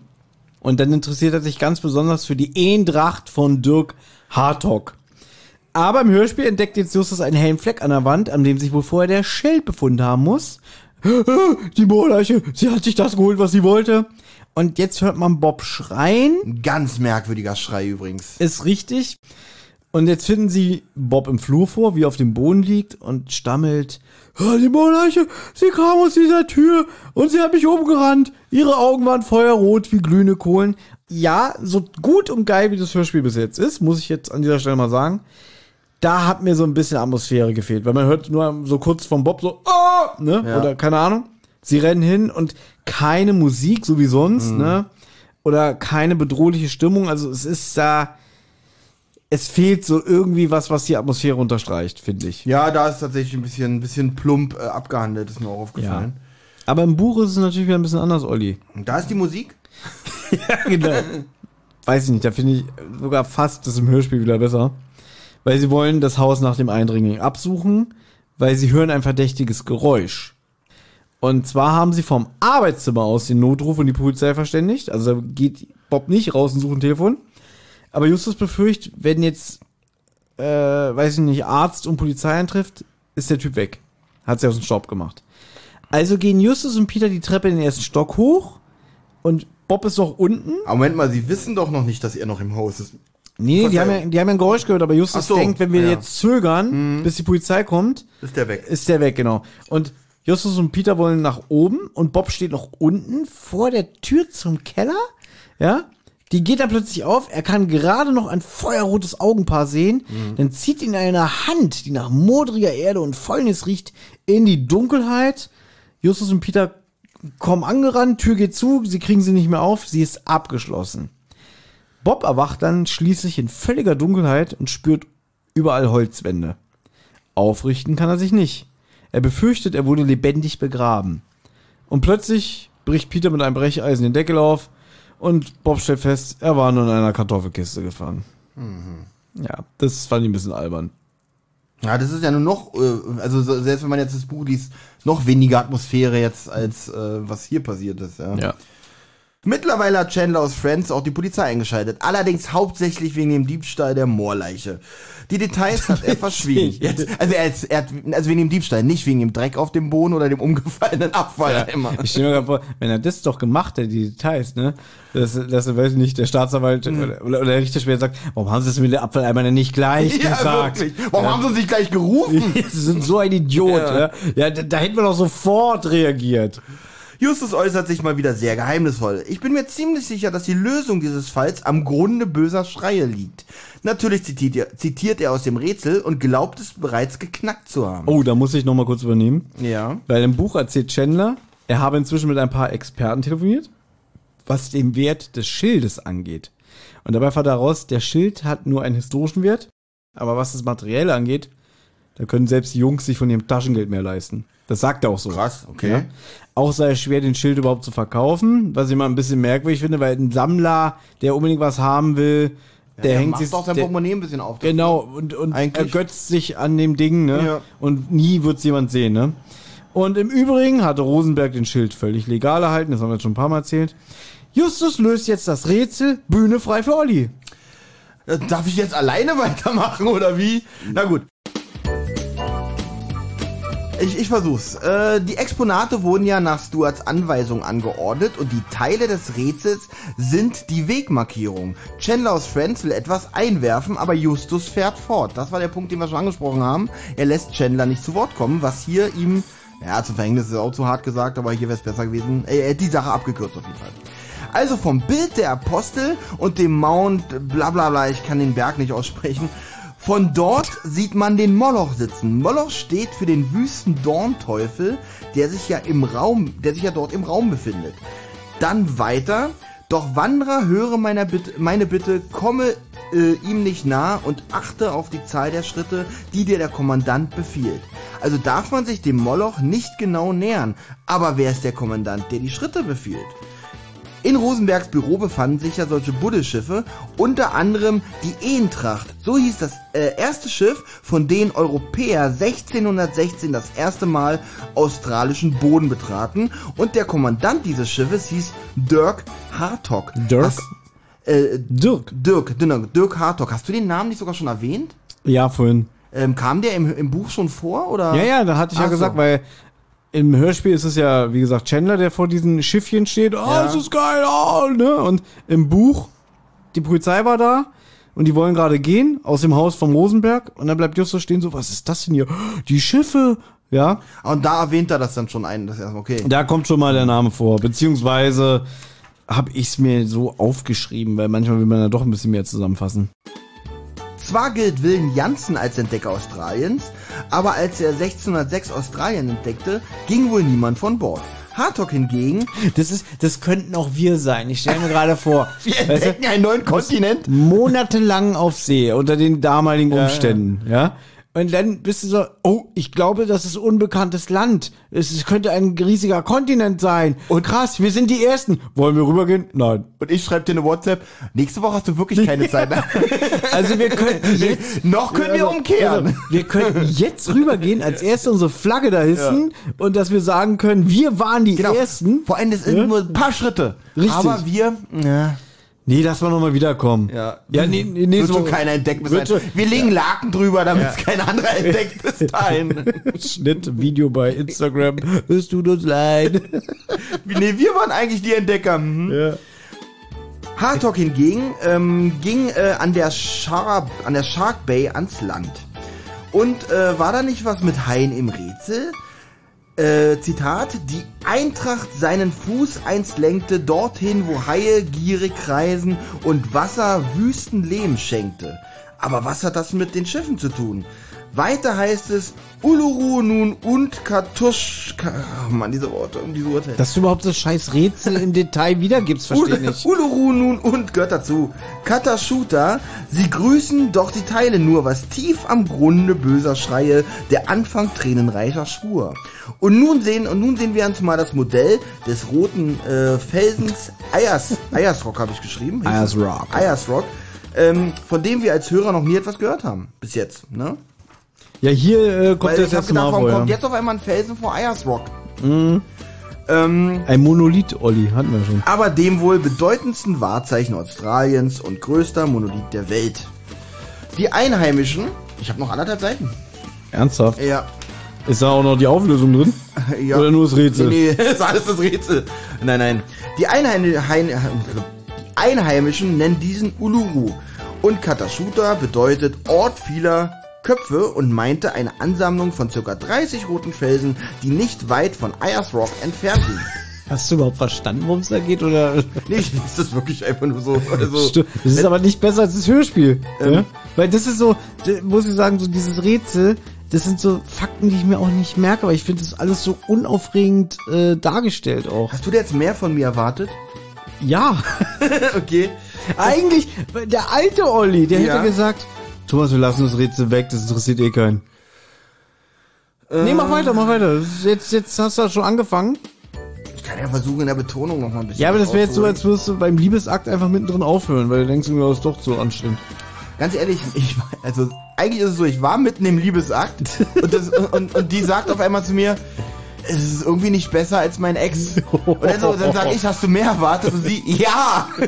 Und dann interessiert er sich ganz besonders für die Eendracht von Dirk Hartog. Aber im Hörspiel entdeckt jetzt Justus einen hellen Fleck an der Wand, an dem sich wohl vorher der Schild befunden haben muss. Die Moorleiche, sie hat sich das geholt, was sie wollte. Und jetzt hört man Bob schreien. Ein ganz merkwürdiger Schrei übrigens. Ist richtig. Und jetzt finden sie Bob im Flur vor, wie er auf dem Boden liegt und stammelt. "Ah, Die Monarche, sie kam aus dieser Tür und sie hat mich umgerannt. Ihre Augen waren feuerrot wie glühende Kohlen. Ja, so gut und geil wie das Hörspiel bis jetzt ist, muss ich jetzt an dieser Stelle mal sagen. Da hat mir so ein bisschen Atmosphäre gefehlt, weil man hört nur so kurz vom Bob so, ah, ne, Ja. oder keine Ahnung. Sie rennen hin und keine Musik, so wie sonst, ne, oder keine bedrohliche Stimmung. Also es ist da, es fehlt so irgendwie was, was die Atmosphäre unterstreicht, finde ich. Ja, da ist tatsächlich ein bisschen, ein bisschen plump äh, abgehandelt, ist mir auch aufgefallen. Aber im Buch ist es natürlich wieder ein bisschen anders, Olli. Und da ist die Musik. genau. Weiß ich nicht, da finde ich sogar fast das im Hörspiel wieder besser. Weil sie wollen das Haus nach dem Eindringling absuchen, weil sie hören ein verdächtiges Geräusch. Und zwar haben sie vom Arbeitszimmer aus den Notruf und die Polizei verständigt. Also geht Bob nicht raus und sucht ein Telefon. Aber Justus befürchtet, wenn jetzt, äh, weiß ich nicht, Arzt und Polizei eintrifft, ist der Typ weg. Hat sie aus dem Staub gemacht. Also gehen Justus und Peter die Treppe in den ersten Stock hoch und Bob ist noch unten. Aber Moment mal, sie wissen doch noch nicht, dass er noch im Haus ist. Nee, die haben, ja, die haben ja ein Geräusch gehört, aber Justus so, denkt, wenn wir ja. jetzt zögern, bis die Polizei kommt, Ist der weg? ist der weg, genau. Und Justus und Peter wollen nach oben und Bob steht noch unten vor der Tür zum Keller. Ja, die geht dann plötzlich auf. Er kann gerade noch ein feuerrotes Augenpaar sehen. Dann zieht ihn eine Hand, die nach modriger Erde und Fäulnis riecht, in die Dunkelheit. Justus und Peter kommen angerannt, Tür geht zu, sie kriegen sie nicht mehr auf, sie ist abgeschlossen. Bob erwacht dann schließlich in völliger Dunkelheit und spürt überall Holzwände. Aufrichten kann er sich nicht. Er befürchtet, er wurde lebendig begraben. Und plötzlich bricht Peter mit einem Brecheisen den Deckel auf und Bob stellt fest, er war nur in einer Kartoffelkiste gefangen. Ja, das fand ich ein bisschen albern. Ja, das ist ja nur noch, äh, also so- selbst wenn man jetzt das Buch liest, noch weniger Atmosphäre jetzt als äh, was hier passiert ist. Ja. Ja. Mittlerweile hat Chandler aus Friends auch die Polizei eingeschaltet. Allerdings hauptsächlich wegen dem Diebstahl der Moorleiche. Die Details hat er verschwiegen. Jetzt, also, er, hat- er also wegen dem Diebstahl, nicht wegen dem Dreck auf dem Boden oder dem umgefallenen Abfalleimer. Ich stelle mir gerade vor, wenn er das doch gemacht hätte, die Details, ne? Dass, dass weiß ich nicht, der Staatsanwalt oder, oder der Richter später sagt, warum haben sie es mit dem Abfalleimer denn nicht gleich Ja, gesagt? wirklich. Warum haben sie uns nicht gleich gerufen? Sie sind so ein Idiot, ja. Ja, da, da hätten wir doch sofort reagiert. Justus äußert sich mal wieder sehr geheimnisvoll. Ich bin mir ziemlich sicher, dass die Lösung dieses Falls am Grunde böser Schreie liegt. Natürlich zitiert er, zitiert er aus dem Rätsel und glaubt es bereits geknackt zu haben. Oh, da muss ich noch mal kurz übernehmen. Ja. Weil im Buch erzählt Chandler, er habe inzwischen mit ein paar Experten telefoniert, was den Wert des Schildes angeht. Und dabei fand er heraus, der Schild hat nur einen historischen Wert, aber was das Materielle angeht, da können selbst die Jungs sich von ihrem Taschengeld mehr leisten. Das sagt er auch so. Krass, okay. Ja. Auch sei es schwer, den Schild überhaupt zu verkaufen, was ich mal ein bisschen merkwürdig finde, weil ein Sammler, der unbedingt was haben will, der er hängt macht sich doch sein der, Portemonnaie ein bisschen auf. Genau, und, und Eigentlich- ergötzt sich an dem Ding, ne? Ja. Und nie wird's jemand sehen, ne? Und im Übrigen hatte Rosenberg den Schild völlig legal erhalten, das haben wir jetzt schon ein paar Mal erzählt. Justus löst jetzt das Rätsel, Bühne frei für Olli. Äh, Darf ich jetzt alleine weitermachen oder wie? Na gut. Ich, ich versuch's. Äh, die Exponate wurden ja nach Stuarts Anweisung angeordnet und die Teile des Rätsels sind die Wegmarkierung. Chandler aus Friends will etwas einwerfen, aber Justus fährt fort. Das war der Punkt, den wir schon angesprochen haben. Er lässt Chandler nicht zu Wort kommen, was hier ihm, ja, zum Verhängnis ist auch zu hart gesagt, aber hier wäre es besser gewesen. Er hätte die Sache abgekürzt auf jeden Fall. Also vom Bild der Apostel und dem Mount bla bla bla, ich kann den Berg nicht aussprechen. Von dort sieht man den Moloch sitzen. Moloch steht für den wüsten Dornteufel, der sich ja im Raum, der sich ja dort im Raum befindet. Dann weiter. Doch Wanderer, höre meiner Bitte, meine Bitte, komme äh, ihm nicht nah und achte auf die Zahl der Schritte, die dir der Kommandant befiehlt. Also darf man sich dem Moloch nicht genau nähern. Aber wer ist der Kommandant, der die Schritte befiehlt? In Rosenbergs Büro befanden sich ja solche Buddelschiffe, unter anderem die Eintracht. So hieß das äh, erste Schiff, von dem Europäer 1616 das erste Mal australischen Boden betraten. Und der Kommandant dieses Schiffes hieß Dirk Hartog. Dirk? Hast, äh, Dirk. Dirk, genau, Dirk Hartog. Hast du den Namen nicht sogar schon erwähnt? Ja, vorhin. Ähm, kam der im, im Buch schon vor? Oder? Ja, ja, da hatte ich ja Ach so. gesagt, weil im Hörspiel ist es ja, wie gesagt, Chandler, der vor diesen Schiffchen steht. Oh, Ja. das ist geil, oh, ne? Und im Buch, die Polizei war da und die wollen gerade gehen aus dem Haus vom Rosenberg und dann bleibt Justus stehen so, was ist das denn hier? Die Schiffe, ja? Und da erwähnt er das dann schon ein. Das erstmal okay. Da kommt schon mal der Name vor, beziehungsweise habe ich es mir so aufgeschrieben, weil manchmal will man da doch ein bisschen mehr zusammenfassen. Zwar gilt Willen Janssen als Entdecker Australiens, aber als er 1606 Australien entdeckte, ging wohl niemand von Bord. Hartog hingegen, Das ist, das könnten auch wir sein. Ich stelle mir gerade vor. wir weißt du, entdecken einen neuen Kontinent. monatelang auf See unter den damaligen Umständen, ja. Und dann bist du so, oh, ich glaube, das ist unbekanntes Land. Es es könnte ein riesiger Kontinent sein. Und krass, wir sind die Ersten. Wollen wir rübergehen? Nein. Und ich schreibe dir eine WhatsApp, nächste Woche hast du wirklich keine Zeit. Also wir könnten jetzt, Noch können wir umkehren. Also, wir könnten jetzt rübergehen, als erste unsere Flagge da hissen und dass wir sagen können, wir waren die Ersten. Genau. Vor allem, das sind Ja? nur ein paar Schritte. Richtig. Aber wir, ja, Nee, lass mal nochmal wiederkommen. ja, Ja, nee, nee, wird nächste Woche- keiner entdeckt bis dahin. Wir legen Laken drüber, damit es kein anderer entdeckt bis dahin. Schnitt, Video bei Instagram. Es tut uns leid. nee, wir waren eigentlich die Entdecker. Mhm. Ja. Hartog hingegen ähm, ging äh, an, der Shark, an der Shark Bay ans Land. Und äh, war da nicht was mit Haien im Rätsel? Äh, Zitat, die Eintracht seinen Fuß einst lenkte, dorthin, wo Haie gierig kreisen und Wasser wüsten schenkte. Aber was hat das mit den Schiffen zu tun? Weiter heißt es, Uluru nun und Katuschka, oh Mann, diese Worte, um diese Uhrzeit. Dass du überhaupt das scheiß Rätsel im Detail wiedergibst, verstehe ich nicht. Uluru nun und gehört dazu. Kataschuta, sie grüßen doch die Teile nur, was tief am Grunde böser Schreie, der Anfang tränenreicher Schwur. Und nun sehen, und nun sehen wir uns mal das Modell des roten äh, Felsens Ayers, Ayersrock habe ich geschrieben. Ayersrock. Ayersrock, ähm, von dem wir als Hörer noch nie etwas gehört haben. Bis jetzt, ne? Ja, hier äh, kommt Weil das jetzt gedacht, mal warum kommt jetzt auf einmal ein Felsen vor Ayersrock? Ähm, Ein Monolith, Olli, hatten wir schon. aber dem wohl bedeutendsten Wahrzeichen Australiens und größter Monolith der Welt. Die Einheimischen, ich habe noch anderthalb Seiten. Ernsthaft? Ja, Ist da auch noch die Auflösung drin? ja. Oder nur das Rätsel? Nee, nee, ist alles das Rätsel. Nein, nein. Die, Einheim Hein die Einheimischen nennen diesen Uluru. Und Katashuta bedeutet Ort vieler Köpfe und meinte eine Ansammlung von ca. 30 roten Felsen, die nicht weit von Ayers Rock entfernt liegen. Hast du überhaupt verstanden, worum es da geht? Oder? Nee, ich lese das wirklich einfach nur so. Also, Stimmt. Das ist aber nicht besser als das Hörspiel. Ähm. ja? Weil das ist so, muss ich sagen, so dieses Rätsel, das sind so Fakten, die ich mir auch nicht merke, aber ich finde das alles so unaufregend äh, dargestellt auch. hast du dir jetzt mehr von mir erwartet? Ja, okay. eigentlich, der alte Olli, der Ja. hätte gesagt, Thomas, wir lassen das Rätsel weg, das interessiert eh keinen. nee, mach weiter, mach weiter. Jetzt, jetzt hast du das schon angefangen. Ich kann ja versuchen, in der Betonung noch mal ein bisschen. Ja, aber das wäre jetzt so, als würdest du beim Liebesakt einfach mittendrin aufhören, weil du denkst, das ist doch so anstrengend. Ganz ehrlich, ich war, also eigentlich ist es so, ich war mitten im Liebesakt und, das, und, und die sagt auf einmal zu mir, es ist irgendwie nicht besser als mein Ex. Und dann, so, dann sage ich, hast du mehr erwartet? Und sie, ja.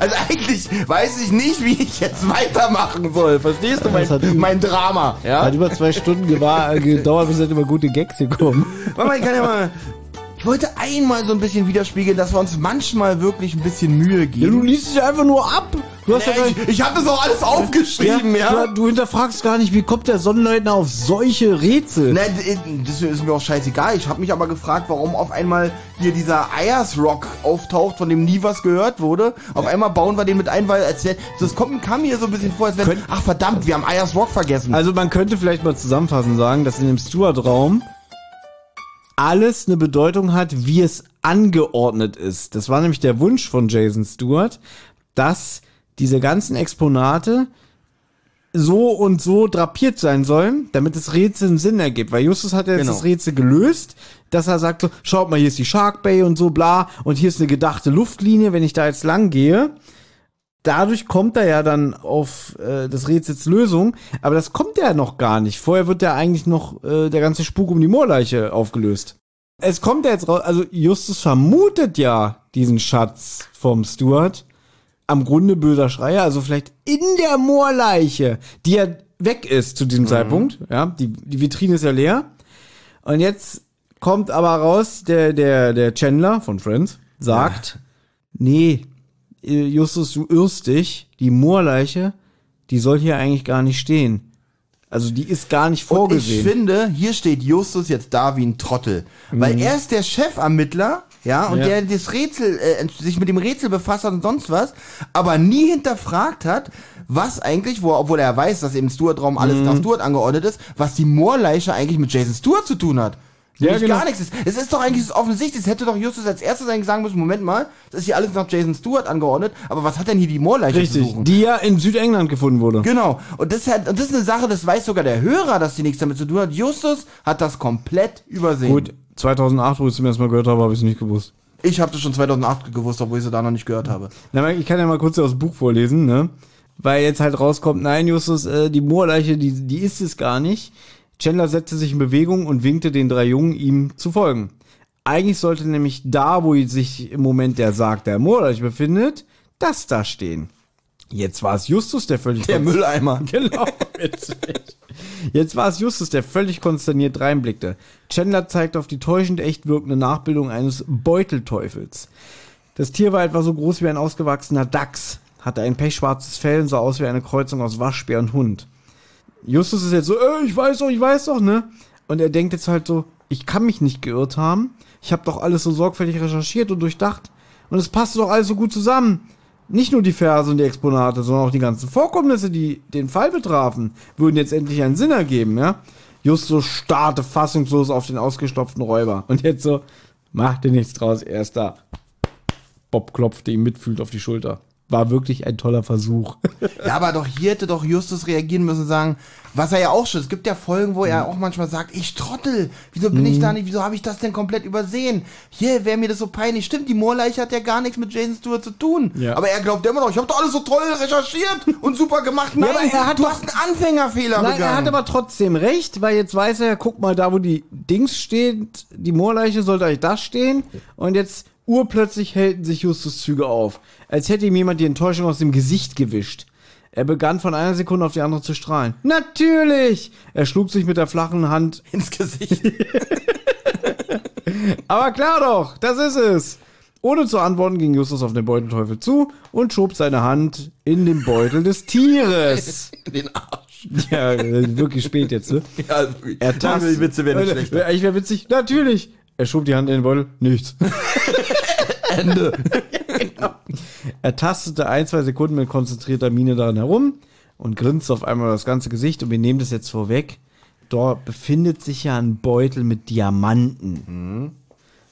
Also eigentlich weiß ich nicht, wie ich jetzt weitermachen soll. Verstehst du mein, mein Drama? Ja? Hat über zwei Stunden gedauert, bis halt immer gute Gags hier kommen. Warte mal, ich kann ja mal. Ich wollte einmal so ein bisschen widerspiegeln, dass wir uns manchmal wirklich ein bisschen Mühe Ja, geben. du liest dich einfach nur ab. Du hast ja, gar ich ich habe das auch alles aufgeschrieben, ja. Du, du hinterfragst gar nicht, wie kommt der Sonnenleitner auf solche Rätsel? Nein, d- das ist mir auch scheißegal. Ich habe mich aber gefragt, warum auf einmal hier dieser Ayers Rock auftaucht, von dem nie was gehört wurde. Auf einmal bauen wir den mit ein, weil als wär, das kommt, kam mir so ein bisschen vor, als wenn, Könnt- ach verdammt, wir haben Ayers Rock vergessen. Also man könnte vielleicht mal zusammenfassend sagen, dass in dem Stuart-Raum alles eine Bedeutung hat, wie es angeordnet ist. Das war nämlich der Wunsch von Jason Stewart, dass diese ganzen Exponate so und so drapiert sein sollen, damit das Rätsel einen Sinn ergibt. Weil Justus hat ja jetzt Genau. das Rätsel gelöst, dass er sagt so, schaut mal, hier ist die Shark Bay und so bla und hier ist eine gedachte Luftlinie, wenn ich da jetzt lang gehe. Dadurch kommt er ja dann auf äh, das Rätsels Lösung, aber das kommt ja noch gar nicht. Vorher wird ja eigentlich noch äh, der ganze Spuk um die Moorleiche aufgelöst. Es kommt ja jetzt raus, also Justus vermutet ja diesen Schatz vom Stuart am Grunde böser Schreier, also vielleicht in der Moorleiche, die ja weg ist zu diesem Zeitpunkt, ja, die, die Vitrine ist ja leer. Und jetzt kommt aber raus, der, der, der Chandler von Friends sagt, nee, äh, Justus, du irrst dich, die Moorleiche, die soll hier eigentlich gar nicht stehen. Also die ist gar nicht Und ich vorgesehen. finde, hier steht Justus jetzt da wie ein Trottel. Weil er ist der Chefermittler, ja, und Mhm. Ja. der das Rätsel, äh, sich mit dem Rätsel befasst hat und sonst was, aber nie hinterfragt hat, was eigentlich, wo, obwohl er weiß, dass im Stuart-Raum alles Mhm. nach Stuart angeordnet ist, was die Moorleiche eigentlich mit Jason Stuart zu tun hat. Ja, genau. gar nichts. ist. Es ist doch eigentlich offensichtlich. Es hätte doch Justus als erstes eigentlich sagen müssen, Moment mal, das ist hier alles nach Jason Stewart angeordnet, aber was hat denn hier die Moorleiche zu Richtig, suchen? die ja in Südengland gefunden wurde. Genau. Und das, hat, und das ist eine Sache, das weiß sogar der Hörer, dass die nichts damit zu tun hat. Justus hat das komplett übersehen. Gut, 2008, wo ich es zum ersten Mal gehört habe, habe ich es nicht gewusst. Ich habe das schon 2008 gewusst, obwohl ich sie da noch nicht gehört habe. Na, ich kann ja mal kurz aus dem Buch vorlesen, ne? Weil jetzt halt rauskommt, nein, Justus, äh, die Moorleiche, die, die ist es gar nicht. Chandler setzte sich in Bewegung und winkte den drei Jungen, ihm zu folgen. Eigentlich sollte nämlich da, wo sich im Moment der Sarg der Moorleiche befindet, das da stehen. Jetzt war es Justus, der völlig Der Mülleimer. Genau, witzig. Jetzt war es Justus, der völlig konsterniert reinblickte. Chandler zeigte auf die täuschend echt wirkende Nachbildung eines Beutelteufels. Das Tier war etwa so groß wie ein ausgewachsener Dachs, hatte ein pechschwarzes Fell und sah aus wie eine Kreuzung aus Waschbär und Hund. Justus ist jetzt so, äh, ich weiß doch, ich weiß doch, ne? Und er denkt jetzt halt so, ich kann mich nicht geirrt haben. Ich habe doch alles so sorgfältig recherchiert und durchdacht. Und es passte doch alles so gut zusammen. Nicht nur die Verse und die Exponate, sondern auch die ganzen Vorkommnisse, die den Fall betrafen, würden jetzt endlich einen Sinn ergeben, ja? Justus starrte fassungslos auf den ausgestopften Räuber. Und jetzt so, mach dir nichts draus, er ist da. Bob klopfte ihm mitfühlend auf die Schulter. War wirklich ein toller Versuch. Ja, aber doch hier hätte doch Justus reagieren müssen und sagen, was er ja auch schon, es gibt ja Folgen, wo Mhm. er auch manchmal sagt, ich trottel, wieso bin ich da nicht, wieso habe ich das denn komplett übersehen? Hier wäre mir das so peinlich. Stimmt, die Moorleiche hat ja gar nichts mit Jason Stewart zu tun. Ja. Aber er glaubt immer noch, ich habe doch alles so toll recherchiert und super gemacht. Nein, aber er hat du hast einen Anfängerfehler Nein, begangen. er hat aber trotzdem recht, weil jetzt weiß er, guck mal, da wo die Dings steht, die Moorleiche sollte eigentlich da stehen und jetzt urplötzlich hellten sich Justus Züge auf, als hätte ihm jemand die Enttäuschung aus dem Gesicht gewischt. Er begann von einer Sekunde auf die andere zu strahlen. Natürlich! Er schlug sich mit der flachen Hand ins Gesicht. Aber klar doch, das ist es. Ohne zu antworten ging Justus auf den Beutelteufel zu und schob seine Hand in den Beutel des Tieres. Den Arsch. Ja, äh, wirklich spät jetzt, ne? Ja, wirklich. Er tastet, die Witze werden Leute, schlechter. Ich wäre witzig. Natürlich. Er schob die Hand in den Beutel. Nichts. Ende. Genau. Er tastete ein, zwei Sekunden mit konzentrierter Miene daran herum und grinste auf einmal das ganze Gesicht. Und wir nehmen das jetzt vorweg. Dort befindet sich ja ein Beutel mit Diamanten.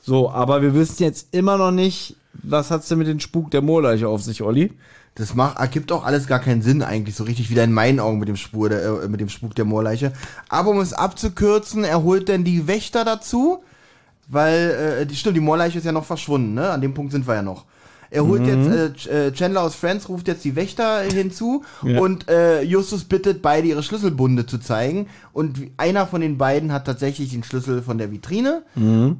So, aber wir wissen jetzt immer noch nicht, was hat's denn mit dem Spuk der Moorleiche auf sich, Olli? Das macht, ergibt auch alles gar keinen Sinn eigentlich, so richtig wieder in meinen Augen mit dem Spur der, äh, mit dem Spuk der Moorleiche. Aber um es abzukürzen, er holt dann die Wächter dazu, weil, äh, die, stimmt, die Moorleiche ist ja noch verschwunden, ne? An dem Punkt sind wir ja noch. Er holt jetzt, äh, äh, Chandler aus Friends ruft jetzt die Wächter hinzu Ja. und äh, Justus bittet beide ihre Schlüsselbunde zu zeigen. Und einer von den beiden hat tatsächlich den Schlüssel von der Vitrine.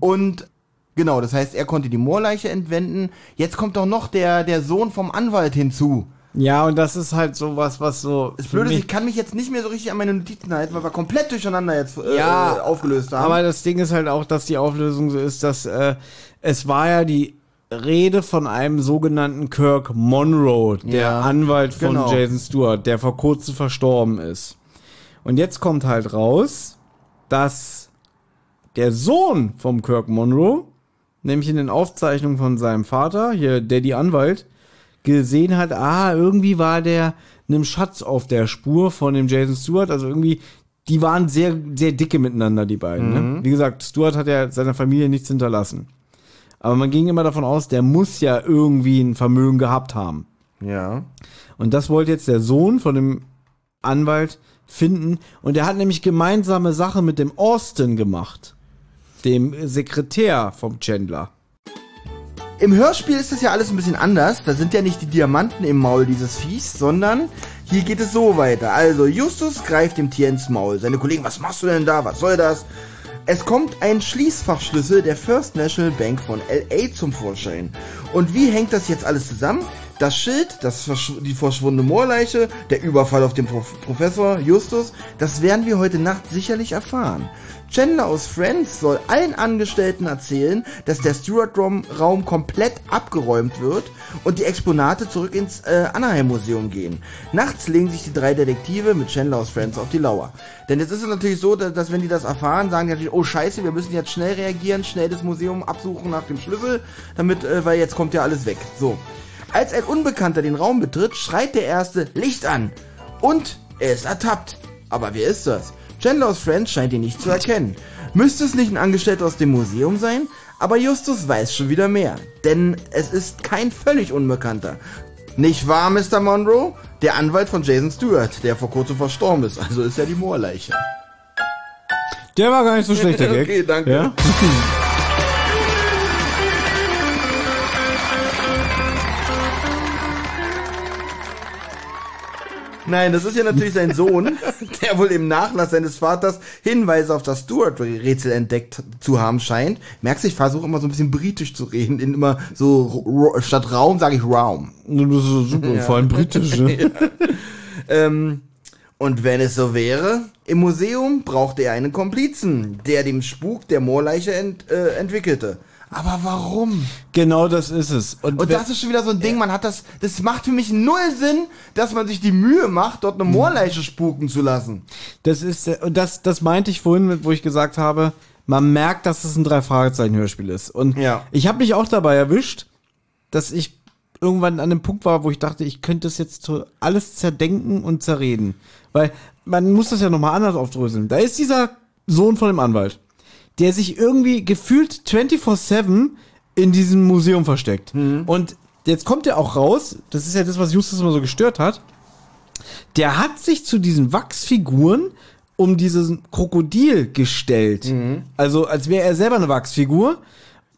Und genau, das heißt, er konnte die Moorleiche entwenden. Jetzt kommt doch noch der, der Sohn vom Anwalt hinzu. Ja, und das ist halt sowas, was so. Das Blöde ist, ich kann mich jetzt nicht mehr so richtig an meine Notizen halten, weil wir komplett durcheinander jetzt äh, Ja, aufgelöst haben. Aber das Ding ist halt auch, dass die Auflösung so ist, dass äh, es war ja die Rede von einem sogenannten Kirk Monroe, der Ja, Anwalt von genau. Jason Stewart, der vor kurzem verstorben ist. Und jetzt kommt halt raus, dass der Sohn vom Kirk Monroe, nämlich in den Aufzeichnungen von seinem Vater, hier Daddy Anwalt, gesehen hat, ah, irgendwie war der einem Schatz auf der Spur von dem Jason Stewart, also irgendwie, die waren sehr, sehr dicke miteinander, die beiden. Ne? Wie gesagt, Stewart hat ja seiner Familie nichts hinterlassen. Aber man ging immer davon aus, der muss ja irgendwie ein Vermögen gehabt haben. ja. Und das wollte jetzt der Sohn von dem Anwalt finden. Und er hat nämlich gemeinsame Sache mit dem Austin gemacht. Dem Sekretär vom Chandler. Im Hörspiel ist das ja alles ein bisschen anders. Da sind ja nicht die Diamanten im Maul dieses Viehs, sondern hier geht es so weiter. Also Justus greift dem Tier ins Maul. Seine Kollegen, was machst du denn da? Was soll das? Es kommt ein Schließfachschlüssel der First National Bank von LA zum Vorschein. Und wie hängt das jetzt alles zusammen? Das Schild, das verschw die verschwundene Moorleiche, der Überfall auf den Prof Professor Justus, das werden wir heute Nacht sicherlich erfahren. Chandler aus Friends soll allen Angestellten erzählen, dass der Stewart-Raum komplett abgeräumt wird und die Exponate zurück ins äh, Anaheim-Museum gehen. Nachts legen sich die drei Detektive mit Chandler aus Friends auf die Lauer. Denn jetzt ist es natürlich so, dass, dass wenn die das erfahren, sagen die natürlich, oh scheiße, wir müssen jetzt schnell reagieren, schnell das Museum absuchen nach dem Schlüssel, damit, äh, weil jetzt kommt ja alles weg. So. Als ein Unbekannter den Raum betritt, schreit der Erste Licht an. Und er ist ertappt. Aber wer ist das? Chandler aus Friends scheint ihn nicht zu erkennen. Müsste es nicht ein Angestellter aus dem Museum sein? Aber Justus weiß schon wieder mehr. Denn es ist kein völlig Unbekannter. Nicht wahr, Mr. Monroe? Der Anwalt von Jason Stewart, der vor kurzem verstorben ist. Also ist ja die Moorleiche. Der war gar nicht so schlecht, der Gag. Okay, danke. Ja? Nein, das ist ja natürlich sein Sohn, der wohl im Nachlass seines Vaters Hinweise auf das Stuart-Rätsel entdeckt zu haben scheint. Merkst du, ich versuche immer so ein bisschen britisch zu reden, in immer so statt Raum sage ich Raum. Das ist super, vor allem britisch, ne? Ähm, und wenn es so wäre, im Museum brauchte er einen Komplizen, der dem Spuk der Moorleiche ent, äh, entwickelte. Aber warum? Genau das ist es. Und wenn- das ist schon wieder so ein Ding, man hat das, das macht für mich null Sinn, dass man sich die Mühe macht, dort eine Moorleiche spuken zu lassen. Das ist, äh, und das, das meinte ich vorhin, mit, wo ich gesagt habe, man merkt, dass es ein Drei-Fragezeichen-Hörspiel ist. Und Ja. ich habe mich auch dabei erwischt, dass ich irgendwann an einem Punkt war, wo ich dachte, ich könnte das jetzt alles zerdenken und zerreden. Weil man muss das ja nochmal anders aufdröseln. Da ist dieser Sohn von dem Anwalt, der sich irgendwie gefühlt 24-7 in diesem Museum versteckt. Und jetzt kommt er auch raus, das ist ja das, was Justus immer so gestört hat. Der hat sich zu diesen Wachsfiguren um dieses Krokodil gestellt. Mhm. Also als wäre er selber eine Wachsfigur.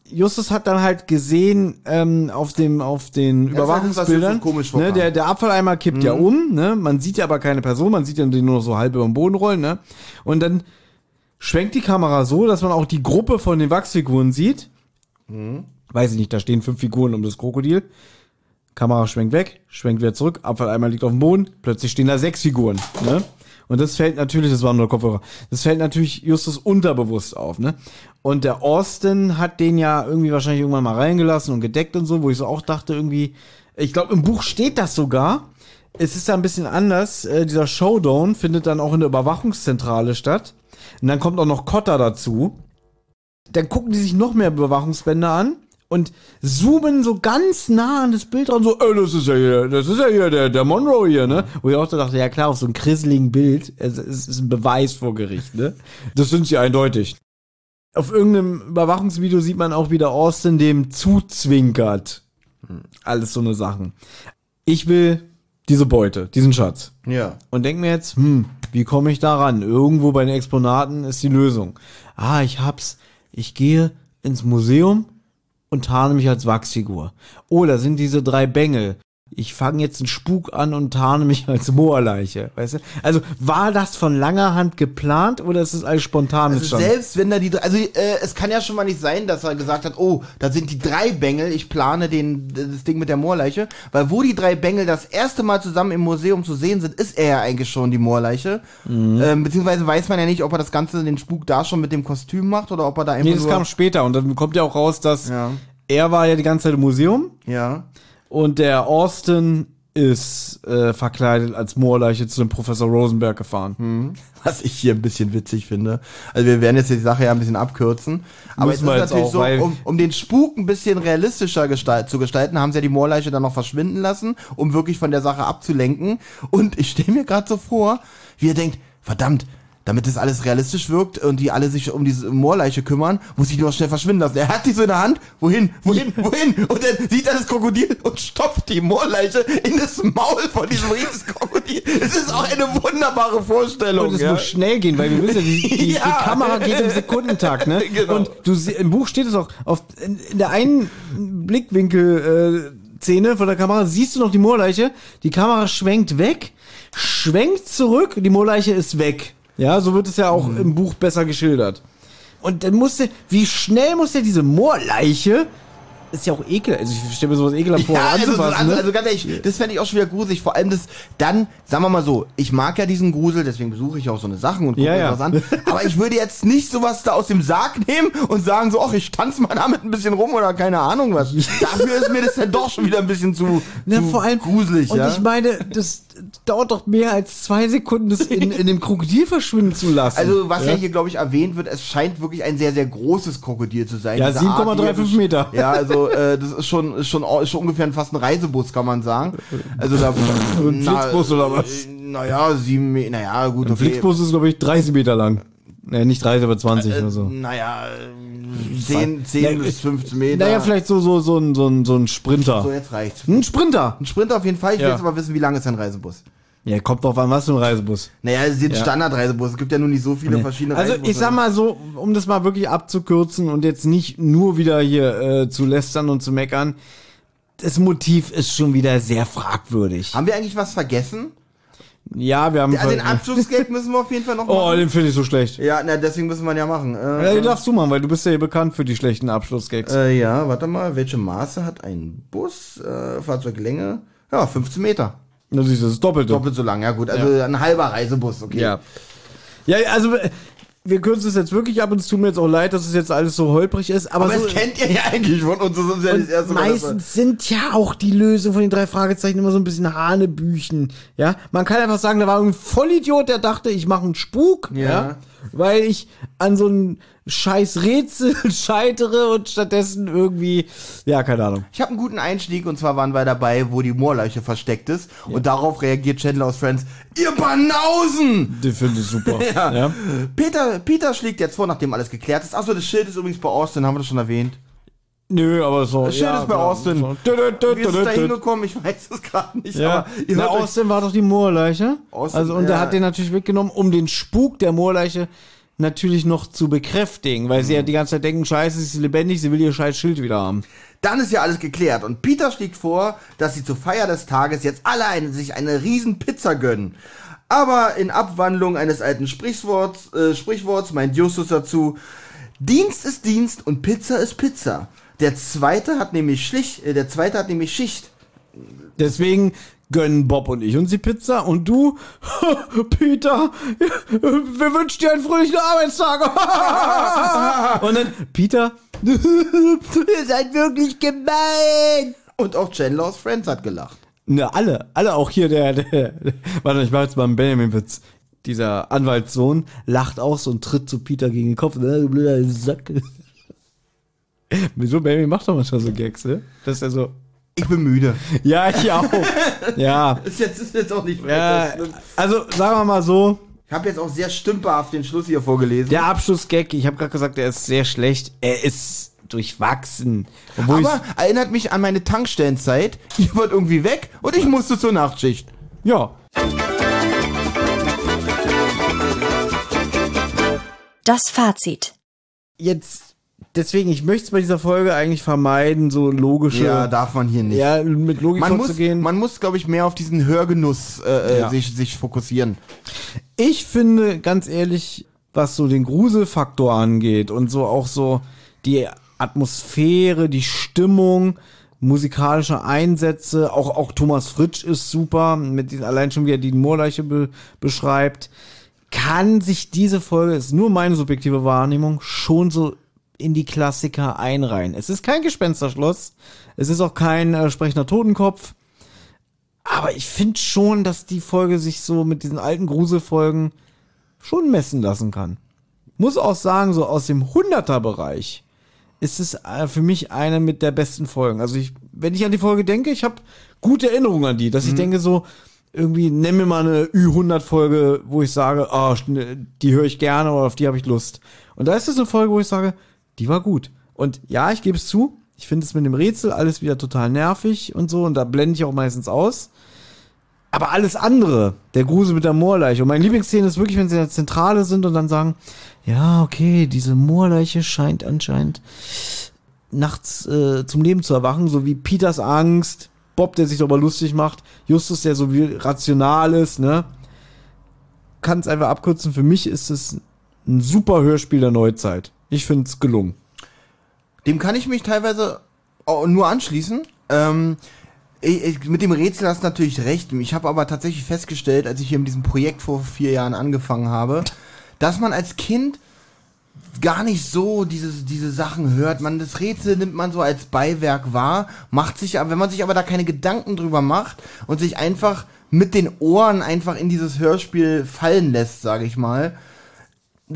Justus hat dann halt gesehen ähm, auf dem auf den Überwachungsbildern, komisch ne, der der Abfalleimer kippt ja um, ne? Man sieht ja aber keine Person, man sieht ja den nur so halb über den Boden rollen, ne? Und dann schwenkt die Kamera so, dass man auch die Gruppe von den Wachsfiguren sieht. Weiß ich nicht, da stehen fünf Figuren um das Krokodil. Kamera schwenkt weg, schwenkt wieder zurück, Abfalleimer liegt auf dem Boden, plötzlich stehen da sechs Figuren, ne? Und das fällt natürlich, das waren nur Kopfhörer, das fällt natürlich Justus unterbewusst auf, ne? Und der Austin hat den ja irgendwie wahrscheinlich irgendwann mal reingelassen und gedeckt und so, wo ich so auch dachte irgendwie, ich glaube im Buch steht das sogar. Es ist da ein bisschen anders. Äh, dieser Showdown findet dann auch in der Überwachungszentrale statt. Und dann kommt auch noch Cotta dazu. Dann gucken die sich noch mehr Überwachungsbänder an und zoomen so ganz nah an das Bild ran, so, ey, das ist ja hier, das ist ja hier der, der Monroe hier, ne? Wo ich auch so dachte, ja klar, auf so einem krisseligen Bild, es, es ist ein Beweis vor Gericht, ne? Das sind sie eindeutig. Auf irgendeinem Überwachungsvideo sieht man auch, wie der Austin dem zuzwinkert. Alles so eine Sachen. Ich will diese Beute, diesen Schatz. Ja. Und denk mir jetzt, hm, wie komme ich da ran? Irgendwo bei den Exponaten ist die Lösung. Ah, ich hab's. Ich gehe ins Museum und tarne mich als Wachsfigur. Oh, da sind diese drei Bengel. Ich fange jetzt einen Spuk an und tarne mich als Moorleiche. Weißt du? Also war das von langer Hand geplant oder ist es alles spontan Also entstanden? selbst wenn da die, also äh, es kann ja schon mal nicht sein, dass er gesagt hat, oh, da sind die drei Bengel, ich plane den, das Ding mit der Moorleiche, weil wo die drei Bengel das erste Mal zusammen im Museum zu sehen sind, ist er ja eigentlich schon die Moorleiche. Mhm. Ähm, beziehungsweise weiß man ja nicht, ob er das Ganze, den Spuk da schon mit dem Kostüm macht oder ob er da einfach Nee, das kam später und dann kommt ja auch raus, dass Ja. er war ja die ganze Zeit im Museum ja. Und der Austin ist äh, verkleidet als Moorleiche zu dem Professor Rosenberg gefahren. Was ich hier ein bisschen witzig finde. Also wir werden jetzt die Sache ja ein bisschen abkürzen. Aber Müssen es ist natürlich auch, so, um, um den Spuk ein bisschen realistischer gestalt, zu gestalten, haben sie ja die Moorleiche dann noch verschwinden lassen, um wirklich von der Sache abzulenken. Und ich stelle mir gerade so vor, wie er denkt, verdammt, damit das alles realistisch wirkt und die alle sich um diese Moorleiche kümmern, muss ich nur schnell verschwinden lassen. Er hat die so in der Hand. Wohin? Wohin? Wohin? Und dann sieht er das Krokodil und stopft die Moorleiche in das Maul von diesem Riesengekrokodil. Es ist auch eine wunderbare Vorstellung. Und es ja. muss schnell gehen, weil wir wissen die, die, Ja. die Kamera geht im Sekundentakt, ne? Genau. Und du im Buch steht es auch, auf, in, in der einen Blickwinkel äh, Szene von der Kamera siehst du noch die Moorleiche, die Kamera schwenkt weg, schwenkt zurück, die Moorleiche ist weg. Ja, so wird es ja auch im Buch besser geschildert. Und dann musste, wie schnell muss ja diese Moorleiche, ist ja auch ekel, also ich stelle mir sowas ekelhaft vor, Ja, also, anzufassen, also, ne? also ganz ehrlich, das fände ich auch schon wieder gruselig. Vor allem das, dann, sagen wir mal so, ich mag ja diesen Grusel, deswegen besuche ich auch so eine Sachen und gucke Ja, mir ja. was an. Aber ich würde jetzt nicht sowas da aus dem Sarg nehmen und sagen so, ach, ich tanze mal damit ein bisschen rum oder keine Ahnung was. Dafür ist mir das dann doch schon wieder ein bisschen zu, Ja, zu vor allem gruselig, Und ja. ich meine, das dauert doch mehr als zwei Sekunden, das in, in dem Krokodil verschwinden zu lassen. also, was ja, hier, glaube ich, erwähnt wird, es scheint wirklich ein sehr, sehr großes Krokodil zu sein. Ja, Diese Art, 7,35 die- Meter. Ja, also, äh, das ist schon, ist schon, ist schon ungefähr fast ein Reisebus, kann man sagen. Also, da, Ein Flixbus oder was? äh, Naja, sieben Meter, naja, gut, Ein okay. Flixbus ist, glaube ich, 30 Meter lang. Nee, nicht 30, aber 20 oder so. Naja, äh, 10, 10 bis 15 Meter. Naja, vielleicht so, so, so ein, so ein, so ein Sprinter. So, jetzt reicht's. Ein Sprinter! Ein Sprinter auf jeden Fall. Ich will Ja. jetzt aber wissen, wie lang ist ein Reisebus? Ja, kommt drauf an, was für ein Reisebus. Naja, es sind Ja. Standardreisebus. Es gibt ja nun nicht so viele verschiedene Also Reisebusse. ich sag mal so, um das mal wirklich abzukürzen und jetzt nicht nur wieder hier äh, zu lästern und zu meckern, das Motiv ist schon wieder sehr fragwürdig. Haben wir eigentlich was vergessen? Ja, wir haben... Ja, den Abschlussgag müssen wir auf jeden Fall noch oh, machen. den finde ich so schlecht. Ja, na, deswegen müssen wir ihn ja machen. Ja, Äh, den darfst du machen, weil du bist ja hier bekannt für die schlechten Abschlussgags. äh, ja, warte mal. Welche Maße hat ein Bus? Äh, Fahrzeuglänge? Ja, 15 Meter. Du siehst, das ist doppelt. Doppelt so lang. Ja gut, also ein halber Reisebus. Okay. Ja. Ja, also wir kürzen es jetzt wirklich ab und es tut mir jetzt auch leid, dass es jetzt alles so holprig ist, aber, Aber so, das kennt ihr ja eigentlich von uns. Das ist ja das erste Mal. meistens sind ja auch die Lösungen von den drei Fragezeichen immer so ein bisschen Hanebüchen. Ja, man kann einfach sagen, da war ein Vollidiot, der dachte, ich mache einen Spuk, ja. Ja. weil ich an so ein scheiß Rätsel scheitere und stattdessen irgendwie, ja, keine Ahnung. Ich habe einen guten Einstieg und zwar waren wir dabei, wo die Moorleiche versteckt ist und darauf reagiert Chandler aus Friends. Ihr Banausen! Den finde ich super. ja. Peter, Peter schlägt jetzt vor, nachdem alles geklärt ist. Achso, das Schild ist übrigens bei Austin, haben wir das schon erwähnt. Nö, aber so. Schön ist bei Austin. So. Wie ist es da hingekommen? Ich weiß es gerade nicht. Ja, Na, Austin war doch die Moorleiche. Austin, also, und der ja. hat den natürlich weggenommen, um den Spuk der Moorleiche natürlich noch zu bekräftigen, weil Mhm. sie ja die ganze Zeit denken, scheiße, sie ist lebendig, sie will ihr scheiß Schild wieder haben. Dann ist ja alles geklärt und Peter schlägt vor, dass sie zur Feier des Tages jetzt alle eine, sich eine riesen Pizza gönnen. Aber in Abwandlung eines alten Sprichworts, äh, Sprichworts meint Justus dazu, Dienst ist Dienst und Pizza ist Pizza. Der zweite hat nämlich Schlicht, äh, der zweite hat nämlich Schicht. Deswegen gönnen Bob und ich uns die Pizza und du, Peter, wir wünschen dir einen fröhlichen Arbeitstag. und dann, Peter, ihr seid wirklich gemein. Und auch Chandler aus Friends hat gelacht. Ne, alle, alle, auch hier der, der, warte, ich mach jetzt mal einen Benjamin-Witz. Dieser Anwaltssohn lacht auch so und tritt zu Peter gegen den Kopf. Du blöder Sack. Wieso, Benjamin macht doch manchmal so Gags, ne? Das ist ja so, Ich bin müde. ja, ich auch. ja, Ist jetzt, ist jetzt auch nicht ja, weiter schlimm. also sagen wir mal so, Ich habe jetzt auch sehr stümperhaft den Schluss hier vorgelesen. der Abschlussgag, ich habe gerade gesagt, er ist sehr schlecht. Er ist durchwachsen. Obwohl Aber erinnert mich an meine Tankstellenzeit. Ihr wart irgendwie weg und ich musste zur Nachtschicht. ja, Das Fazit. jetzt, deswegen, ich möchte es bei dieser Folge eigentlich vermeiden, so logische, Ja, darf man hier nicht. ja, mit Logik man muss, vorzugehen. man muss, glaube ich, mehr auf diesen Hörgenuss äh, Ja. äh, sich, sich fokussieren. Ich finde, ganz ehrlich, was so den Gruselfaktor angeht und so auch so die Atmosphäre, die Stimmung, musikalische Einsätze, auch, auch Thomas Fritsch ist super, mit diesen, allein schon wie er die Moorleiche be, beschreibt, kann sich diese Folge, ist nur meine subjektive Wahrnehmung, schon so in die Klassiker einreihen. Es ist kein Gespensterschloss, es ist auch kein äh, sprechender Totenkopf, aber ich finde schon, dass die Folge sich so mit diesen alten Gruselfolgen schon messen lassen kann. Muss auch sagen, so aus dem 100er-Bereich ist es äh, für mich eine mit der besten Folgen. Also ich, wenn ich an die Folge denke, ich habe gute Erinnerungen an die, dass ich denke so, irgendwie nenn mir mal eine Ü100-Folge, wo ich sage, ah, die höre ich gerne oder auf die habe ich Lust. Und da ist es eine Folge, wo ich sage, die war gut. Und ja, ich gebe es zu, ich finde es mit dem Rätsel alles wieder total nervig und so und da blende ich auch meistens aus. Aber alles andere, der Grusel mit der Moorleiche. Und meine Lieblingsszene ist wirklich, wenn sie in der Zentrale sind und dann sagen, ja, okay, diese Moorleiche scheint anscheinend nachts äh, zum Leben zu erwachen, so wie Peters Angst, Bob, der sich darüber lustig macht, Justus, der so wie rational ist, ne? Kann es einfach abkürzen. Für mich ist es ein super Hörspiel der Neuzeit. Ich finde es gelungen. Dem kann ich mich teilweise nur anschließen. Ähm, ich, ich, mit dem Rätsel hast du natürlich recht. Ich habe aber tatsächlich festgestellt, als ich hier mit diesem Projekt vor vier Jahren angefangen habe, dass man als Kind gar nicht so diese, diese Sachen hört. Man, das Rätsel nimmt man so als Beiwerk wahr, macht sich, aber wenn man sich aber da keine Gedanken drüber macht und sich einfach mit den Ohren einfach in dieses Hörspiel fallen lässt, sage ich mal,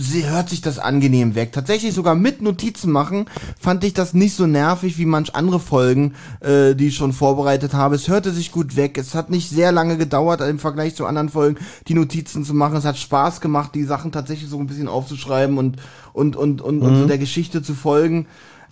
sie hört sich das angenehm weg. Tatsächlich sogar mit Notizen machen fand ich das nicht so nervig wie manch andere Folgen, äh, die ich schon vorbereitet habe. Es hörte sich gut weg. Es hat nicht sehr lange gedauert im Vergleich zu anderen Folgen, die Notizen zu machen. Es hat Spaß gemacht, die Sachen tatsächlich so ein bisschen aufzuschreiben und und und und, und so der Geschichte zu folgen.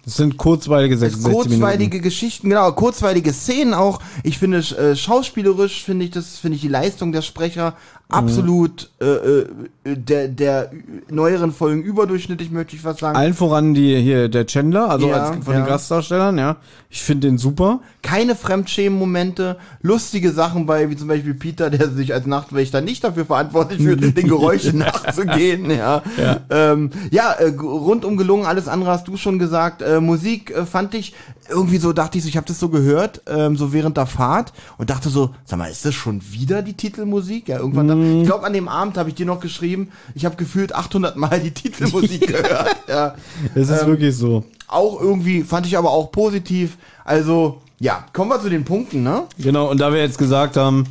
Das sind kurzweilige 66 Kurzweilige Minuten. Geschichten, genau, kurzweilige Szenen auch. Ich finde, äh, schauspielerisch finde ich das, finde ich die Leistung der Sprecher absolut äh, äh, der, der neueren Folgen überdurchschnittlich, möchte ich was sagen. Allen voran die hier der Chandler, also Ja, als von ja. den Gastdarstellern, ja. Ich finde den super. keine Fremdschämen-Momente, lustige Sachen bei, wie zum Beispiel Peter, der sich als Nachtwächter nicht dafür verantwortlich fühlt, den Geräuschen nachzugehen, ja. Ja. ähm, ja äh, rundum gelungen, alles andere hast du schon gesagt. Äh, Musik äh, fand ich irgendwie so, dachte ich so, ich habe das so gehört, ähm, so während der Fahrt und dachte so, sag mal, ist das schon wieder die Titelmusik? Ja, irgendwann, da, ich glaube, an dem Abend habe ich dir noch geschrieben, ich habe gefühlt 800 Mal die Titelmusik gehört, ja. Es ist Ähm, wirklich so. Auch irgendwie, fand ich aber auch positiv. Also, ja, kommen wir zu den Punkten, ne? Genau, und da wir jetzt gesagt haben,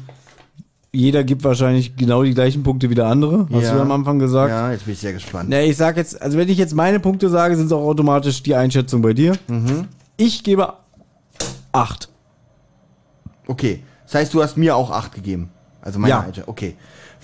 jeder gibt wahrscheinlich genau die gleichen Punkte wie der andere, hast Ja. du am Anfang gesagt. Ja, jetzt bin ich sehr gespannt. Na, ich sag jetzt, also wenn ich jetzt meine Punkte sage, sind es auch automatisch die Einschätzung bei dir. Mhm. Ich gebe acht. Okay, das heißt, du hast mir auch 8 gegeben. Also meine Ja. Einschätzung. Okay.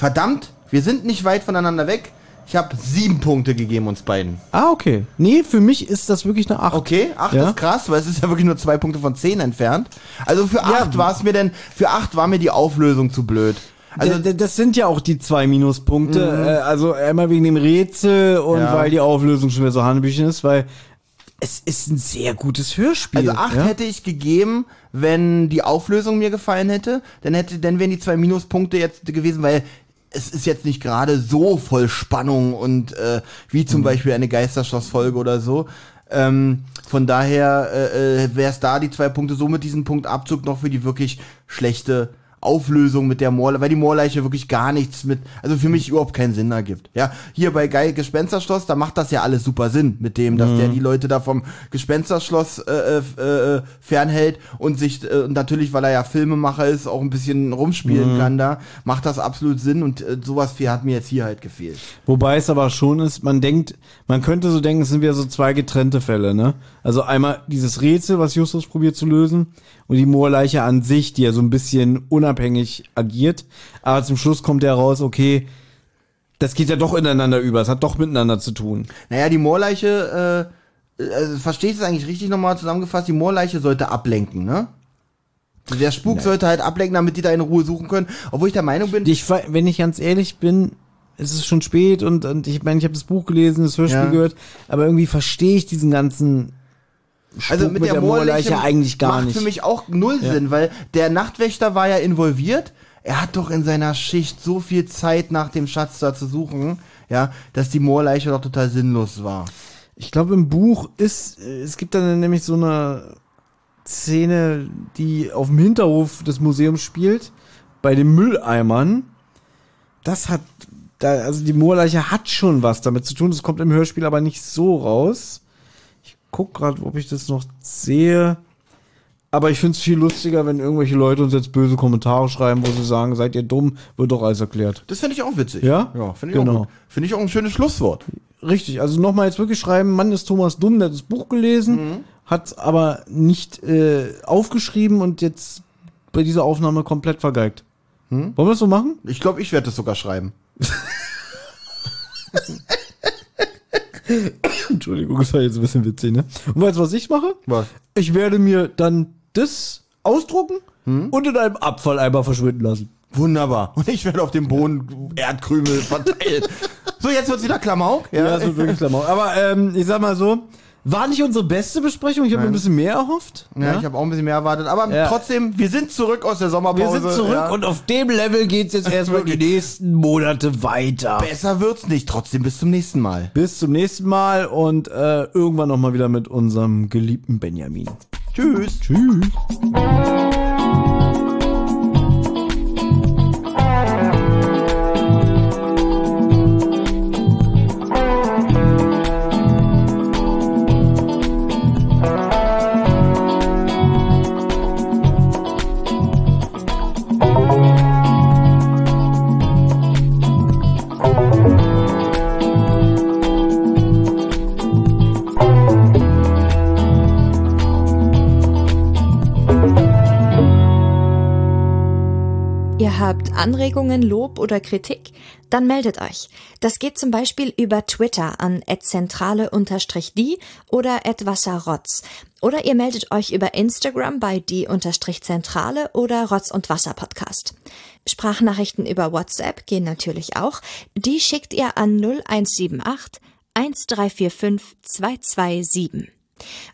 Verdammt, wir sind nicht weit voneinander weg. Ich habe sieben Punkte gegeben uns beiden. Ah, okay. Nee, für mich ist das wirklich eine 8. Okay, acht Ja. ist krass, weil es ist ja wirklich nur zwei Punkte von zehn entfernt. Also für acht war es mir denn, für acht war mir die Auflösung zu blöd. Also Also das sind ja auch die zwei Minuspunkte. Äh, also einmal wegen dem Rätsel und Ja. weil die Auflösung schon wieder so Hanebüchen ist, weil es ist ein sehr gutes Hörspiel. Also acht ja? hätte ich gegeben, wenn die Auflösung mir gefallen hätte. Dann hätte, dann wären die zwei Minuspunkte jetzt gewesen, weil es ist jetzt nicht gerade so voll Spannung und äh, wie Mhm. zum Beispiel eine Geisterschlossfolge oder so. Ähm, von daher äh, äh, wäre es da die zwei Punkte so mit diesem Punktabzug noch für die wirklich schlechte Auflösung mit der Moorleiche, weil die Moorleiche wirklich gar nichts mit, also für mich überhaupt keinen Sinn ergibt. Ja, hier bei Geil Gespensterschloss, da macht das ja alles super Sinn mit dem, dass der die Leute da vom Gespensterschloss äh, äh, äh, fernhält und sich äh, natürlich, weil er ja Filmemacher ist, auch ein bisschen rumspielen kann da, macht das absolut Sinn und äh, sowas viel hat mir jetzt hier halt gefehlt. Wobei es aber schon ist, man denkt, man könnte so denken, es sind wieder so zwei getrennte Fälle, ne? Also einmal dieses Rätsel, was Justus probiert zu lösen, und die Moorleiche an sich, die ja so ein bisschen unabhängig agiert. Aber zum Schluss kommt ja raus, okay, das geht ja doch ineinander über, es hat doch miteinander zu tun. Naja, die Moorleiche, äh, also verstehe ich das eigentlich richtig nochmal zusammengefasst, die Moorleiche sollte ablenken, ne? Der Spuk sollte halt ablenken, damit die da in Ruhe suchen können. Obwohl ich der Meinung bin, Ich, wenn ich ganz ehrlich bin, es ist schon spät und, und ich meine, ich habe das Buch gelesen, das Hörspiel Ja. gehört, aber irgendwie verstehe ich diesen ganzen also Spuk mit, der, Moorleiche eigentlich gar macht nicht. für mich auch null Sinn, weil der Nachtwächter war ja involviert. Er hat doch in seiner Schicht so viel Zeit nach dem Schatz da zu suchen, ja, dass die Moorleiche doch total sinnlos war. Ich glaube, im Buch ist, äh, es gibt dann nämlich so eine Szene, die auf dem Hinterhof des Museums spielt, bei den Mülleimern. Das hat, da, also die Moorleiche hat schon was damit zu tun. Das kommt im Hörspiel aber nicht so raus. Guck gerade, ob ich das noch sehe. Aber ich finde es viel lustiger, wenn irgendwelche Leute uns jetzt böse Kommentare schreiben, wo sie sagen, seid ihr dumm, wird doch alles erklärt. Das finde ich auch witzig. Ja? Ja, finde ich Genau. auch gut. Finde ich auch ein schönes Schlusswort. Richtig, also nochmal jetzt wirklich schreiben, Mann ist Thomas dumm, der hat das Buch gelesen, hat aber nicht äh, aufgeschrieben und jetzt bei dieser Aufnahme komplett vergeigt. Wollen wir das so machen? Ich glaube, ich werde das sogar schreiben. Entschuldigung, das war jetzt ein bisschen witzig, ne? Und weißt du, was ich mache? Was? Ich werde mir dann das ausdrucken und in einem Abfalleimer verschwinden lassen. Wunderbar. Und ich werde auf dem Boden Erdkrümel verteilen. so, jetzt wird's wieder Klamauk. Ja, so wirklich Klamauk. Aber ähm, ich sag mal so, war nicht unsere beste Besprechung, ich habe mir ein bisschen mehr erhofft. Ja, ich habe auch ein bisschen mehr erwartet. Aber Ja. trotzdem, wir sind zurück aus der Wir Sommerpause. sind zurück ja. und auf dem Level geht's jetzt erstmal die nächsten Monate weiter. besser wird's nicht. Trotzdem bis zum nächsten Mal. Bis zum nächsten Mal und äh, irgendwann nochmal wieder mit unserem geliebten Benjamin. Tschüss. Tschüss. Anregungen, Lob oder Kritik? Dann meldet euch. Das geht zum Beispiel über Twitter an @zentrale_die oder @wasserrotz. Oder ihr meldet euch über Instagram bei die_zentrale oder Rotz und Wasser Podcast. Sprachnachrichten über WhatsApp gehen natürlich auch. Die schickt ihr an 0178 1345 227.